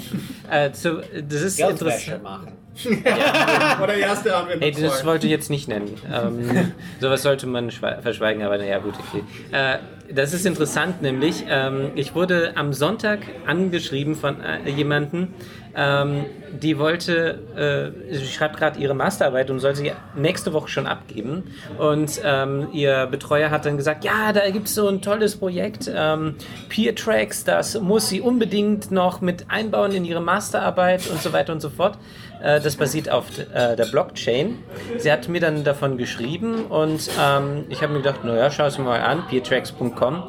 Äh, so, das ist Geldwäsche interessant. Oder erste Anwendung. Hey, das wollte ich jetzt nicht nennen. Ähm, sowas sollte man schwe- verschweigen, aber naja, gut, okay. Äh, das ist interessant, nämlich, ähm, ich wurde am Sonntag angeschrieben von äh, jemandem, ähm, die wollte, äh, sie schreibt gerade ihre Masterarbeit und soll sie nächste Woche schon abgeben. Und ähm, ihr Betreuer hat dann gesagt, ja, da gibt es so ein tolles Projekt, ähm, Peer Tracks, das muss sie unbedingt noch mit einbauen in ihre Masterarbeit und so weiter und so fort. Äh, das basiert auf äh, der Blockchain. Sie hat mir dann davon geschrieben und ähm, ich habe mir gedacht, naja, schau es mal an, peertracks.com.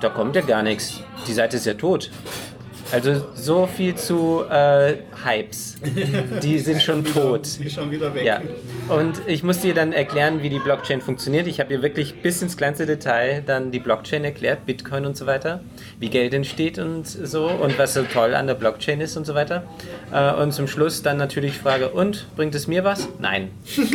Da kommt ja gar nichts. Die Seite ist ja tot. Also so viel zu äh, Hypes. Die sind schon tot. Die ist schon wieder weg. Ja, und ich musste ihr dann erklären, wie die Blockchain funktioniert. Ich habe ihr wirklich bis ins kleinste Detail dann die Blockchain erklärt, Bitcoin und so weiter, wie Geld entsteht und so und was so toll an der Blockchain ist und so weiter. Äh, Und zum Schluss dann natürlich die Frage, und bringt es mir was? Nein.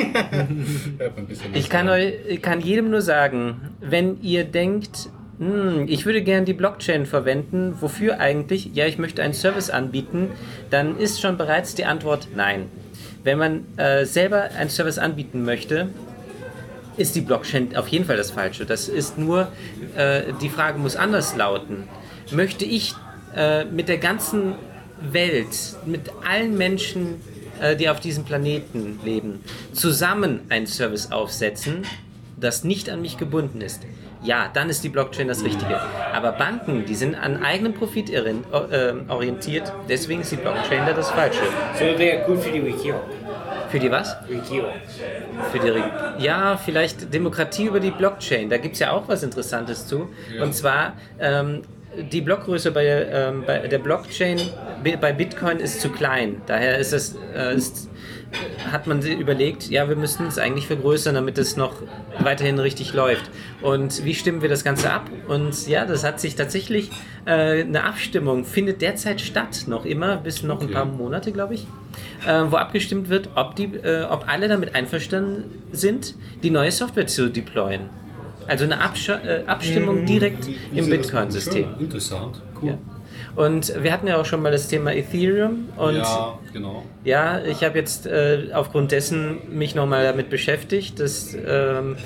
Ich kann, euch, ich kann jedem nur sagen, wenn ihr denkt, hm, ich würde gern die Blockchain verwenden, wofür eigentlich? Ja, ich möchte einen Service anbieten, dann ist schon bereits die Antwort nein. Wenn man äh, selber einen Service anbieten möchte, ist die Blockchain auf jeden Fall das Falsche. Das ist nur, äh, die Frage muss anders lauten. Möchte ich äh, mit der ganzen Welt, mit allen Menschen, äh, die auf diesem Planeten leben, zusammen einen Service aufsetzen, das nicht an mich gebunden ist? Ja, dann ist die Blockchain das Richtige. Aber Banken, die sind an eigenem Profit irin- äh, orientiert, deswegen ist die Blockchain da das Falsche. So wäre gut für die Regierung. Für die was? Regierung. Für die Reg ja, vielleicht Demokratie über die Blockchain. Da gibt es ja auch was Interessantes zu. Und zwar ähm, die Blockgröße bei, ähm, bei der Blockchain bei Bitcoin ist zu klein. Daher ist es, äh, ist, hat man überlegt, ja, wir müssen es eigentlich vergrößern, damit es noch weiterhin richtig läuft. Und wie stimmen wir das Ganze ab? Und ja, das hat sich tatsächlich äh, eine Abstimmung findet derzeit statt, noch immer, bis noch ein paar Monate, glaube ich, äh, wo abgestimmt wird, ob, die, äh, ob alle damit einverstanden sind, die neue Software zu deployen. Also eine Absch äh, Abstimmung direkt im Bitcoin-System. Interessant, cool. Ja. Und wir hatten ja auch schon mal das Thema Ethereum und Ja, genau. ja, ich habe jetzt äh, aufgrund dessen mich nochmal damit beschäftigt. Dass, ähm,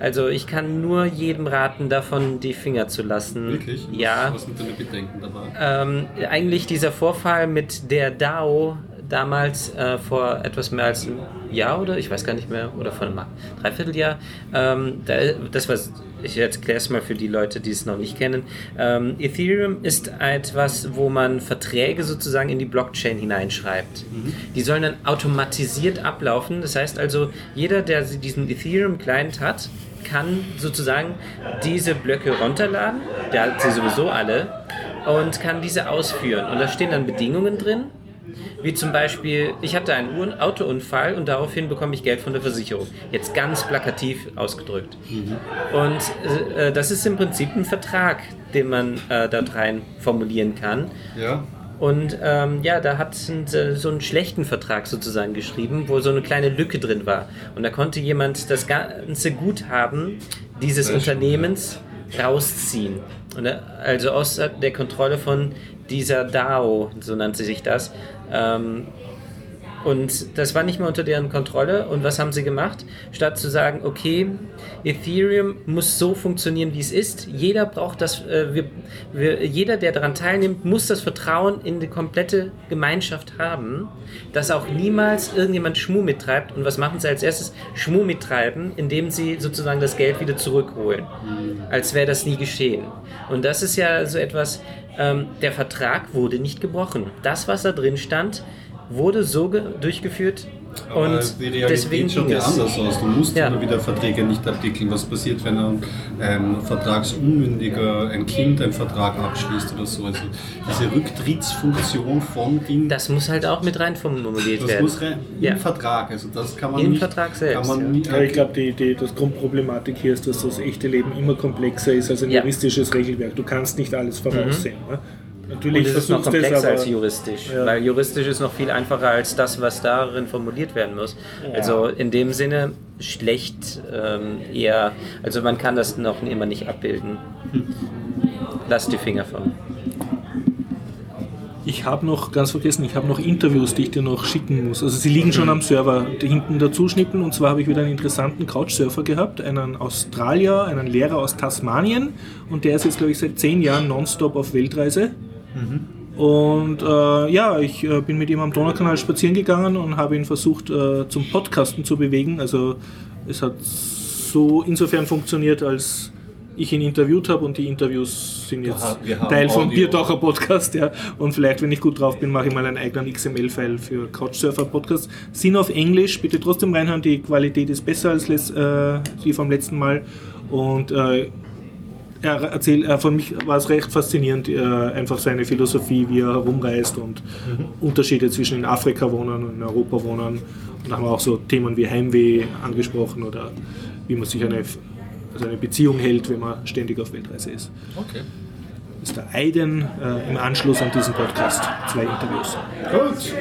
also ich kann nur jedem raten, davon die Finger zu lassen. Wirklich? Ja. Was sind deine Bedenken dabei? Ähm, eigentlich dieser Vorfall mit der DAO damals äh, vor etwas mehr als einem Jahr oder ich weiß gar nicht mehr oder vor einem Dreivierteljahr. Ähm, da, das war, ich erkläre es mal für die Leute, die es noch nicht kennen. Ähm, Ethereum ist etwas, wo man Verträge sozusagen in die Blockchain hineinschreibt. Die sollen dann automatisiert ablaufen. Das heißt also, jeder, der diesen Ethereum-Client hat, kann sozusagen diese Blöcke runterladen, der hat sie sowieso alle, und kann diese ausführen. Und da stehen dann Bedingungen drin, wie zum Beispiel, ich hatte einen Autounfall und daraufhin bekomme ich Geld von der Versicherung. Jetzt ganz plakativ ausgedrückt. Und äh, das ist im Prinzip ein Vertrag, den man äh, dort rein formulieren kann. Ja. Und ähm, ja, da hat äh, so einen schlechten Vertrag sozusagen geschrieben, wo so eine kleine Lücke drin war. Und da konnte jemand das ganze Guthaben dieses Unternehmens rausziehen. Und, äh, also aus der Kontrolle von dieser DAO, so nannte sich das. Ähm, und das war nicht mehr unter deren Kontrolle. Und was haben sie gemacht? Statt zu sagen, okay, Ethereum muss so funktionieren, wie es ist. Jeder braucht das, äh, wir, wir, jeder, der daran teilnimmt, muss das Vertrauen in die komplette Gemeinschaft haben, dass auch niemals irgendjemand Schmuh mittreibt. Und was machen sie als erstes? Schmuh mittreiben, indem sie sozusagen das Geld wieder zurückholen. Als wäre das nie geschehen. Und das ist ja so etwas, ähm, der Vertrag wurde nicht gebrochen. Das, was da drin stand, wurde so ge- durchgeführt Aber und die Realität deswegen schaut ja es. anders aus. Du musst Ja. immer wieder Verträge nicht abwickeln. Was passiert, wenn ein, ein Vertragsunmündiger, ein Kind einen Vertrag abschließt oder so? Also diese Rücktrittsfunktion von Dingen, Das muss halt auch mit rein formuliert das werden. muss rein im Ja. Vertrag. Also das kann man Im nicht, Vertrag selbst, Kann man ja. ich glaube, die, die, das Grundproblematik hier ist, dass das echte Leben immer komplexer ist als ein Ja. juristisches Regelwerk. Du kannst nicht alles voraussehen. Ne? Natürlich Und es ist noch es, komplexer aber- als juristisch, Ja. weil juristisch ist noch viel einfacher als das, was darin formuliert werden muss. Also in dem Sinne schlecht ähm, eher, also man kann das noch immer nicht abbilden. Lass die Finger von. Ich habe noch, ganz vergessen, ich habe noch Interviews, die ich dir noch schicken muss. Also sie liegen schon am Server, die hinten dazu schnippen. Und zwar habe ich wieder einen interessanten Couchsurfer gehabt, einen Australier, einen Lehrer aus Tasmanien. Und der ist jetzt, glaube ich, seit zehn Jahren nonstop auf Weltreise. Und äh, ja, ich äh, bin mit ihm am Donaukanal spazieren gegangen und habe ihn versucht äh, zum Podcasten zu bewegen. Also es hat so insofern funktioniert, als ich ihn interviewt habe und die Interviews sind jetzt haben Teil vom Audio. Biertaucher Podcast. Ja. Und vielleicht, wenn ich gut drauf bin, mache ich mal einen eigenen XML-File für Couchsurfer Podcast. Sind auf Englisch, bitte trotzdem reinhören, die Qualität ist besser als äh, die vom letzten Mal. Und äh, er erzählt, äh, für mich war es recht faszinierend, äh, einfach seine Philosophie, wie er herumreist und Unterschiede zwischen in Afrika wohnen und in Europa wohnen. Und da haben wir auch so Themen wie Heimweh angesprochen oder wie man sich eine, also eine Beziehung hält, wenn man ständig auf Weltreise ist. Okay. Das ist der Aiden äh, im Anschluss an diesen Podcast. Zwei Interviews. Gut.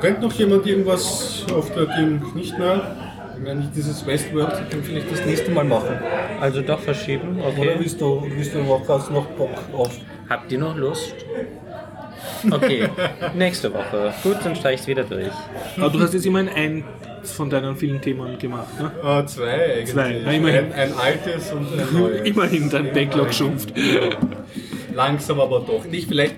Brennt noch jemand irgendwas auf der Team nicht mehr? Wenn ich dieses Westworld, dann vielleicht das nächste Mal machen. Also doch verschieben, Oder okay. willst du, willst du noch, hast du noch Bock auf? Habt ihr noch Lust? Okay, nächste Woche. Gut, dann steige ich wieder durch. Aber du hast jetzt immerhin eins von deinen vielen Themen gemacht. Ne? Äh, zwei eigentlich. Zwei, na, immerhin. Ein, ein altes und ein neues. Immerhin, dein Backlog schrumpft. Langsam aber doch. Nicht vielleicht.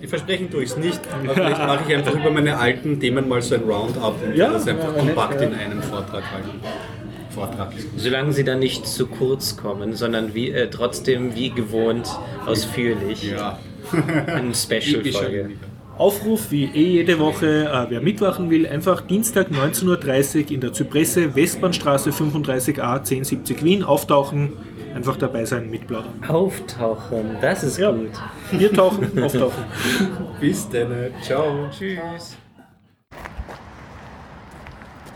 Ich versprechen tue ich es nicht, aber vielleicht mache ich einfach über meine alten Themen mal so ein Roundup und Ja, das einfach ja, kompakt nett, in einen Vortrag halten. Vortrag. Solange sie dann nicht zu kurz kommen, sondern wie, äh, trotzdem wie gewohnt ausführlich. Ja. Eine Special-Folge. Aufruf wie eh jede Woche, äh, wer mitmachen will, einfach Dienstag 19.30 Uhr in der Zypresse, Westbahnstraße 35a 1070 Wien auftauchen, einfach dabei sein, mitplaudern. Auftauchen, das ist Ja. gut. Wir tauchen, auftauchen. Bis dann. Ciao. Tschüss.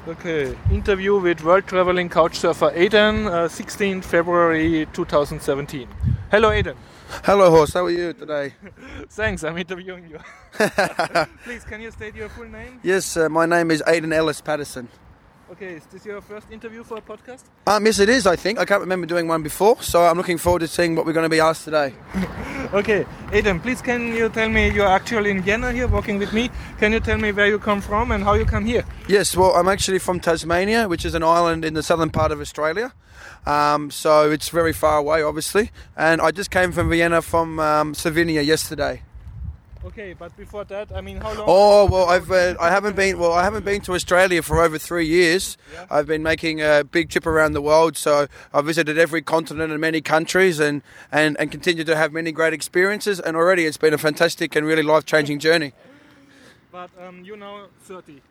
Okay, interview with world traveling couchsurfer Aidan, uh, 16th February 2017. Hello Aidan. Hello, horse. How are you today? Thanks, I'm interviewing you. Please, can you state your full name? Yes, uh, my name is Aidan Ellis Patterson. Okay, is this your first interview for a podcast? Um, yes, it is. I think I can't remember doing one before, so I'm looking forward to seeing what we're going to be asked today. Okay, Aidan, please can you tell me you're actually in Vienna here walking with me? Can you tell me where you come from and how you come here? Yes, well, I'm actually from Tasmania, which is an island in the southern part of Australia. Um, so it's very far away, obviously. And I just came from Vienna from um, Slovenia yesterday. Okay, but before that, I mean, how long? Oh well, I've uh, I haven't been well I haven't been to Australia for over three years. I've been making a big trip around the world, so I've visited every continent and many countries, and and and continue to have many great experiences. And already it's been a fantastic and really life changing journey. But um, you now 30.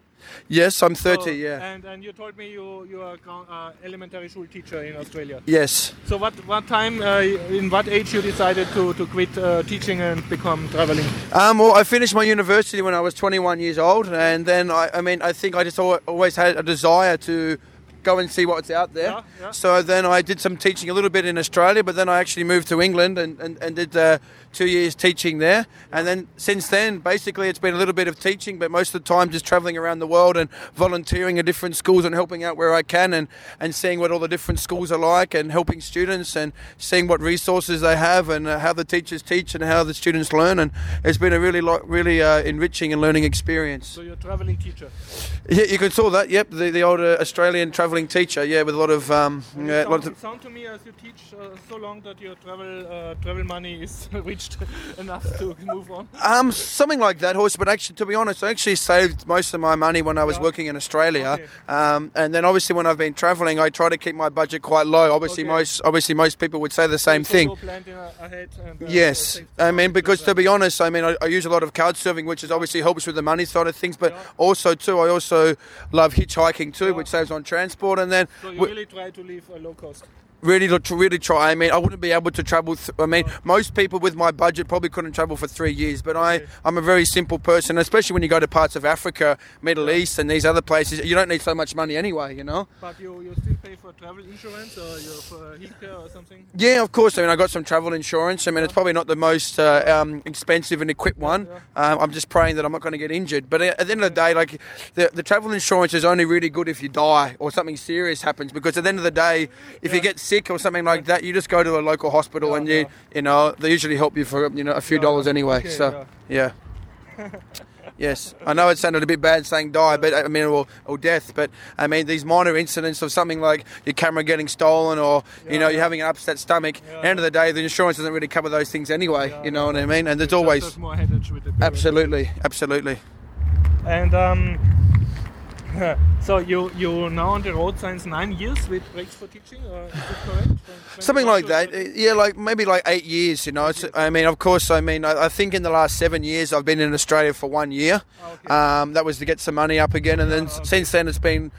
Yes, I'm 30. So- yeah. And, and you told me you you are uh, elementary school teacher in Australia. Yes. So what what time, uh, in what age you decided to, to quit uh, teaching and become traveling? Um, well, I finished my university when I was 21 years old, and then I, I mean, I think I just always had a desire to go and see what's out there. Yeah, yeah. So then I did some teaching a little bit in Australia, but then I actually moved to England and, and, and did uh, two years teaching there. And then since then, basically, it's been a little bit of teaching, but most of the time just traveling around the world and volunteering at different schools and helping out where I can and, and seeing what all the different schools are like and helping students and seeing what resources they have and uh, how the teachers teach and how the students learn. And it's been a really, lo- really uh, enriching and learning experience. So you're a traveling teacher. Yeah, you can saw that. Yep, the, the old uh, Australian travelling teacher. Yeah, with a lot of um, yeah, lot sound, of sound to me as you teach uh, so long that your travel uh, travel money is reached enough to move on. um something like that, horse. But actually, to be honest, I actually saved most of my money when I was Yeah. working in Australia. Okay. Um, and then obviously when I've been travelling, I try to keep my budget quite low. Obviously, Okay. most obviously most people would say the same So thing. go planned in a- ahead and, uh, Yes, I mean because to be honest, I mean I, I use a lot of couch surfing, which is obviously helps with the money side of things. But Yeah. also too, I also love hitchhiking too, which saves on transport. And then So you wi- really try to live a low cost. Really really try. I mean, I wouldn't be able to travel. Th- I mean, most people with my budget probably couldn't travel for three years. But I, I'm a very simple person, especially when you go to parts of Africa, Middle East, and these other places. You don't need so much money anyway, you know. But you, you still pay for travel insurance or you for healthcare or something? Yeah, of course. I mean, I got some travel insurance. I mean, it's probably not the most uh, um, expensive and equipped one. Um, I'm just praying that I'm not going to get injured. But at the end of the day, like the, the travel insurance is only really good if you die or something serious happens. Because at the end of the day, if you get sick or something like that, you just go to a local hospital and you, you know, they usually help you for you know a few dollars anyway. Okay, so yeah. Yes, I know it sounded a bit bad saying die, but I mean, or, or death, but I mean, these minor incidents of something like your camera getting stolen or, you know, you're having an upset stomach, at the end of the day, the insurance doesn't really cover those things anyway, you know what I mean? And there's always, more with the absolutely, absolutely. And um, so you you now on the road since nine years with breaks for teaching, or is it correct? Something like that, uh, yeah, like maybe like eight years, you know. It's, I mean, of course, I mean, I, I think in the last seven years I've been in Australia for one year. Ah, okay. Um, that was to get some money up again, and then ah, okay. since then it's been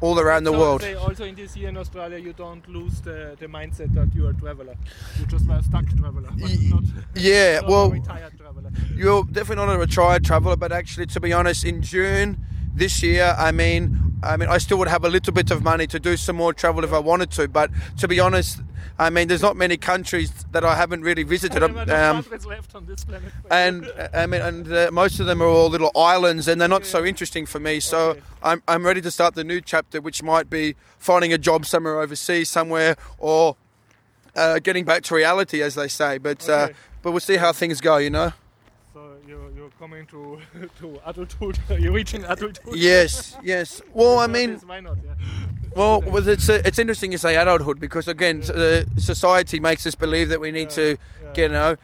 all around the So world. also in this year in Australia, you don't lose the, the mindset that you are a traveler. You just were a stuck traveler, not, yeah, well- retired traveler. You're definitely not a retired traveller, but actually, to be honest, in June this year, I mean, I mean, I still would have a little bit of money to do some more travel if I wanted to. But to be honest, I mean, there's not many countries that I haven't really visited. There are no Um, left on this planet. and uh, I mean, and uh, most of them are all little islands, and they're not so interesting for me. So Okay. I'm I'm ready to start the new chapter, which might be finding a job somewhere overseas, somewhere, or uh, getting back to reality, as they say. But uh, but we'll see how things go, you know. So you're, you're coming to to adulthood. you're reaching adulthood. Yes, yes. Well, I mean, why not? Yeah. well, well, it's uh, it's interesting you say adulthood because again, uh, society makes us believe that we need to, yeah. you know,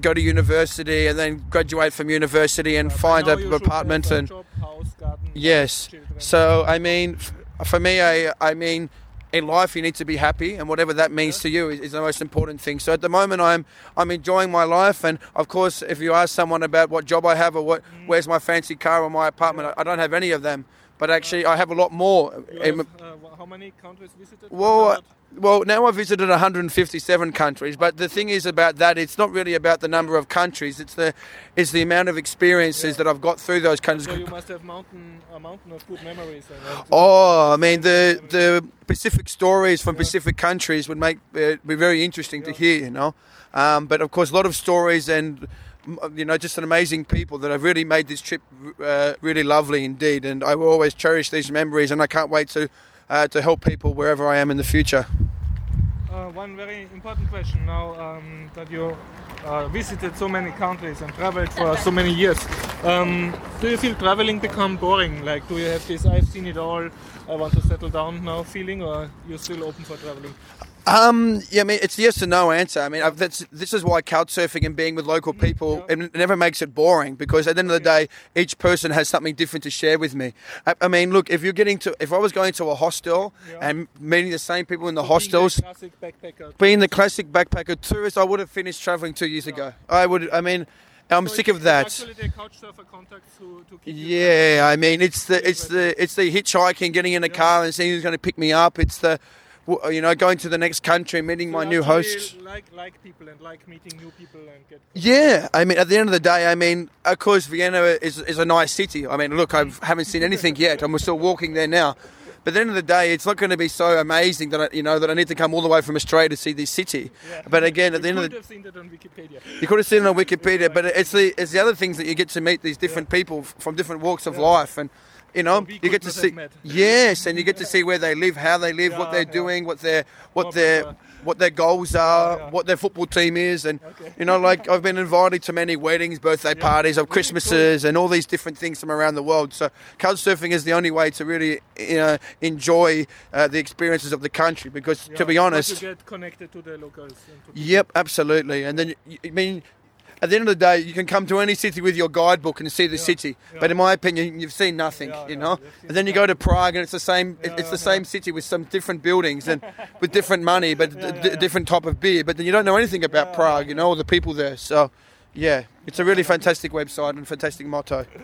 go to university and then graduate from university and find a apartment and job, house, garden, yes. children. So I mean, f- for me, I I mean. In life, you need to be happy, and whatever that means to you is, is the most important thing. So at the moment, I'm I'm enjoying my life, and of course, if you ask someone about what job I have or what Mm. where's my fancy car or my apartment, I, I don't have any of them. But actually, I have a lot more. Have, uh, how many countries visited? Well, 100? Well, now I've visited 157 countries, but the thing is about that, it's not really about the number of countries. It's the, it's the amount of experiences that I've got through those countries. So you must have mountain a mountain of good memories. Oh, I mean the the Pacific stories from Pacific countries would make uh, be very interesting to hear, you know. Um, but of course, a lot of stories and you know just an amazing people that have really made this trip uh, really lovely indeed. And I will always cherish these memories, and I can't wait to uh, to help people wherever I am in the future. Uh, one very important question now um, that you uh, visited so many countries and traveled for so many years. Um, do you feel traveling become boring? Like, do you have this "I've seen it all, I want to settle down now" feeling, or you're still open for traveling? Um, yeah, I mean, it's yes or no answer. I mean, I've, that's, this is why couch surfing and being with local people, yeah. it never makes it boring because at the end of the day, each person has something different to share with me. I, I mean, look, if you're getting to, if I was going to a hostel Yeah. and meeting the same people in the So being the hostels, classic backpacker. being the classic backpacker tourist, I would have finished traveling two years ago. I would, I mean, I'm So sick of that. Actually, the couch surfer contacts to, to Yeah, I mean, it's the it's the it's the hitchhiking, getting in a car and seeing who's going to pick me up. It's the you know going to the next country, meeting So my new hosts. Like like people and like meeting new people and get. Yeah, I mean, at the end of the day, I mean, of course, Vienna is, is a nice city. I mean, look, I mm. haven't seen anything yet, and we're still walking there now. But at the end of the day, it's not going to be so amazing that I, you know that I need to come all the way from Australia to see this city. Yeah. But again, at the you end of could the have seen that on Wikipedia. you could have seen it on Wikipedia, but it's the it's the other things that you get to meet these different people from different walks of life, and you know you get to see yes, and you get to see where they live, how they live, what they're yeah. doing, what their what their what their goals are, yeah. what their football team is, and Okay. you know, like I've been invited to many weddings, birthday parties, of Christmases, and all these different things from around the world. So couch surfing is the only way to really you know, enjoy uh, the experiences of the country, because Yeah, to be honest. you get connected to the locals. Yep, absolutely. And then, I mean, at the end of the day, you can come to any city with your guidebook and see the city. yeah. But in my opinion, you've seen nothing, Yeah, you know. And then you go to Prague, and it's the same. Yeah, it's the yeah, same city with some different buildings and with different money, but Yeah, yeah, yeah. different type of beer. But then you don't know anything about Yeah, Prague, yeah, you know, or the people there. So, yeah, it's a really fantastic website and fantastic motto.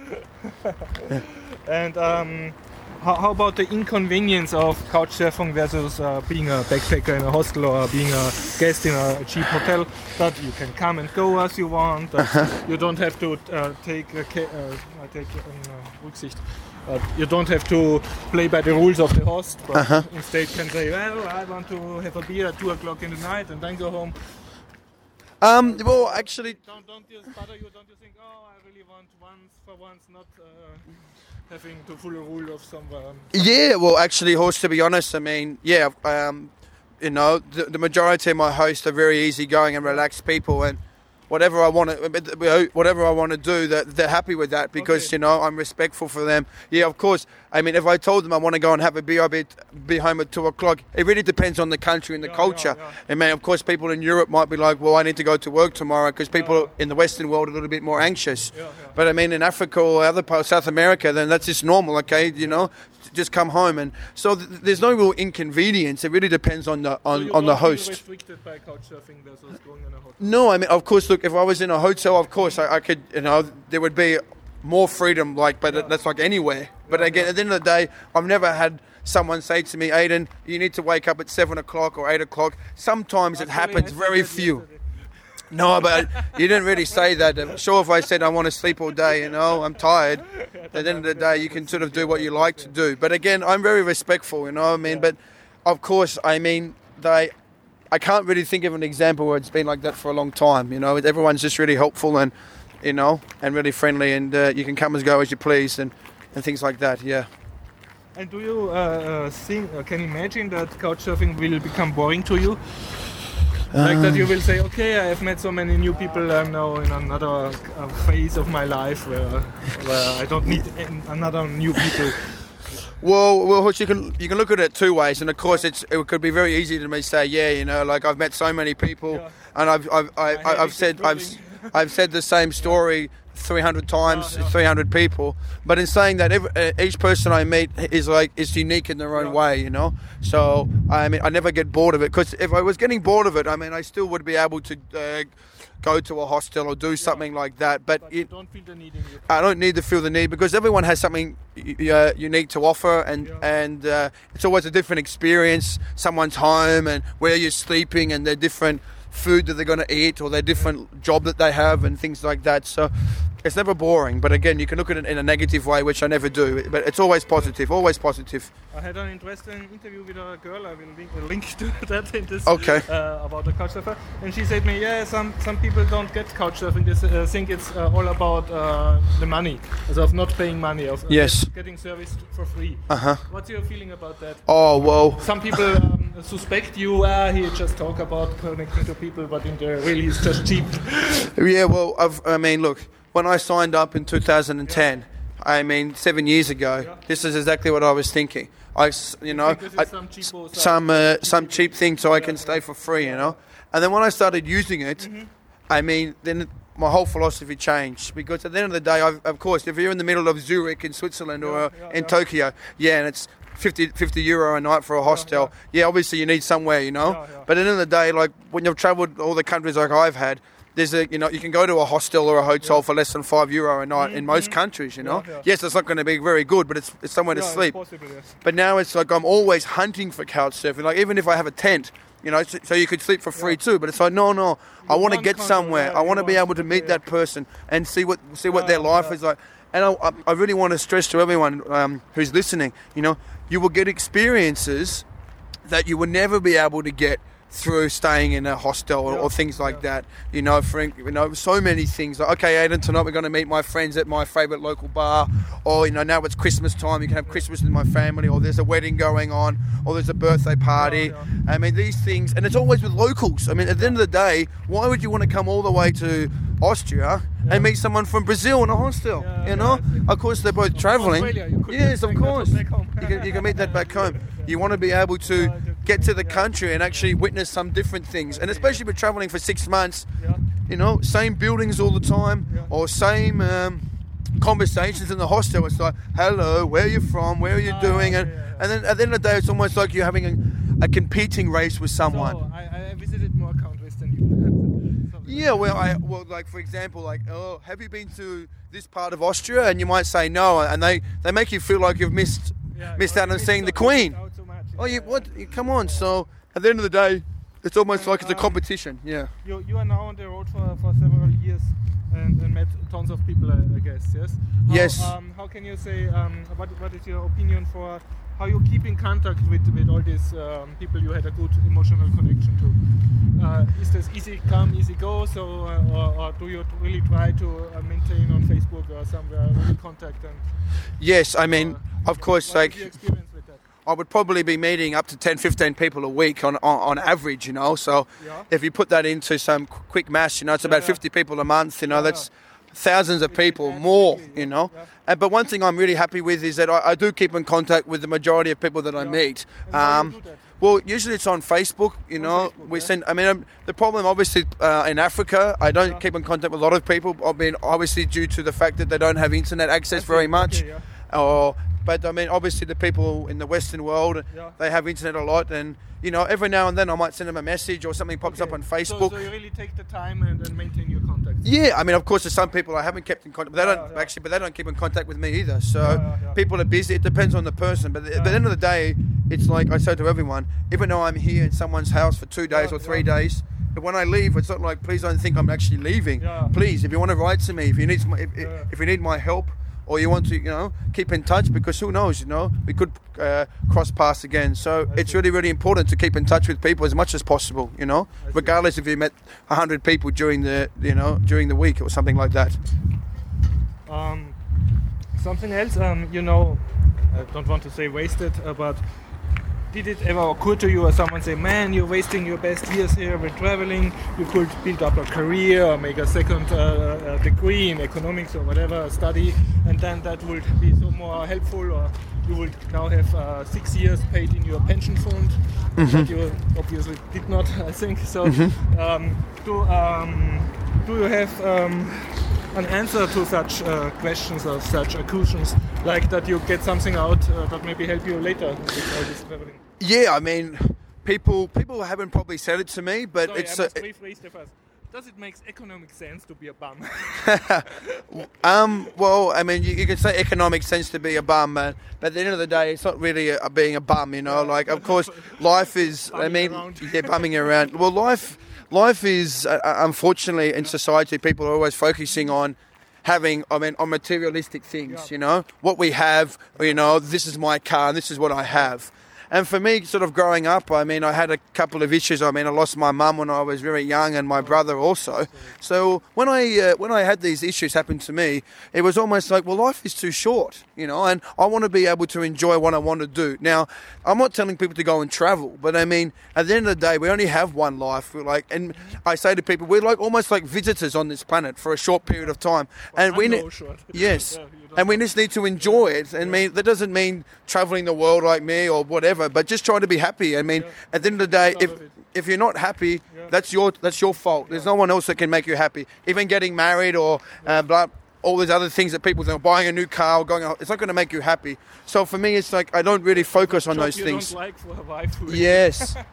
And um, how, how about the inconvenience of couch surfing versus uh, being a backpacker in a hostel or being a guest in a cheap hotel? That you can come and go as you want. You don't have to uh, take a uh, take um, Rücksicht. Uh, you don't have to play by the rules of the host, but instead can say, well, I want to have a beer at two o'clock in the night and then go home. Um, well, actually, Don't don't you bother you? Don't you think? Oh, I really want once for once, not uh, having to follow rule of someone. Yeah, well, actually, Horse, to be honest, I mean, yeah, um, you know, the, the majority of my hosts are very easygoing and relaxed people, and whatever I want to, whatever I want to do, that they're happy with that because Okay. you know I'm respectful for them. Yeah, of course. I mean, if I told them I want to go and have a beer, I'll be, be home at two o'clock. It really depends on the country and the Yeah, culture. yeah, yeah. I mean, of course, people in Europe might be like, well, I need to go to work tomorrow because people in the Western world are a little bit more anxious. But I mean, in Africa or other parts, South America, then that's just normal, okay? You know, just come home, and so th- there's no real inconvenience. It really depends on the on, So on the host. by couch surfing versus going in a hotel. No, I mean, of course, look, if I was in a hotel, of course, I, I could, you know, there would be more freedom, like, but that's like anywhere. But again, at the end of the day, I've never had someone say to me, Aiden, you need to wake up at seven o'clock or eight o'clock. Sometimes it happens, very few. No, but you didn't really say that. I'm sure if I said I want to sleep all day, you know, I'm tired. At the end of the day, you can sort of do what you like to do. But again, I'm very respectful, you know what I mean? But of course, I mean, they, I can't really think of an example where it's been like that for a long time, you know. Everyone's just really helpful and, you know, and really friendly, and uh, you can come and go as you please and, and things like that, yeah. And do you uh, uh, think, uh, can imagine that couch surfing will become boring to you? Like that you will say, okay, I have met so many new people, I'm now in another uh, phase of my life where, where I don't need another new people. Well, well, you can you can look at it two ways, and of course, it's it could be very easy to me say, yeah, you know, like I've met so many people, Yeah. and I've I've I, My I, I've habit said is I've s- I've said the same story. 300 times, yeah. 300 people. But in saying that, every, uh, each person I meet is like is unique in their own Yeah. way, you know. So I mean, I never get bored of it because if I was getting bored of it, I mean, I still would be able to uh, go to a hostel or do something like that. But, But it, don't feel the need. I don't need to feel the need because everyone has something uh, unique to offer, and Yeah. and uh, it's always a different experience. Someone's home and where you're sleeping, and they're different food that they're going to eat, or their different job that they have, and things like that. So it's never boring. But again, you can look at it in a negative way, which I never do. But it's always positive, always positive. I had an interesting interview with a girl. I will link, link to that in this. Okay. Uh, about the couch surfer, and she said me, yeah, some some people don't get couch surfing. They uh, think it's uh, all about uh, the money, so of not paying money, of uh, Yes. getting service for free. Uh huh. What's your feeling about that? Oh well. Some people um, suspect you. Ah, he just talk about connecting to people, but in the really he's just cheap. Yeah, well, I've, I mean, look, when I signed up in 2010, I mean, seven years ago, this is exactly what I was thinking. I, you know, I, some cheapo site. some uh, some cheap thing so I can stay for free, you know. And then when I started using it, Mm-hmm. I mean, then my whole philosophy changed because at the end of the day, I've, of course, if you're in the middle of Zurich in Switzerland or in. Tokyo, yeah, and it's 50, 50 euro a night for a hostel. Yeah, obviously you need somewhere, you know. But at the end of the day, like when you've travelled all the countries like I've had, there's a you know you can go to a hostel or a hotel for less than five euro a night in most countries. You know, Mm-hmm. Yeah, yeah. yes, it's not going to be very good, but it's it's somewhere to Yeah, sleep. possible, yes. But now it's like I'm always hunting for couch surfing. Like even if I have a tent, you know, so, so you could sleep for free too. But it's like no, no, I want to get somewhere. yeah, I want to be able to meet that person and see what see what their life yeah. is like. And I, I- I really want to stress to everyone um, who's listening, you know, you will get experiences that you will never be able to get through staying in a hostel or, Yeah, or things like yeah. that. You know, for you know, so many things. Like, okay, Aiden, tonight we're going to meet my friends at my favourite local bar, or you know, now it's Christmas time. You can have Christmas with my family, or there's a wedding going on, or there's a birthday party. Yeah, I mean, these things, and it's always with locals. I mean, at the end of the day, why would you want to come all the way to Austria and meet someone from Brazil in a hostel? Yeah, you know, yeah, of course they're both travelling. Australia, you could Yes, of course. You can, you can meet that back home. You want to be able to get to the country and actually witness some different things, and especially with traveling for six months. You know, same buildings all the time, or same um, conversations in the hostel. It's like, hello, where are you from? Where are you Ah, doing? And, and then at the end of the day, it's almost like you're having a, a competing race with someone. So I, I visited more countries than you. Yeah, well, I well, like for example, like, oh, have you been to this part of Austria? And you might say no, and they they make you feel like you've missed Yeah, missed out on seeing the Queen. out. Oh, you what? You- Come on. So at the end of the day, it's almost like it's a Um, competition. Yeah. You, you are now on the road for, for several years and, and met tons of people, I, I guess, yes? How, Yes. Um, how can you say, um, what, what is your opinion for how you keep in contact with, with all these um, people you had a good emotional connection to? Uh, is this easy come, easy go, so, uh, or, or do you really try to uh, maintain on Facebook or somewhere really contact? And, Yes. I mean, uh, of course, like I would probably be meeting up to 10, 15 people a week on, on, on average, you know. So Yeah. if you put that into some quick mass, you know, it's about yeah. 50 people a month, you know, that's thousands of people more, you know. yeah. And, but one thing I'm really happy with is that I, I do keep in contact with the majority of people that I Yeah. meet. And how do you Um, well, usually it's on Facebook, you On know. Facebook, we yeah. send, I mean, um, the problem obviously uh, in Africa, I don't keep in contact with a lot of people. I mean, obviously due to the fact that they don't have internet access very much. okay. Or, but I mean, obviously the people in the Western world, Yeah. they have internet a lot, and you know, every now and then I might send them a message or something pops up on Facebook. So, you really take the time and, and maintain your contacts. Yeah, I mean, of course, there's some people I haven't kept in contact, but they Yeah, don't yeah. actually, but they don't keep in contact with me either. So people are busy. It depends on the person, but at the end of the day, it's like I say to everyone: even though I'm here in someone's house for two days or three days, but when I leave, it's not like please don't think I'm actually leaving. Please, if you want to write to me, if you need if, if you need my help. Or you want to, you know, keep in touch because who knows, you know, we could uh, cross paths again. So it's really, really important to keep in touch with people as much as possible, you know, regardless if you met hundred people during the, you know, during the week or something like that. Um, something else, um, you know, I don't want to say wasted, uh, but did it ever occur to you or someone say, man, you're wasting your best years here with traveling, you could build up a career or make a second uh, uh, degree in economics or whatever, study, and then that would be so more helpful or you would now have uh, six years paid in your pension fund, that you obviously did not, I think. So, um, do, um, do you have um, an answer to such uh, questions or such accustions, like that you get something out uh, that maybe help you later with all this traveling. Yeah, I mean, people people haven't probably said it to me, but Sorry, it's I must rephrase the first. Does it make economic sense to be a bum? um well, I mean, you, you can say economic sense to be a bum, man, but at the end of the day, it's not really a, being a bum, you know. Like, of course, life is. I mean, around. yeah, bumming around. Well, life life is uh, uh, unfortunately in society, people are always focusing on. Having, I mean, on materialistic things, Yeah. you know, what we have, you know, this is my car, and this is what I have. And for me, sort of growing up, I mean, I had a couple of issues. I mean, I lost my mum when I was very young, and my brother also. So when I uh, when I had these issues happen to me, it was almost like, well, life is too short, you know, and I want to be able to enjoy what I want to do. Now, I'm not telling people to go and travel, but I mean, at the end of the day, we only have one life. We're like, and I say to people, we're like almost like visitors on this planet for a short period of time, and we I ne- know short. Yes, Yeah, and we just need to enjoy it. And mean that doesn't mean traveling the world like me or whatever, but just try to be happy. I mean, at the end of the day, if if you're not happy, that's your that's your fault. There's no one else that can make you happy. Even getting married or uh, blah, all these other things that people think, buying a new car or going out, it's not going to make you happy. So for me, it's like I don't really focus on those things. like for a wife. who- Yes.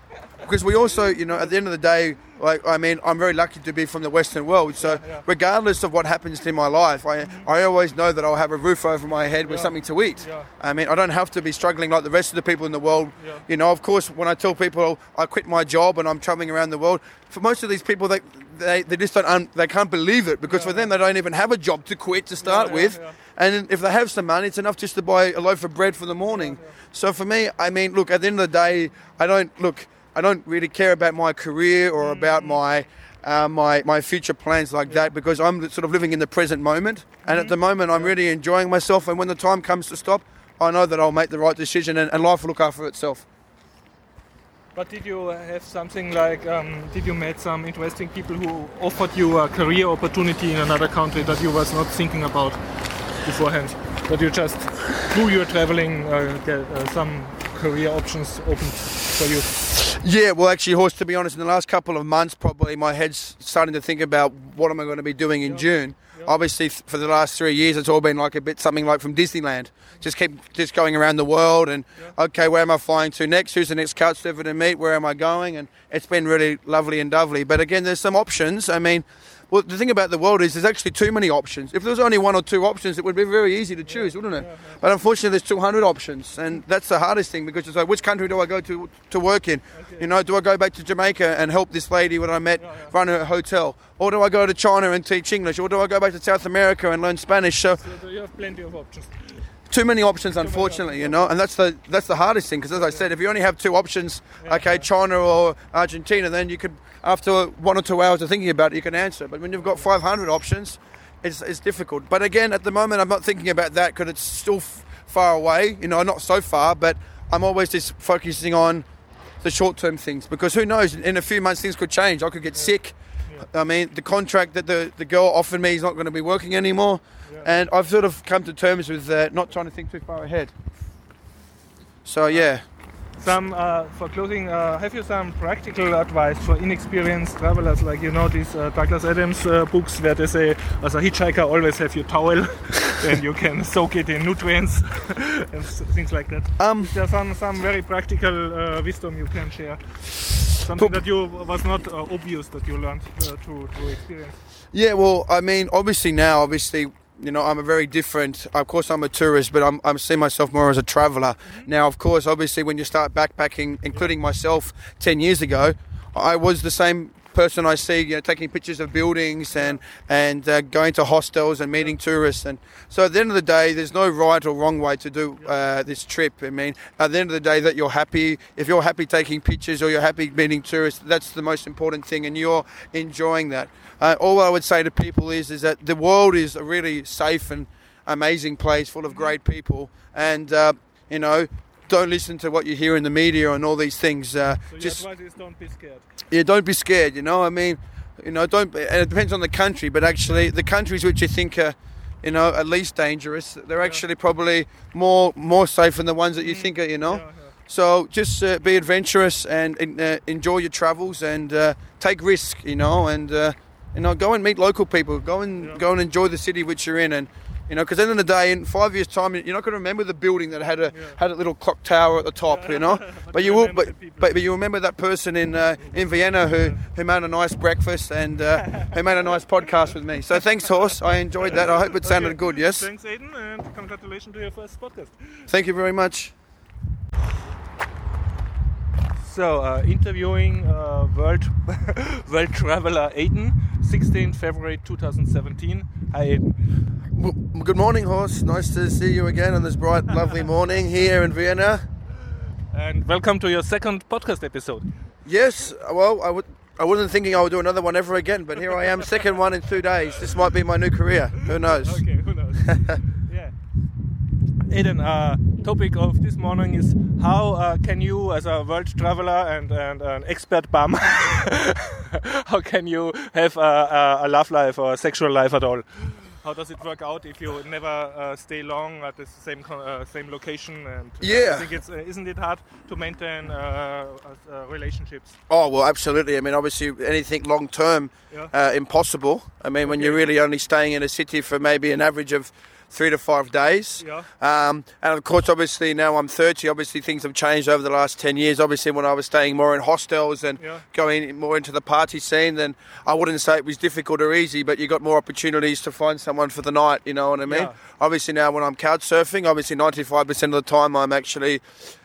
Because we also, you know, at the end of the day, like, I mean, I'm very lucky to be from the Western world. So, yeah. regardless of what happens in my life, I, I always know that I'll have a roof over my head with Yeah. something to eat. Yeah. I mean, I don't have to be struggling like the rest of the people in the world. You know, of course, when I tell people I quit my job and I'm traveling around the world, for most of these people, they, they, they just don't, un, they can't believe it because for them, they don't even have a job to quit to start with. And if they have some money, it's enough just to buy a loaf of bread for the morning. So for me, I mean, look, at the end of the day, I don't look. I don't really care about my career or about my uh, my my future plans like that because I'm sort of living in the present moment. And at the moment, I'm really enjoying myself. And when the time comes to stop, I know that I'll make the right decision, and, and life will look after itself. But did you have something like, um, did you meet some interesting people who offered you a career opportunity in another country that you was not thinking about beforehand? That you just, through your traveling, uh, get uh, some career options opened for you? Yeah, well, actually, horse. to be honest, in the last couple of months, probably my head's starting to think about what am I going to be doing in June. Obviously, for the last three years, it's all been like a bit something like from Disneyland. Just keep just going around the world and okay, where am I flying to next? Who's the next couch surfer to meet? Where am I going? And it's been really lovely and dovely. But again, there's some options. I mean, Well, the thing about the world is there's actually too many options. If there was only one or two options, it would be very easy to choose, wouldn't it? But unfortunately, there's 200 options, and that's the hardest thing because it's like, which country do I go to to work in? You know, do I go back to Jamaica and help this lady when I met run her hotel, or do I go to China and teach English, or do I go back to South America and learn Spanish? So So you have plenty of options. Too many options, unfortunately, you know, and that's the that's the hardest thing because, as I said, if you only have two options, okay, China or Argentina, then you could, after one or two hours of thinking about it, you can answer. But when you've got 500 options, it's, it's difficult. But again, at the moment, I'm not thinking about that because it's still f- far away, you know, not so far, but I'm always just focusing on the short-term things because who knows? In a few months, things could change. I could get sick. I mean, the contract that the, the girl offered me is not going to be working anymore. And I've sort of come to terms with uh, not trying to think too far ahead. So, yeah. Some uh, for closing, uh, have you some practical advice for inexperienced travelers? Like you know these uh, Douglas Adams uh, books where they say, as a hitchhiker, always have your towel, and you can soak it in nutrients and things like that. Um, Is there some some very practical uh, wisdom you can share? Something that you was not uh, obvious that you learned uh, to to experience. Yeah, well, I mean, obviously now, obviously, you know, I'm a very different. Of course, I'm a tourist, but I'm I'm seeing myself more as a traveller. Now, of course, obviously, when you start backpacking, including myself, ten years ago, I was the same person I see, you know, taking pictures of buildings and and uh, going to hostels and meeting tourists. And so, at the end of the day, there's no right or wrong way to do uh, this trip. I mean, at the end of the day, that you're happy. If you're happy taking pictures or you're happy meeting tourists, that's the most important thing, and you're enjoying that. Uh, all I would say to people is is that the world is a really safe and amazing place, full of great people, and uh, you know. Don't listen to what you hear in the media and all these things. Uh, So just your advice is don't be scared. yeah, don't be scared. You know, I mean, you know, don't. be- And it depends on the country, but actually, the countries which you think are, you know, at least dangerous, they're actually probably more more safe than the ones that you think are. You know, Yeah, yeah. so just uh, be adventurous and uh, enjoy your travels and uh, take risk. You know, and uh, you know, go and meet local people. Go and Yeah. go and enjoy the city which you're in and. You know, because at the end of the day, in five years' time, you're not going to remember the building that had a Yeah. had a little clock tower at the top. You know, But but you you will, remember but, but but you remember that person in uh, in Vienna who who made a nice breakfast and uh, who made a nice podcast with me. So thanks, horse. I enjoyed that. I hope it sounded Okay. good. Yes. Thanks, Aiden, and congratulations to your first podcast. Thank you very much. So, uh, interviewing uh, world world traveler Aiden, 16th February 2017. Hi, Aiden. W- good morning, horse. Nice to see you again on this bright, lovely morning here in Vienna. And welcome to your second podcast episode. Yes. Well, I would. I wasn't thinking I would do another one ever again, but here I am, second one in two days. This might be my new career. Who knows? Okay, who knows? Aiden, uh, topic of this morning is how uh, can you, as a world traveler and, and an expert bum, how can you have a, a, love life or a sexual life at all? How does it work out if you never uh, stay long at the same uh, same location? And uh, Yeah. I think it's uh, isn't it hard to maintain uh, uh, relationships? Oh well, absolutely. I mean, obviously, anything long term, Yeah. uh, impossible. I mean, when you're really only staying in a city for maybe an average of three to five days. Yeah. Um, and of course, obviously, now I'm 30. Obviously, things have changed over the last 10 years. Obviously, when I was staying more in hostels and Yeah. going more into the party scene, then I wouldn't say it was difficult or easy, but you got more opportunities to find someone for the night. You know what I mean? Yeah. Obviously, now when I'm couch surfing, obviously 95% of the time I'm actually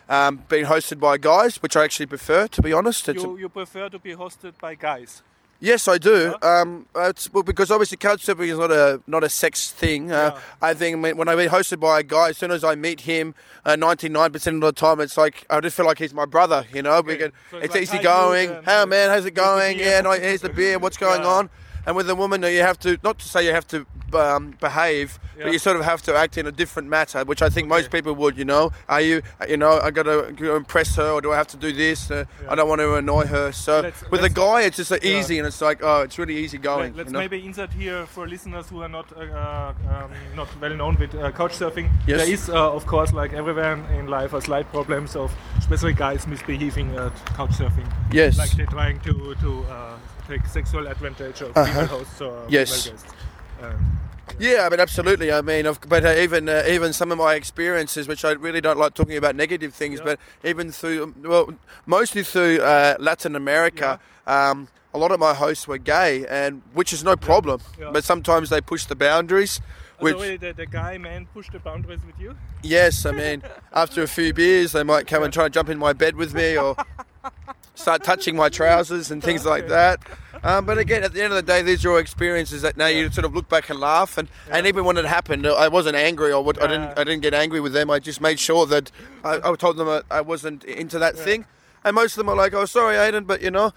um, being hosted by guys, which I actually prefer, to be honest. You, you prefer to be hosted by guys? Yes, I do. Um, it's, well, because obviously couch surfing is not a not a sex thing. Uh, Yeah. I think when when I get hosted by a guy, as soon as I meet him, ninety nine percent of the time, it's like I just feel like he's my brother. You know, we can, So it's it's, like, easy going. dude," Hey man, how's it going? Yeah, no, here's the beer. What's going Yeah. on? And with a woman, you have to not to say you have to um, behave, Yeah. but you sort of have to act in a different matter, which I think most people would. You know, are you? You know, I got to impress her, or do I have to do this? Uh, I don't want to annoy her. So Let's- with a let's- guy, it's just uh, Yeah. easy, and it's like, oh, it's really easy going. Let's you know? maybe insert here for listeners who are not uh, uh, um, not well known with uh, couch surfing. Yes. There is, uh, of course, like everywhere in life, a slight problems of especially guys misbehaving at couch surfing. Yes. Like they're trying to to uh, take sexual advantage of female hosts or Uh-huh. Yes. female guests. Um, Yeah, I mean, absolutely. I mean, of- but uh, even uh, even some of my experiences, which I really don't like talking about negative things, Yeah. but even through, well, mostly through uh, Latin America, um, a lot of my hosts were gay, and which is no problem. yeah. But sometimes they push the boundaries. Which really the, the guy man pushed the boundaries with you? yes, I mean, after a few beers, they might come and try and jump in my bed with me or start touching my trousers and things like that. Um, but again, at the end of the day, these are all experiences that now you sort of look back and laugh. And, and even when it happened, I wasn't angry or what, I didn't I didn't get angry with them. I just made sure that I, I told them I wasn't into that thing. And most of them are like, "Oh, sorry, Aiden, but you know."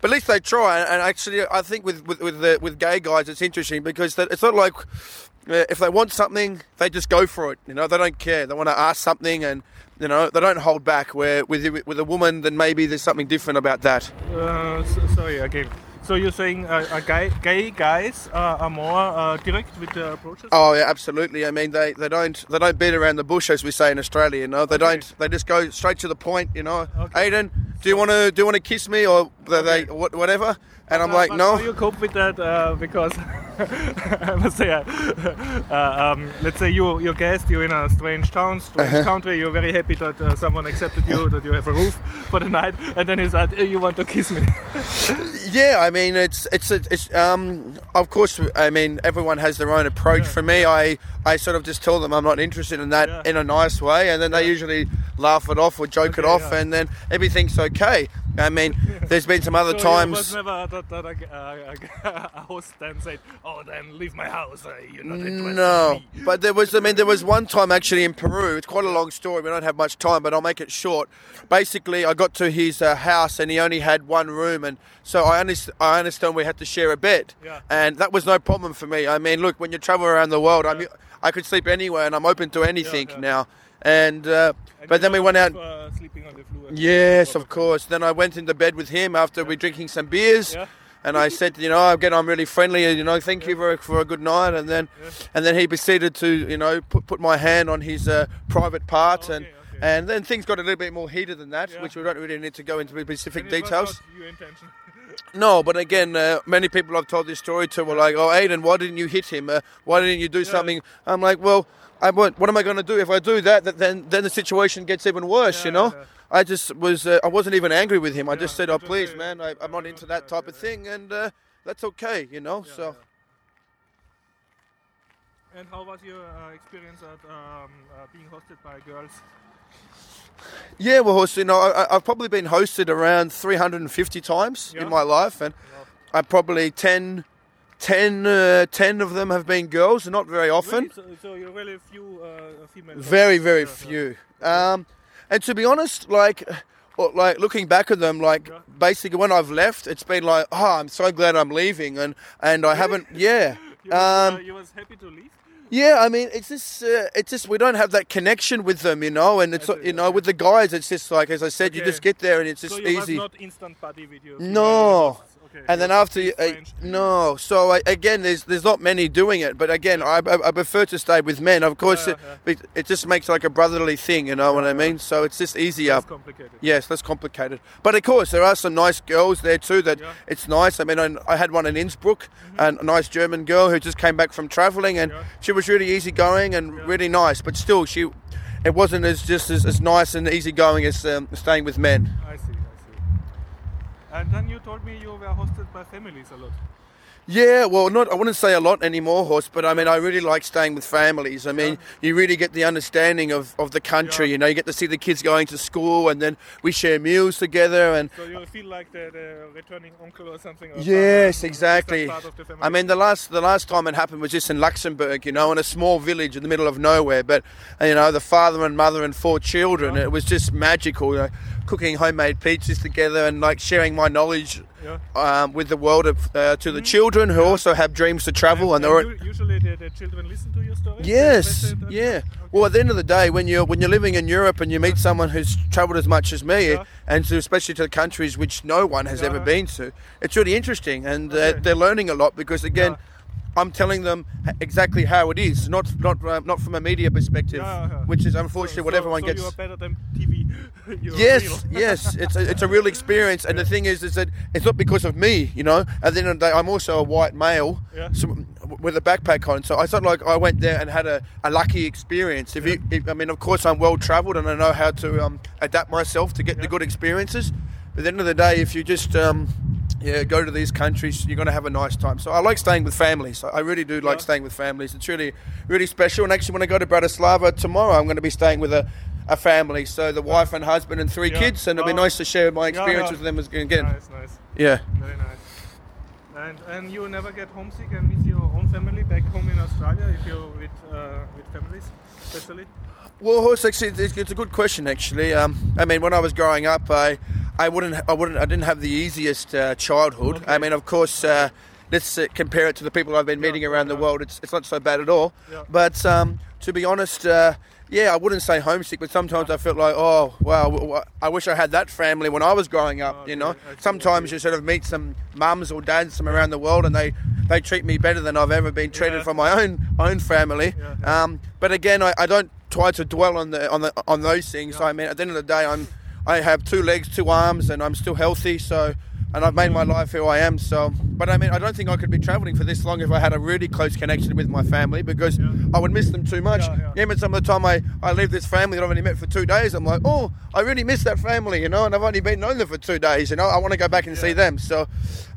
But at least they try. And actually, I think with with with, the, with gay guys, it's interesting because it's not like uh, if they want something, they just go for it. You know, they don't care. They want to ask something, and you know, they don't hold back. Where with with a woman, then maybe there's something different about that. Uh, s- sorry again. So you're saying uh, uh, gay, gay guys uh, are more uh, direct with their approaches? Oh yeah, absolutely. I mean, they, they don't they don't beat around the bush as we say in Australia. You know, they don't they just go straight to the point. You know, Okay. Aiden, do you want to do you want to kiss me or they, they what- whatever? And I'm like, no. How you cope with that? Uh, because I must say, uh, uh, um, let's say you you guest, you're in a strange town, strange Uh-huh. country. You're very happy that uh, someone accepted you, that you have a roof for the night, and then he said, "Eh, "You want to kiss me?" Yeah, I mean, it's it's it's um. Of course, I mean, everyone has their own approach. For me, I I sort of just tell them I'm not interested in that Yeah. in a nice way, and then they usually laugh it off or joke it off, yeah. and then everything's okay. I mean, there's been some other so It times. was never that, that a, a, a host then said, "Oh, then leave my house. Uh, you're not interested." No, in me." but there was. I mean, there was one time actually in Peru. It's quite a long story. We don't have much time, but I'll make it short. Basically, I got to his uh, house and he only had one room, and so I understand. I understand we had to share a bed, Yeah. and that was no problem for me. I mean, look, when you travel around the world, I'm, I could sleep anywhere, and I'm open to anything yeah. now. And, uh, but then we went out. Uh, sleeping on the floor. Yes, of course. Then I went into bed with him after we drinking some beers. Yeah. And I said, you know, again, I'm really friendly, and you know, thank you for, for a good night. And then, and then he proceeded to, you know, put, put my hand on his uh, private part, and Okay, okay. and then things got a little bit more heated than that, Yeah. which we don't really need to go into specific And details. No, but again, uh, many people I've told this story to were like, "Oh, Aiden, why didn't you hit him? Uh, why didn't you do something?" I'm like, "Well, I what, what am I going to do if I do that? that then then the situation gets even worse, you know." yeah. I just was, uh, I wasn't even angry with him. I just said, "Oh, please, man, I, I'm not into that type of thing, and uh, that's okay, you know." so. And how was your uh, experience at um, uh, being hosted by girls? Yeah, well, you know, I, I've probably been hosted around 350 times Yeah. in my life, and I probably 10, 10, uh, 10 of them have been girls, not very often. Really? So, so you're really few uh, female. Very, very few. Um, and to be honest, like, like looking back at them, like Yeah. basically when I've left, it's been like, oh, I'm so glad I'm leaving, and and I haven't, yeah. You was, Um, uh, you was happy to leave. Yeah, I mean, it's just, uh, it's just we don't have that connection with them, you know, and it's you know with the guys, it's just like as I said, you just get there and it's just so you easy. was not instant buddy with your. No. Okay. and then after you, uh, no, so I, again, there's there's not many doing it, but again, I, I, I prefer to stay with men. Of course, Yeah, it, it, it just makes like a brotherly thing, you know what I mean? So it's just easier. It's complicated. Yes, that's complicated. But of course, there are some nice girls there too. That Yeah. Mm-hmm. it's nice. I mean, I, I had one in Innsbruck, and a nice German girl who just came back from traveling, and Yeah. she was really easygoing and really nice. But still, she, it wasn't as just as, as nice and easygoing as um, staying with men. I see. And then you told me you were hosted by families a lot. Yeah, well, not I wouldn't say a lot anymore, Horst, but I mean, I really like staying with families. I mean, you really get the understanding of, of the country. Yeah. You know, you get to see the kids going to school, and then we share meals together, and So you feel like the, the returning uncle or something. Or Yes, exactly. part of the. I mean, the last the last time it happened was just in Luxembourg, you know, in a small village in the middle of nowhere. But you know, the father and mother and four children, it was just magical. You know, cooking homemade pizzas together and like sharing my knowledge Yeah. um, with the world of, uh, to the children who also have dreams to travel and, and they're. usually the, the children listen to your stories. Yes, yeah. Okay. Well, at the end of the day, when you're when you're living in Europe and you meet someone who's travelled as much as me, Yeah. and to, especially to the countries which no one has ever been to, it's really interesting, and uh, Okay. they're learning a lot because again. Yeah. I'm telling them exactly how it is, not not uh, not from a media perspective, Yeah, yeah. which is So- unfortunately what so- everyone so gets. You are better than TV. Yes, yes, it's a, it's a real experience, and the thing is, is that it's not because of me, you know. At the end of the day, I'm also a white male Yeah. so, with a backpack on, so it's not like I went there and had a, a lucky experience. If you, if, I mean, of course, I'm well travelled and I know how to um, adapt myself to get the good experiences. But at the end of the day, if you just um, yeah, go to these countries. You're going to have a nice time. So I like staying with families. I really do like Yeah. staying with families. It's really, really special. And actually, when I go to Bratislava tomorrow, I'm going to be staying with a, a family. So the wife and husband and three Yeah. kids, and it'll be nice to share my experience with them again. Nice, nice, Yeah. very nice. And and you never get homesick and miss your own family back home in Australia if you're with uh, with families, especially. Well, horse actually, it's, it's a good question. Actually, um, I mean, when I was growing up, I, I wouldn't, I wouldn't, I didn't have the easiest uh, childhood. I mean, of course, uh, let's uh, compare it to the people I've been meeting around the world. It's, it's not so bad at all. Yeah. But um, to be honest, uh, yeah, I wouldn't say homesick, but sometimes I felt like, oh, wow, I wish I had that family when I was growing up. you know, Okay, sometimes you sort of meet some mums or dads from around the world, and they, they treat me better than I've ever been treated Yeah. from my own own family. Yeah, yeah. Um, but again, I, I don't try to dwell on the on the on those things. Yeah. I mean, at the end of the day, I'm I have two legs, two arms, and I'm still healthy. So, and I've made my life who I am. So, but I mean, I don't think I could be traveling for this long if I had a really close connection with my family because Yeah. I would miss them too much. Yeah, yeah. Even some of the time I, I leave this family that I've only met for two days, I'm like, oh, I really miss that family, you know, and I've only been known them for two days, you know, I want to go back and see them. So,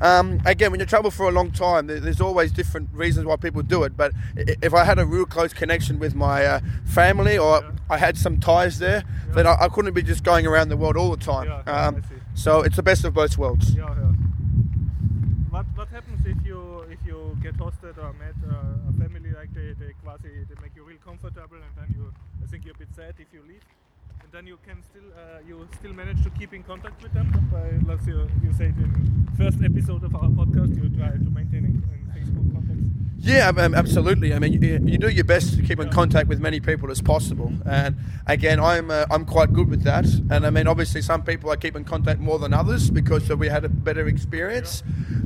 um, again, when you travel for a long time, there- there's always different reasons why people do it. But if I had a real close connection with my uh, family or Yeah. I had some ties there, then I, I couldn't be just going around the world all the time. Um. So it's the best of both worlds. Yeah, yeah. What what happens if you if you get hosted or met uh, a family like they they quasi they make you real comfortable and then you I think you're a bit sad if you leave and then you can still uh, you still manage to keep in contact with them by let's you you said in first episode of our podcast you try to maintain in, in Facebook contacts. Yeah, absolutely. I mean, you, do your best to keep in contact with many people as possible, and again, I'm uh, I'm quite good with that. And I mean, obviously, some people I keep in contact more than others because we had a better experience.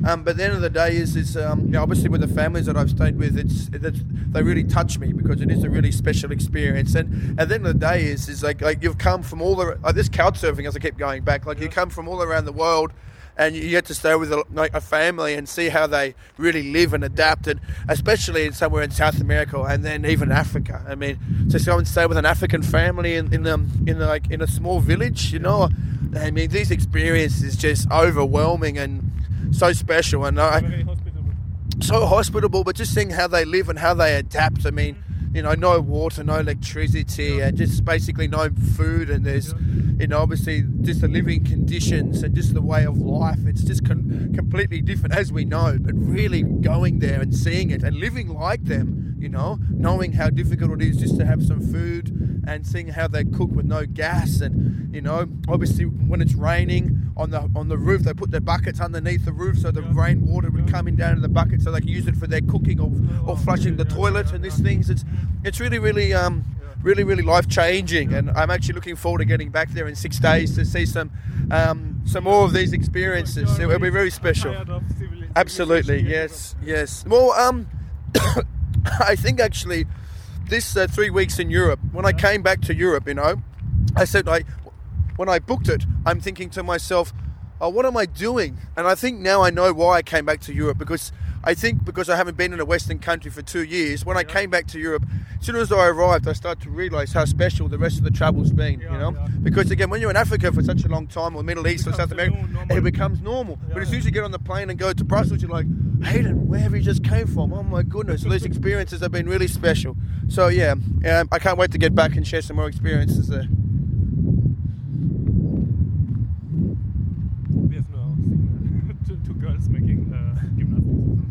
Um, but at the end of the day, is is um, you know, obviously with the families that I've stayed with, it's, it's they really touch me because it is a really special experience. And at the end of the day, is is like like you've come from all the like this couch surfing as I keep going back, like you come from all around the world and you get to stay with a, like a family and see how they really live and adapt, and especially in somewhere in South America and then even Africa. I mean, to go and stay with an African family in in um, in like in a small village, you know, I mean, these experiences is just overwhelming and so special, and I hospitable. so hospitable, but just seeing how they live and how they adapt. I mean, you know, no water, no electricity, and just basically no food. And there's, you know, obviously just the living conditions and just the way of life. It's just con- completely different, as we know. But really going there and seeing it and living like them, you know, knowing how difficult it is just to have some food and seeing how they cook with no gas and you know obviously when it's raining on the on the roof they put their buckets underneath the roof so the rainwater would come in down in the bucket so they can use it for their cooking or, or oh, flushing the toilet and these things it's it's really really um really really life changing and I'm actually looking forward to getting back there in six days to see some um, some more of these experiences it will be very special Tired of civili- Absolutely, yes, yes. Well, um, I think actually this uh, three weeks in Europe, when I came back to Europe, you know, I said like when I booked it, I'm thinking to myself, oh, what am I doing? And I think now I know why I came back to Europe because I think because I haven't been in a Western country for two years, when I came back to Europe, as soon as I arrived, I started to realise how special the rest of the travel's been. you know, yeah. because again, when you're in Africa for such a long time, or Middle East or South America, normal. it becomes normal. but as soon as you get on the plane and go to Brussels, you're like, Hayden, where have you just came from? Oh my goodness, these experiences have been really special. So yeah, um, I can't wait to get back and share some more experiences there.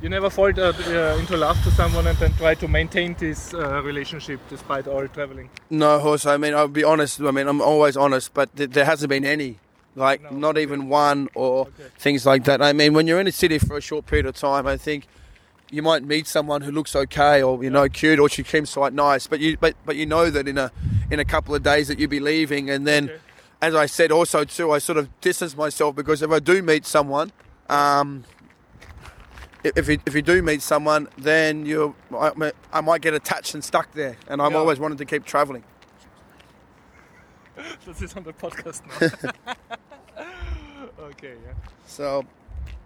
you never fall uh, uh, into love to someone and then try to maintain this uh, relationship despite all traveling? No, horse. I mean, I'll be honest. I mean, I'm always honest, but th- there hasn't been any, like No, not okay. even one or Okay. things like that. I mean, when you're in a city for a short period of time, I think you might meet someone who looks okay or you know cute or she seems quite nice, but you but but you know that in a in a couple of days that you'll be leaving, and then. Okay. As I said, also too, I sort of distance myself because if I do meet someone, um, if you, if you do meet someone, then you I, I might get attached and stuck there, and I'm Yeah. always wanting to keep travelling. Das ist on the podcast now. okay, yeah. So,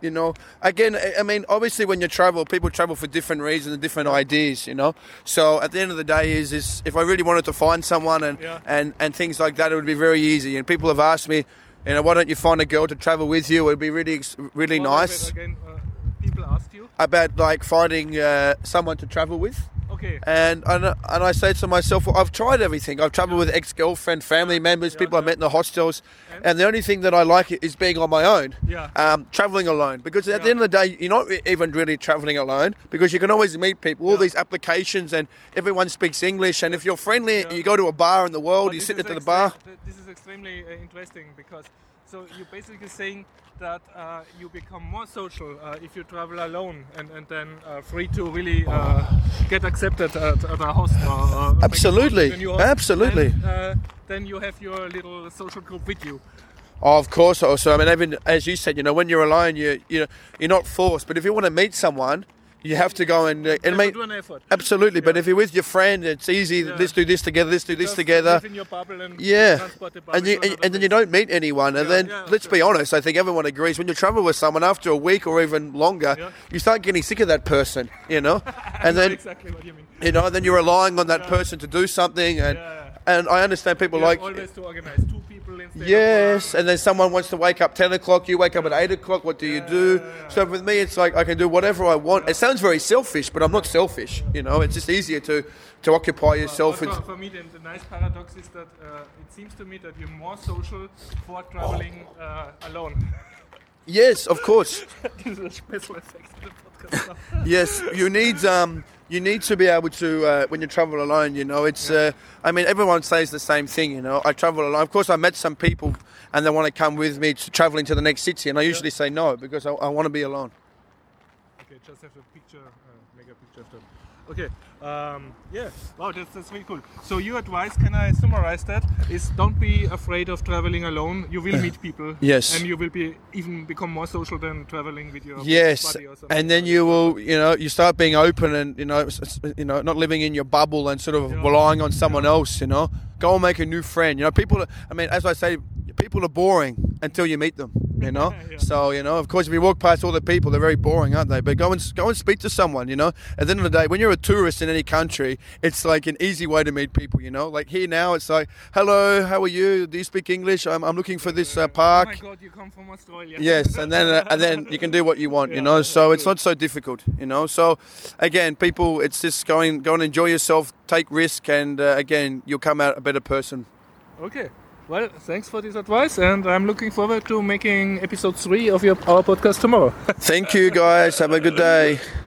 you know, again, I- mean, obviously, when you travel, people travel for different reasons and different ideas, you know. So, at the end of the day, is is if I really wanted to find someone and Yeah. and and things like that, it would be very easy. And people have asked me, you know, why don't you find a girl to travel with you? It'd be really really nice. Again, uh, people asked you. About like finding uh, someone to travel with. Okay. And, and and I say to myself, well, I've tried everything. I've traveled with ex-girlfriend, family members, people I met in the hostels, and the only thing that I like is being on my own. Yeah. Um, traveling alone, because at the end of the day, you're not even really traveling alone, because you can always meet people. All Yeah. these applications, and everyone speaks English. And if you're friendly, Yeah. you go to a bar in the world, But you sit at the bar. This is extremely uh, interesting because so you're basically saying that uh, you become more social uh, if you travel alone and, and then uh, free to really uh, get accepted at, at a hostel. Or, or Absolutely. Absolutely. And, uh, then you have your little social group with you. Oh, of course. Also, I mean, even as you said, you know, when you're alone, you you know, you're not forced. But if you want to meet someone, you have to go and uh, and do an effort. Absolutely, but Yeah. if you're with your friend, it's easy. Yeah. Let's do this together. Let's do this Just together. in your bubble and Yeah, and you and, and then you don't meet anyone, and Yeah, then let's be honest. I think everyone agrees when you travel with someone after a week or even longer, you start getting sick of that person, you know, and then exactly what you mean. you know, then you're relying on that person to do something, and Yeah. And I understand people You like always to organize two people instead. Yes, and then someone wants to wake up 10 o'clock, you wake up at 8 o'clock, what do you do? So with me, it's like I can do whatever I want. It sounds very selfish, but I'm not selfish, you know, it's just easier to, to occupy yourself with. for, for me, the, the nice paradox is that uh, it seems to me that you're more social for traveling uh, alone. Yes, of course. this is a special effect of the podcast. Yes, you need um, you need to be able to uh, when you travel alone. You know, it's. Uh, I mean, everyone says the same thing. You know, I travel alone. Of course, I met some people, and they want to come with me to traveling to the next city, and I usually say no because I, I want to be alone. okay, just have a picture, uh, make a picture of them. Okay, um, yeah, wow, that's, that's really cool. So your advice, can I summarize that, is don't be afraid of traveling alone. You will meet people. Yes. And you will be even become more social than traveling with your Yes, buddy or something. and then you will, you know, you start being open and you know, you know, not living in your bubble and sort of Yeah. relying on someone else. You know, go and make a new friend. You know, people. I mean, as I say, people are boring until you meet them. You know, Yeah. so you know, of course, if you walk past all the people, they're very boring, aren't they? But go and go and speak to someone. You know, at the end of the day, when you're a tourist in any country, it's like an easy way to meet people. You know, like here now, it's like, hello, how are you? Do you speak English? I'm, I'm looking for this uh, park. Oh my god, you come from Australia. Yes, and then uh, and then you can do what you want, you know. yeah, So it's not so difficult, you know. So again, people, it's just going go and enjoy yourself, take risk, and uh, again, you'll come out a better person. Okay. Well, thanks for this advice, and I'm looking forward to making episode three of your our podcast tomorrow. Thank you, guys. Have a good day.